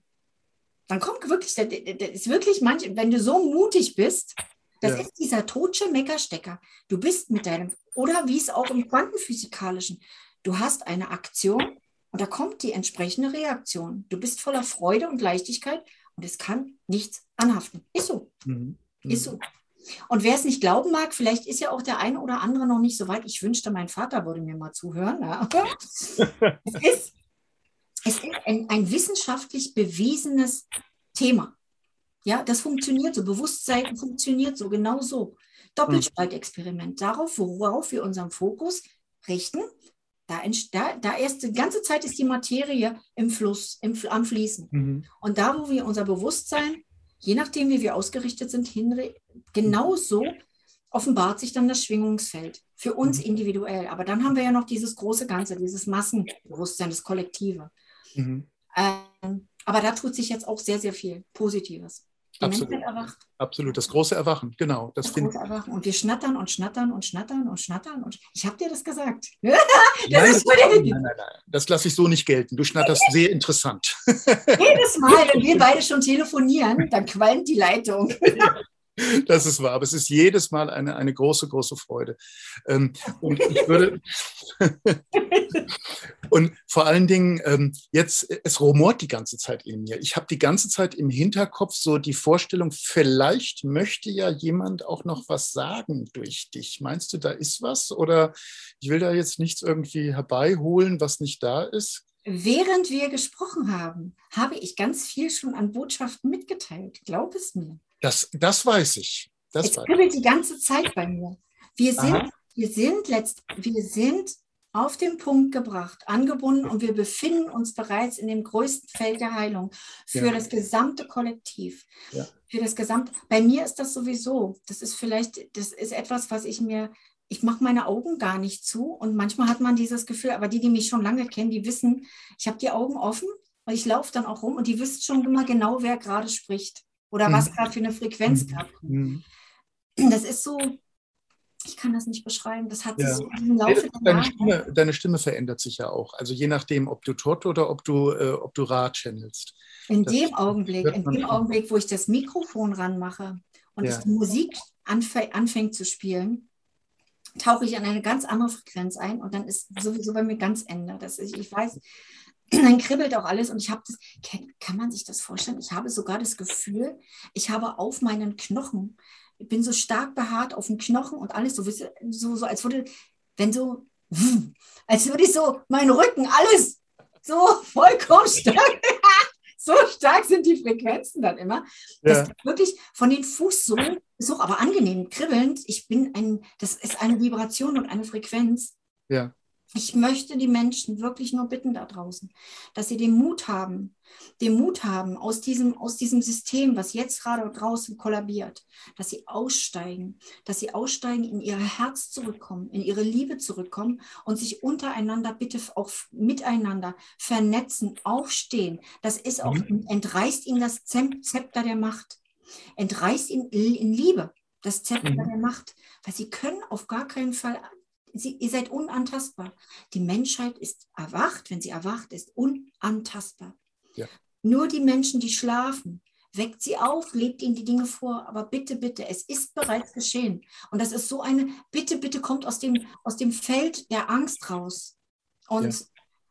Dann kommt wirklich, das ist wirklich manch, wenn du so mutig bist, das ja. ist dieser totsche Meckerstecker. Du bist mit deinem, oder wie es auch im Quantenphysikalischen, du hast eine Aktion und da kommt die entsprechende Reaktion. Du bist voller Freude und Leichtigkeit und es kann nichts anhaften. Ist so. Mhm. Ist so. Und wer es nicht glauben mag, vielleicht ist ja auch der eine oder andere noch nicht so weit. Ich wünschte, mein Vater würde mir mal zuhören. Ja. es ist, es ist ein, ein wissenschaftlich bewiesenes Thema. Ja, das funktioniert so. Bewusstsein funktioniert so, genau so. Doppelspaltexperiment. Darauf, worauf wir unseren Fokus richten, da, da, da erst die ganze Zeit ist die Materie im Fluss, im, am Fließen. Mhm. Und da, wo wir unser Bewusstsein, je nachdem, wie wir ausgerichtet sind, hinre genau so offenbart sich dann das Schwingungsfeld. Für uns mhm. individuell. Aber dann haben wir ja noch dieses große Ganze, dieses Massenbewusstsein, das Kollektive. Mhm. Ähm, aber da tut sich jetzt auch sehr, sehr viel Positives. Die Absolut. Menschheit erwacht. Absolut, das große Erwachen, genau. Das, das große Erwachen. Und wir schnattern und schnattern und schnattern und schnattern. Und ich habe dir das gesagt. das nein, ist nein, nein, nein, das lasse ich so nicht gelten. Du schnatterst sehr interessant. Jedes Mal, wenn wir beide schon telefonieren, dann qualmt die Leitung. Das ist wahr, aber es ist jedes Mal eine, eine große, große Freude. Ähm, und ich würde und vor allen Dingen ähm, jetzt, es rumort die ganze Zeit in mir. Ich habe die ganze Zeit im Hinterkopf so die Vorstellung, vielleicht möchte ja jemand auch noch was sagen durch dich. Meinst du, da ist was? Oder ich will da jetzt nichts irgendwie herbeiholen, was nicht da ist? Während wir gesprochen haben, habe ich ganz viel schon an Botschaften mitgeteilt. Glaub es mir. Das, das weiß ich. Das es kribbelt die ganze Zeit bei mir. Wir sind, wir sind letzt, wir sind auf den Punkt gebracht, angebunden und wir befinden uns bereits in dem größten Feld der Heilung für ja. das gesamte Kollektiv. Ja. Für das gesamte. Bei mir ist das sowieso. Das ist vielleicht, das ist etwas, was ich mir, ich mache meine Augen gar nicht zu und manchmal hat man dieses Gefühl, aber die, die mich schon lange kennen, die wissen, ich habe die Augen offen und ich laufe dann auch rum und die wissen schon immer genau, wer gerade spricht oder mhm. was gerade für eine Frequenz mhm. gerade kommt. Das ist so, ich kann das nicht beschreiben. Das hat ja. sich so im Laufe der deine Stimme, deine Stimme verändert sich ja auch. Also je nachdem, ob du Tot oder ob du, äh, ob du Ra channelst. In das dem Augenblick, in dem Augenblick, wo ich das Mikrofon ranmache und ja. die Musik anf anfängt zu spielen, tauche ich an eine ganz andere Frequenz ein und dann ist sowieso bei mir ganz Ende. Das ist, ich weiß, dann kribbelt auch alles und ich habe das, kann, man sich das vorstellen? Ich habe sogar das Gefühl, ich habe auf meinen Knochen, ich bin so stark behaart auf den Knochen und alles so, so, so als würde, wenn so, als würde ich so meinen Rücken, alles so vollkommen stark, so stark sind die Frequenzen dann immer, ja. dass wirklich von den Fußsohlen, ist auch aber angenehm, kribbelnd, ich bin ein, das ist eine Vibration und eine Frequenz. Ja ich möchte die Menschen wirklich nur bitten da draußen, dass sie den Mut haben, den Mut haben aus diesem, aus diesem System, was jetzt gerade draußen kollabiert, dass sie aussteigen, dass sie aussteigen, in ihr Herz zurückkommen, in ihre Liebe zurückkommen und sich untereinander bitte auch miteinander vernetzen, aufstehen. Das ist auch, mhm. entreißt ihnen das Zepter der Macht, entreißt ihnen in Liebe das Zepter mhm. der Macht, weil sie können auf gar keinen Fall Sie, ihr seid unantastbar. Die Menschheit ist erwacht, wenn sie erwacht ist, unantastbar. Ja. Nur die Menschen, die schlafen, weckt sie auf, lebt ihnen die Dinge vor. Aber bitte, bitte, es ist bereits geschehen. Und das ist so eine, bitte, bitte kommt aus dem, aus dem Feld der Angst raus und ja.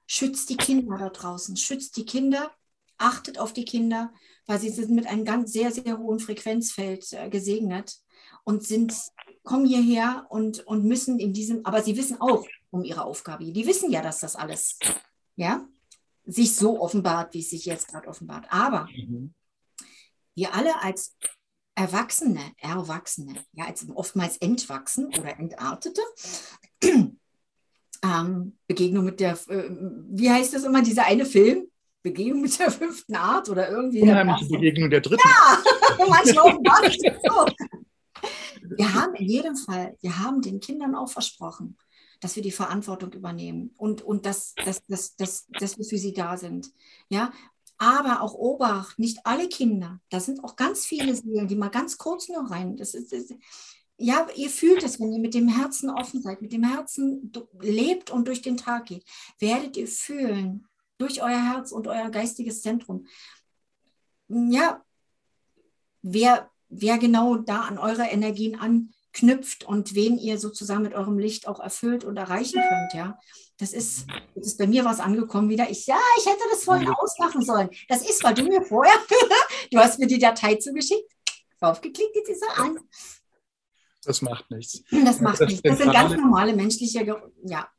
schützt die Kinder da draußen, schützt die Kinder, achtet auf die Kinder, weil sie sind mit einem ganz sehr, sehr hohen Frequenzfeld äh, gesegnet und sind kommen hierher und, und müssen in diesem, aber sie wissen auch um ihre Aufgabe. Die wissen ja, dass das alles ja, sich so offenbart, wie es sich jetzt gerade offenbart. Aber mhm. wir alle als Erwachsene, Erwachsene, ja, als oftmals Entwachsen oder Entartete, ähm, Begegnung mit der, äh, wie heißt das immer, dieser eine Film? Begegnung mit der fünften Art oder irgendwie. Unheimliche Begegnung der dritten. Ja, manchmal offenbart so. Wir haben in jedem Fall, wir haben den Kindern auch versprochen, dass wir die Verantwortung übernehmen und, und dass, dass, dass, dass, dass wir für sie da sind. Ja, Aber auch Obacht, nicht alle Kinder. Da sind auch ganz viele Seelen, die mal ganz kurz nur rein. Das ist, das, ja, ihr fühlt es, wenn ihr mit dem Herzen offen seid, mit dem Herzen lebt und durch den Tag geht, werdet ihr fühlen, durch euer Herz und euer geistiges Zentrum, ja, wer, wer genau da an eure Energien anknüpft und wen ihr sozusagen mit eurem Licht auch erfüllt und erreichen könnt, ja. Das ist, das ist bei mir was angekommen wieder. Ich, ja, ich hätte das vorhin ausmachen sollen. Das ist, weil du mir vorher, du hast mir die Datei zugeschickt, draufgeklickt, jetzt ist er an. Das macht nichts. Das macht das nichts. Das sind ganz normale menschliche, ja.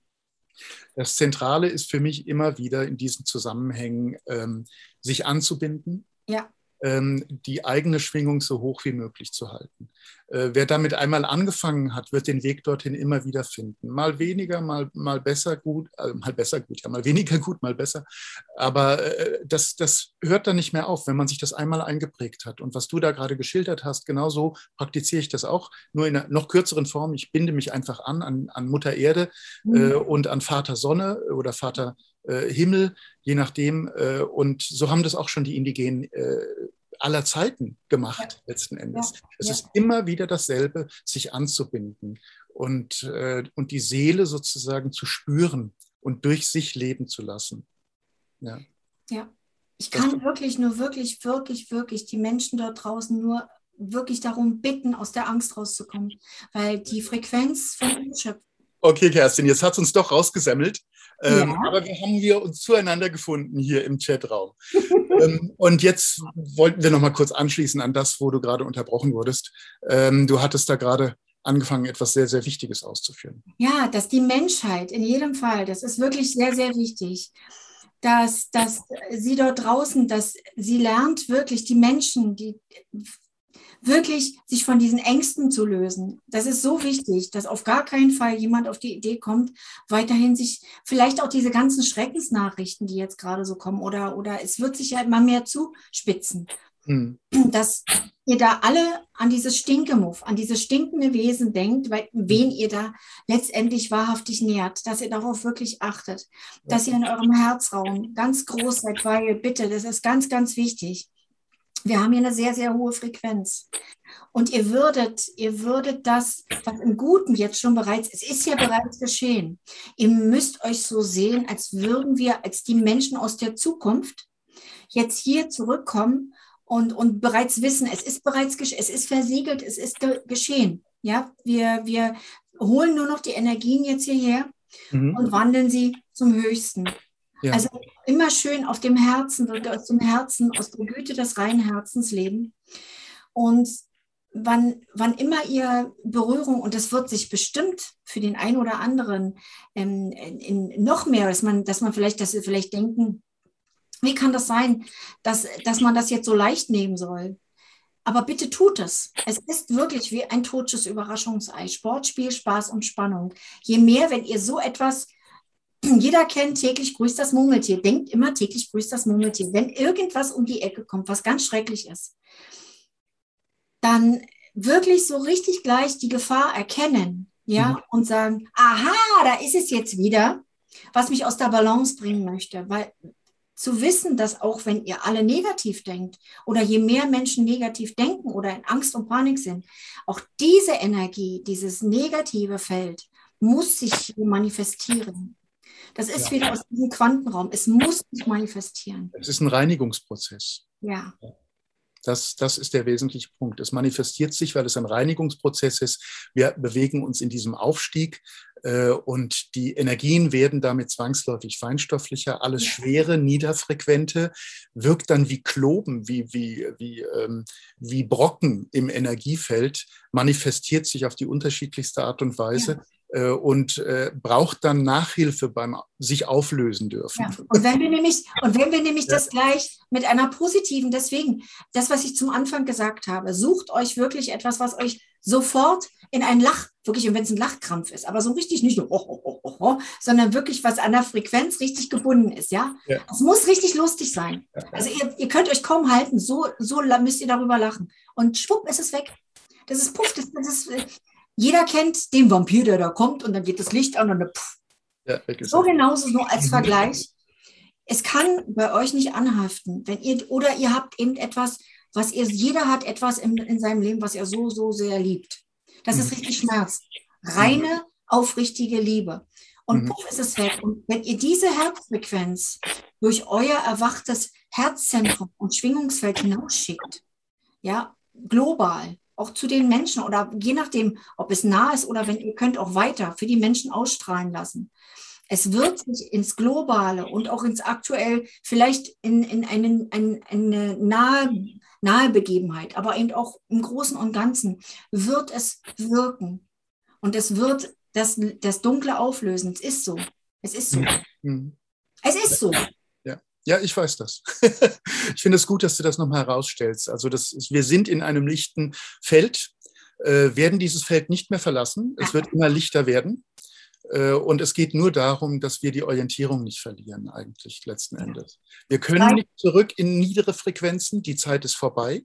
Das Zentrale ist für mich immer wieder in diesen Zusammenhängen, ähm, sich anzubinden. Ja die eigene Schwingung so hoch wie möglich zu halten. Äh, wer damit einmal angefangen hat, wird den Weg dorthin immer wieder finden. Mal weniger, mal, mal besser gut, also mal besser gut, ja, mal weniger gut, mal besser. Aber äh, das, das hört dann nicht mehr auf, wenn man sich das einmal eingeprägt hat. Und was du da gerade geschildert hast, genauso praktiziere ich das auch, nur in einer noch kürzeren Form. Ich binde mich einfach an, an, an Mutter Erde mhm. und an Vater Sonne oder Vater Himmel, je nachdem. Äh, und so haben das auch schon die indigenen äh, aller Zeiten gemacht, ja. letzten Endes. Ja. Es ja. ist immer wieder dasselbe, sich anzubinden und, und die Seele sozusagen zu spüren und durch sich leben zu lassen. Ja. ja. Ich kann das, wirklich nur wirklich, wirklich, wirklich die Menschen dort draußen nur wirklich darum bitten, aus der Angst rauszukommen, weil die Frequenz von Schöpfung Okay, Kerstin, jetzt hat es uns doch rausgesammelt. Ähm, ja. Aber wir haben wir uns zueinander gefunden hier im Chatraum. ähm, und jetzt wollten wir noch mal kurz anschließen an das, wo du gerade unterbrochen wurdest. Ähm, du hattest da gerade angefangen, etwas sehr, sehr Wichtiges auszuführen. Ja, dass die Menschheit in jedem Fall, das ist wirklich sehr, sehr wichtig, dass, dass sie dort draußen, dass sie lernt wirklich die Menschen, die wirklich sich von diesen Ängsten zu lösen. Das ist so wichtig, dass auf gar keinen Fall jemand auf die Idee kommt, weiterhin sich vielleicht auch diese ganzen Schreckensnachrichten, die jetzt gerade so kommen, oder, oder es wird sich ja immer mehr zuspitzen. Hm. Dass ihr da alle an dieses Stinkemuff, an dieses stinkende Wesen denkt, weil, wen ihr da letztendlich wahrhaftig nährt, dass ihr darauf wirklich achtet, dass ihr in eurem Herzraum ganz groß seid, weil bitte, das ist ganz, ganz wichtig wir haben hier eine sehr, sehr hohe Frequenz. Und ihr würdet, ihr würdet das, was im Guten jetzt schon bereits, es ist ja bereits geschehen. Ihr müsst euch so sehen, als würden wir, als die Menschen aus der Zukunft jetzt hier zurückkommen und, und bereits wissen, es ist bereits geschehen, es ist versiegelt, es ist ge geschehen. Ja, wir, wir holen nur noch die Energien jetzt hierher mhm. und wandeln sie zum Höchsten. Ja. Also immer schön auf dem Herzen, aus dem Herzen, aus der Güte des reinen Herzens leben. Und wann, wann immer ihr Berührung, und das wird sich bestimmt für den einen oder anderen ähm, in, in noch mehr, dass man, dass man vielleicht, dass sie vielleicht denken, wie kann das sein, dass, dass man das jetzt so leicht nehmen soll? Aber bitte tut es. Es ist wirklich wie ein totes Überraschungsei. Sportspiel, Spaß und Spannung. Je mehr, wenn ihr so etwas jeder kennt täglich grüßt das Murmeltier. Denkt immer täglich grüßt das Murmeltier. Wenn irgendwas um die Ecke kommt, was ganz schrecklich ist, dann wirklich so richtig gleich die Gefahr erkennen, ja, mhm. und sagen, aha, da ist es jetzt wieder, was mich aus der Balance bringen möchte, weil zu wissen, dass auch wenn ihr alle negativ denkt oder je mehr Menschen negativ denken oder in Angst und Panik sind, auch diese Energie, dieses negative Feld muss sich manifestieren. Das ist ja. wieder aus diesem Quantenraum. Es muss sich manifestieren. Es ist ein Reinigungsprozess. Ja. Das, das ist der wesentliche Punkt. Es manifestiert sich, weil es ein Reinigungsprozess ist. Wir bewegen uns in diesem Aufstieg äh, und die Energien werden damit zwangsläufig feinstofflicher. Alles Schwere, Niederfrequente wirkt dann wie Kloben, wie, wie, wie, ähm, wie Brocken im Energiefeld, manifestiert sich auf die unterschiedlichste Art und Weise. Ja und äh, braucht dann Nachhilfe beim sich auflösen dürfen. Ja. Und wenn wir nämlich, und wenn wir nämlich ja. das gleich mit einer positiven, deswegen, das, was ich zum Anfang gesagt habe, sucht euch wirklich etwas, was euch sofort in einen Lach, wirklich, und wenn es ein Lachkrampf ist, aber so richtig nicht nur, oh, oh, oh, oh, sondern wirklich was an der Frequenz richtig gebunden ist, ja. Es ja. muss richtig lustig sein. Also ihr, ihr könnt euch kaum halten, so, so müsst ihr darüber lachen. Und schwupp ist es weg. Das ist puff, das, das ist, jeder kennt den Vampir, der da kommt und dann geht das Licht an und dann pff. Ja, so genauso nur als Vergleich. es kann bei euch nicht anhaften, wenn ihr oder ihr habt eben etwas, was ihr, jeder hat etwas in, in seinem Leben, was er so, so sehr liebt. Das mhm. ist richtig Schmerz. Reine, aufrichtige Liebe. Und mhm. ist es weg. Und wenn ihr diese Herzfrequenz durch euer erwachtes Herzzentrum und Schwingungsfeld hinausschickt, ja, global, auch zu den Menschen oder je nachdem, ob es nah ist oder wenn ihr könnt auch weiter für die Menschen ausstrahlen lassen. Es wird sich ins Globale und auch ins Aktuell, vielleicht in, in einen, ein, eine nahe, nahe Begebenheit, aber eben auch im Großen und Ganzen, wird es wirken. Und es wird das, das Dunkle auflösen. Es ist so. Es ist so. Mhm. Es ist so. Ja, ich weiß das. ich finde es gut, dass du das nochmal herausstellst. Also das ist, wir sind in einem lichten Feld, äh, werden dieses Feld nicht mehr verlassen. Es wird immer lichter werden. Äh, und es geht nur darum, dass wir die Orientierung nicht verlieren, eigentlich letzten Endes. Wir können nicht zurück in niedere Frequenzen, die Zeit ist vorbei,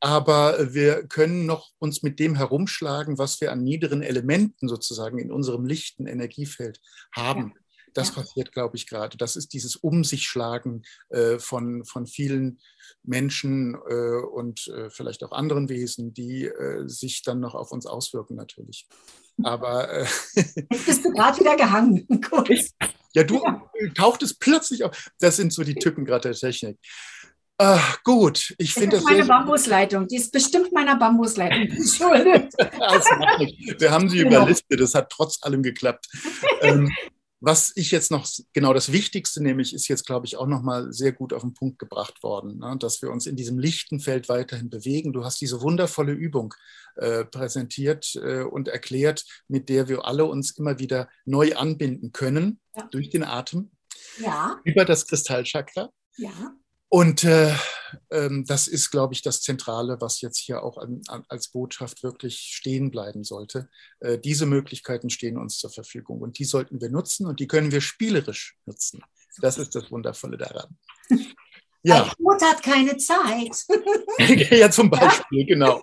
aber wir können noch uns mit dem herumschlagen, was wir an niederen Elementen sozusagen in unserem lichten Energiefeld haben. Das ja. passiert, glaube ich, gerade. Das ist dieses Um sich schlagen äh, von, von vielen Menschen äh, und äh, vielleicht auch anderen Wesen, die äh, sich dann noch auf uns auswirken, natürlich. Aber. Äh, Jetzt bist du gerade wieder gehangen. Kurz. Ja, du ja. tauchtest plötzlich auf. Das sind so die Tücken gerade der Technik. Ach, gut, ich finde das. Das ist meine Bambusleitung. Die ist bestimmt meiner Bambusleitung geschuldet. Wir haben sie genau. überlistet. Das hat trotz allem geklappt. ähm, was ich jetzt noch, genau das Wichtigste nämlich, ist jetzt, glaube ich, auch nochmal sehr gut auf den Punkt gebracht worden, ne? dass wir uns in diesem lichten Feld weiterhin bewegen. Du hast diese wundervolle Übung äh, präsentiert äh, und erklärt, mit der wir alle uns immer wieder neu anbinden können ja. durch den Atem. Ja. Über das Kristallchakra. Ja. Und äh, ähm, das ist, glaube ich, das Zentrale, was jetzt hier auch an, an, als Botschaft wirklich stehen bleiben sollte. Äh, diese Möglichkeiten stehen uns zur Verfügung und die sollten wir nutzen und die können wir spielerisch nutzen. Das ist das Wundervolle daran. Ja. Ein hat keine Zeit. ja, zum Beispiel, ja? genau.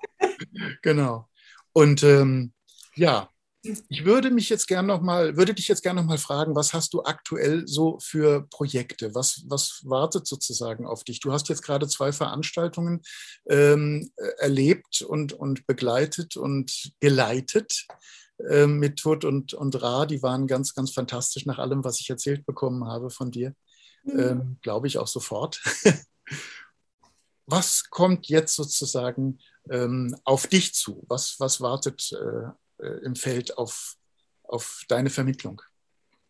Genau. Und ähm, ja, ich würde mich jetzt gern noch mal, würde dich jetzt gerne noch mal fragen, was hast du aktuell so für Projekte? Was, was wartet sozusagen auf dich? Du hast jetzt gerade zwei Veranstaltungen ähm, erlebt und, und begleitet und geleitet äh, mit Tod und, und Ra. Die waren ganz, ganz fantastisch nach allem, was ich erzählt bekommen habe von dir. Mhm. Ähm, Glaube ich auch sofort. was kommt jetzt sozusagen ähm, auf dich zu? Was, was wartet äh, äh, im Feld auf, auf deine Vermittlung?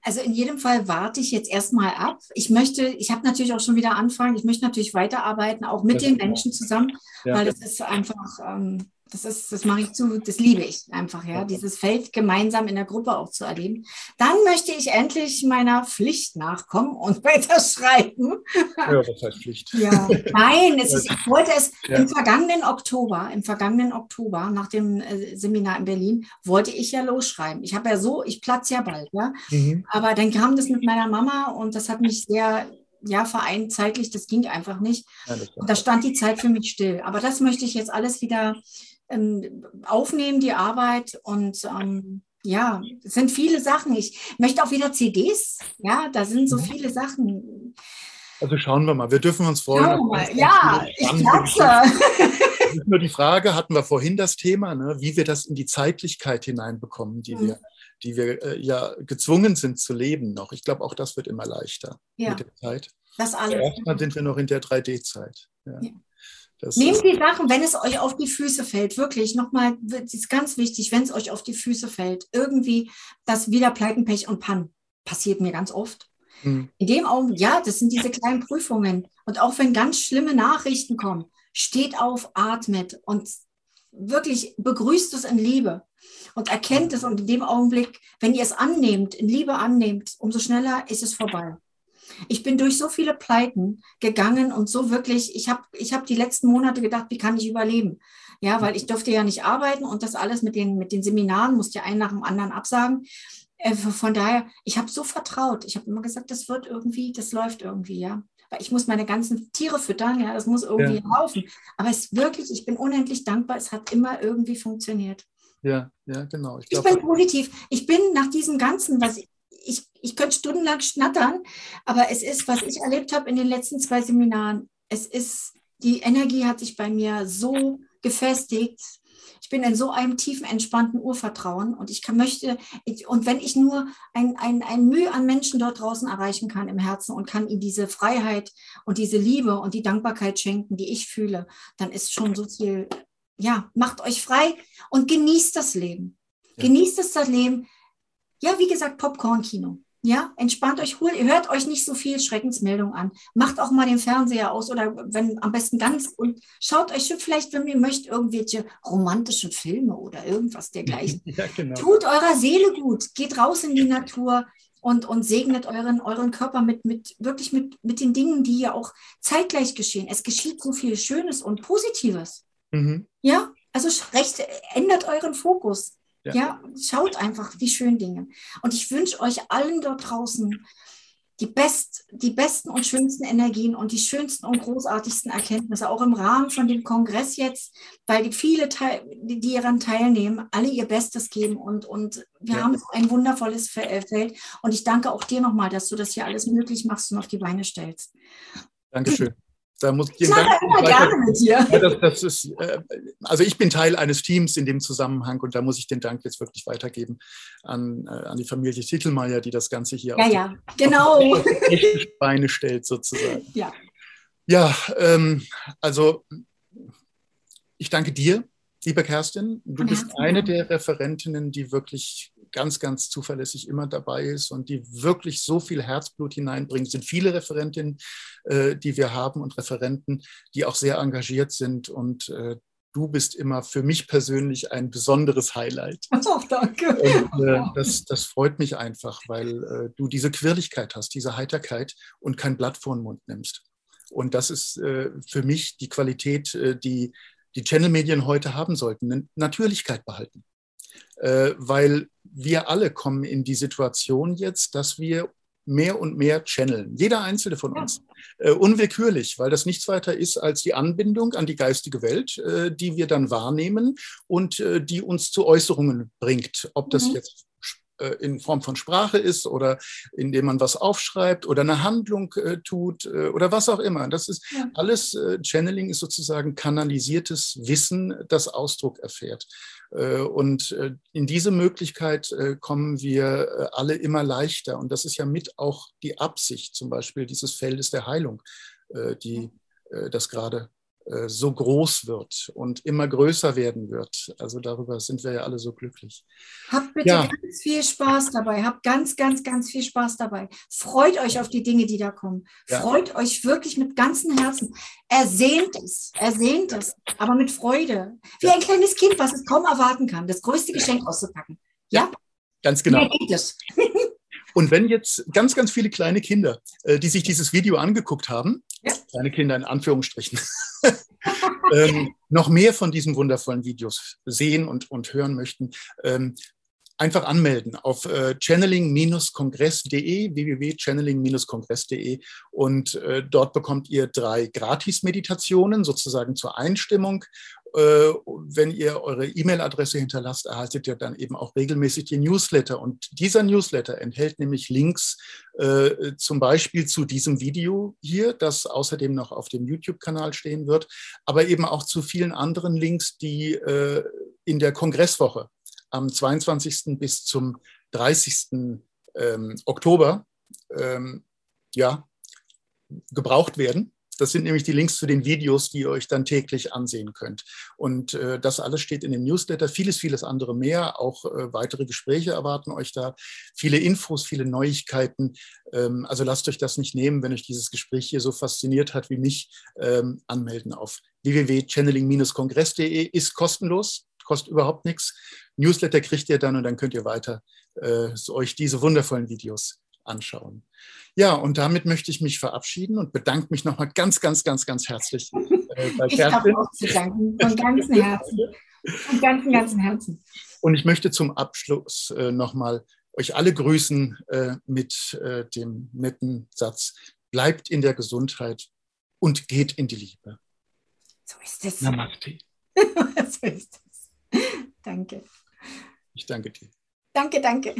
Also in jedem Fall warte ich jetzt erstmal ab. Ich möchte, ich habe natürlich auch schon wieder anfangen, ich möchte natürlich weiterarbeiten, auch mit den Menschen zusammen, ja. weil es ist einfach, ähm, das ist, das mache ich zu, das liebe ich einfach, ja, dieses Feld gemeinsam in der Gruppe auch zu erleben. Dann möchte ich endlich meiner Pflicht nachkommen und weiter schreiben. Ja, was heißt Pflicht? Ja, nein, es ist, ich wollte es ja. im vergangenen Oktober, im vergangenen Oktober, nach dem äh, Seminar in Berlin, wollte ich ja losschreiben. Ich habe ja so, ich platze ja bald, ja. Mhm. Aber dann kam das mit meiner Mama und das hat mich sehr ja, Verein zeitlich, das ging einfach nicht. Ja, und da stand die Zeit für mich still. Aber das möchte ich jetzt alles wieder ähm, aufnehmen, die Arbeit. Und ähm, ja, es sind viele Sachen. Ich möchte auch wieder CDs. Ja, da sind so mhm. viele Sachen. Also schauen wir mal. Wir dürfen uns freuen. Ja, ich platze. Nur die Frage, hatten wir vorhin das Thema, ne, wie wir das in die Zeitlichkeit hineinbekommen, die mhm. wir, die wir äh, ja gezwungen sind zu leben noch. Ich glaube, auch das wird immer leichter ja. mit der Zeit. Das alles. Erstmal sind wir noch in der 3D-Zeit. Ja. ja. Das Nehmt die Sachen, wenn es euch auf die Füße fällt, wirklich nochmal, das ist ganz wichtig, wenn es euch auf die Füße fällt, irgendwie das wieder Pleiten, Pech und Pann passiert mir ganz oft. Mhm. In dem Augenblick, ja, das sind diese kleinen Prüfungen. Und auch wenn ganz schlimme Nachrichten kommen, steht auf, atmet und wirklich begrüßt es in Liebe und erkennt es. Und in dem Augenblick, wenn ihr es annehmt, in Liebe annehmt, umso schneller ist es vorbei. Ich bin durch so viele Pleiten gegangen und so wirklich, ich habe ich hab die letzten Monate gedacht, wie kann ich überleben? Ja, weil ich durfte ja nicht arbeiten und das alles mit den, mit den Seminaren musste ja einen nach dem anderen absagen. Äh, von daher, ich habe so vertraut. Ich habe immer gesagt, das wird irgendwie, das läuft irgendwie, ja. Weil ich muss meine ganzen Tiere füttern, ja, das muss irgendwie ja. laufen. Aber es wirklich, ich bin unendlich dankbar, es hat immer irgendwie funktioniert. Ja, ja, genau. Ich, glaub, ich bin positiv. Ich bin nach diesem Ganzen, was ich, ich könnte stundenlang schnattern, aber es ist, was ich erlebt habe in den letzten zwei Seminaren, es ist, die Energie hat sich bei mir so gefestigt. Ich bin in so einem tiefen, entspannten Urvertrauen und ich kann, möchte, ich, und wenn ich nur ein, ein, ein Mühe an Menschen dort draußen erreichen kann im Herzen und kann ihnen diese Freiheit und diese Liebe und die Dankbarkeit schenken, die ich fühle, dann ist schon so viel, ja, macht euch frei und genießt das Leben. Genießt das Leben. Ja, wie gesagt, Popcorn-Kino. Ja, entspannt euch, hört euch nicht so viel Schreckensmeldung an. Macht auch mal den Fernseher aus oder wenn am besten ganz und schaut euch vielleicht, wenn ihr möchtet, irgendwelche romantischen Filme oder irgendwas dergleichen. ja, genau. Tut eurer Seele gut, geht raus in die Natur und, und segnet euren, euren Körper mit, mit wirklich mit, mit den Dingen, die ja auch zeitgleich geschehen. Es geschieht so viel Schönes und Positives. Mhm. Ja, also recht, ändert euren Fokus. Ja. ja, schaut einfach die schönen Dinge. Und ich wünsche euch allen dort draußen die, best, die besten und schönsten Energien und die schönsten und großartigsten Erkenntnisse, auch im Rahmen von dem Kongress jetzt, weil die viele, Teil, die, die daran teilnehmen, alle ihr Bestes geben und, und wir ja. haben ein wundervolles äh, Feld. Und ich danke auch dir nochmal, dass du das hier alles möglich machst und auf die Beine stellst. Dankeschön. Da muss ich Dank immer gerne mit dir. Ja, das, das ist, äh, also ich bin Teil eines Teams in dem Zusammenhang und da muss ich den Dank jetzt wirklich weitergeben an, äh, an die Familie Titelmeier, die das Ganze hier ja, auf, ja, die, genau. auf die Beine stellt sozusagen. Ja, ja ähm, also ich danke dir, liebe Kerstin. Du bist eine der Referentinnen, die wirklich ganz, ganz zuverlässig immer dabei ist und die wirklich so viel Herzblut hineinbringt. Es sind viele Referentinnen, äh, die wir haben und Referenten, die auch sehr engagiert sind und äh, du bist immer für mich persönlich ein besonderes Highlight. Oh, danke. Und, äh, das, das freut mich einfach, weil äh, du diese Quirligkeit hast, diese Heiterkeit und kein Blatt vor den Mund nimmst. Und das ist äh, für mich die Qualität, äh, die die Channel-Medien heute haben sollten. Eine Natürlichkeit behalten. Äh, weil wir alle kommen in die Situation jetzt, dass wir mehr und mehr channeln. Jeder einzelne von uns. Äh, unwillkürlich, weil das nichts weiter ist als die Anbindung an die geistige Welt, äh, die wir dann wahrnehmen und die uns zu Äußerungen bringt. Ob das mhm. jetzt in Form von Sprache ist oder indem man was aufschreibt oder eine Handlung äh, tut äh, oder was auch immer. Das ist ja. alles, äh, Channeling ist sozusagen kanalisiertes Wissen, das Ausdruck erfährt. Äh, und äh, in diese Möglichkeit kommen wir alle immer leichter. Und das ist ja mit auch die Absicht zum Beispiel dieses Feldes der Heilung, die das gerade äh, so groß wird und immer größer werden wird. Also darüber sind wir ja alle so glücklich. Habt bitte ja. ganz viel Spaß dabei. Habt ganz, ganz, ganz viel Spaß dabei. Freut euch auf die Dinge, die da kommen. Ja. Freut euch wirklich mit ganzem Herzen. Ersehnt es, ersehnt es, aber mit Freude. Wie ja. ein kleines Kind, was es kaum erwarten kann, das größte Geschenk auszupacken. Ja? Ganz genau. Und wenn jetzt ganz, ganz viele kleine Kinder, äh, die sich dieses Video angeguckt haben, ja. kleine Kinder in Anführungsstrichen, ähm, noch mehr von diesen wundervollen Videos sehen und, und hören möchten, ähm, einfach anmelden auf äh, channeling-kongress.de, www.channeling-kongress.de und äh, dort bekommt ihr drei Gratis-Meditationen sozusagen zur Einstimmung wenn ihr eure E-Mail-Adresse hinterlasst, erhaltet ihr dann eben auch regelmäßig die Newsletter. Und dieser Newsletter enthält nämlich Links äh, zum Beispiel zu diesem Video hier, das außerdem noch auf dem YouTube-Kanal stehen wird, aber eben auch zu vielen anderen Links, die äh, in der Kongresswoche am 22. bis zum 30. Ähm, Oktober ähm, ja, gebraucht werden. Das sind nämlich die Links zu den Videos, die ihr euch dann täglich ansehen könnt. Und äh, das alles steht in dem Newsletter. Vieles, vieles andere mehr. Auch äh, weitere Gespräche erwarten euch da. Viele Infos, viele Neuigkeiten. Ähm, also lasst euch das nicht nehmen, wenn euch dieses Gespräch hier so fasziniert hat wie mich. Ähm, anmelden auf www.channeling-kongress.de ist kostenlos, kostet überhaupt nichts. Newsletter kriegt ihr dann und dann könnt ihr weiter äh, euch diese wundervollen Videos anschauen. Ja, und damit möchte ich mich verabschieden und bedanke mich nochmal ganz, ganz, ganz, ganz herzlich äh, bei ich habe auch zu danken, von ganzem Herzen. Von ganzem, ganzem Herzen. Und ich möchte zum Abschluss äh, nochmal euch alle grüßen äh, mit äh, dem netten Satz, bleibt in der Gesundheit und geht in die Liebe. So ist es. Namaste. so ist es. Danke. Ich danke dir. Danke, danke.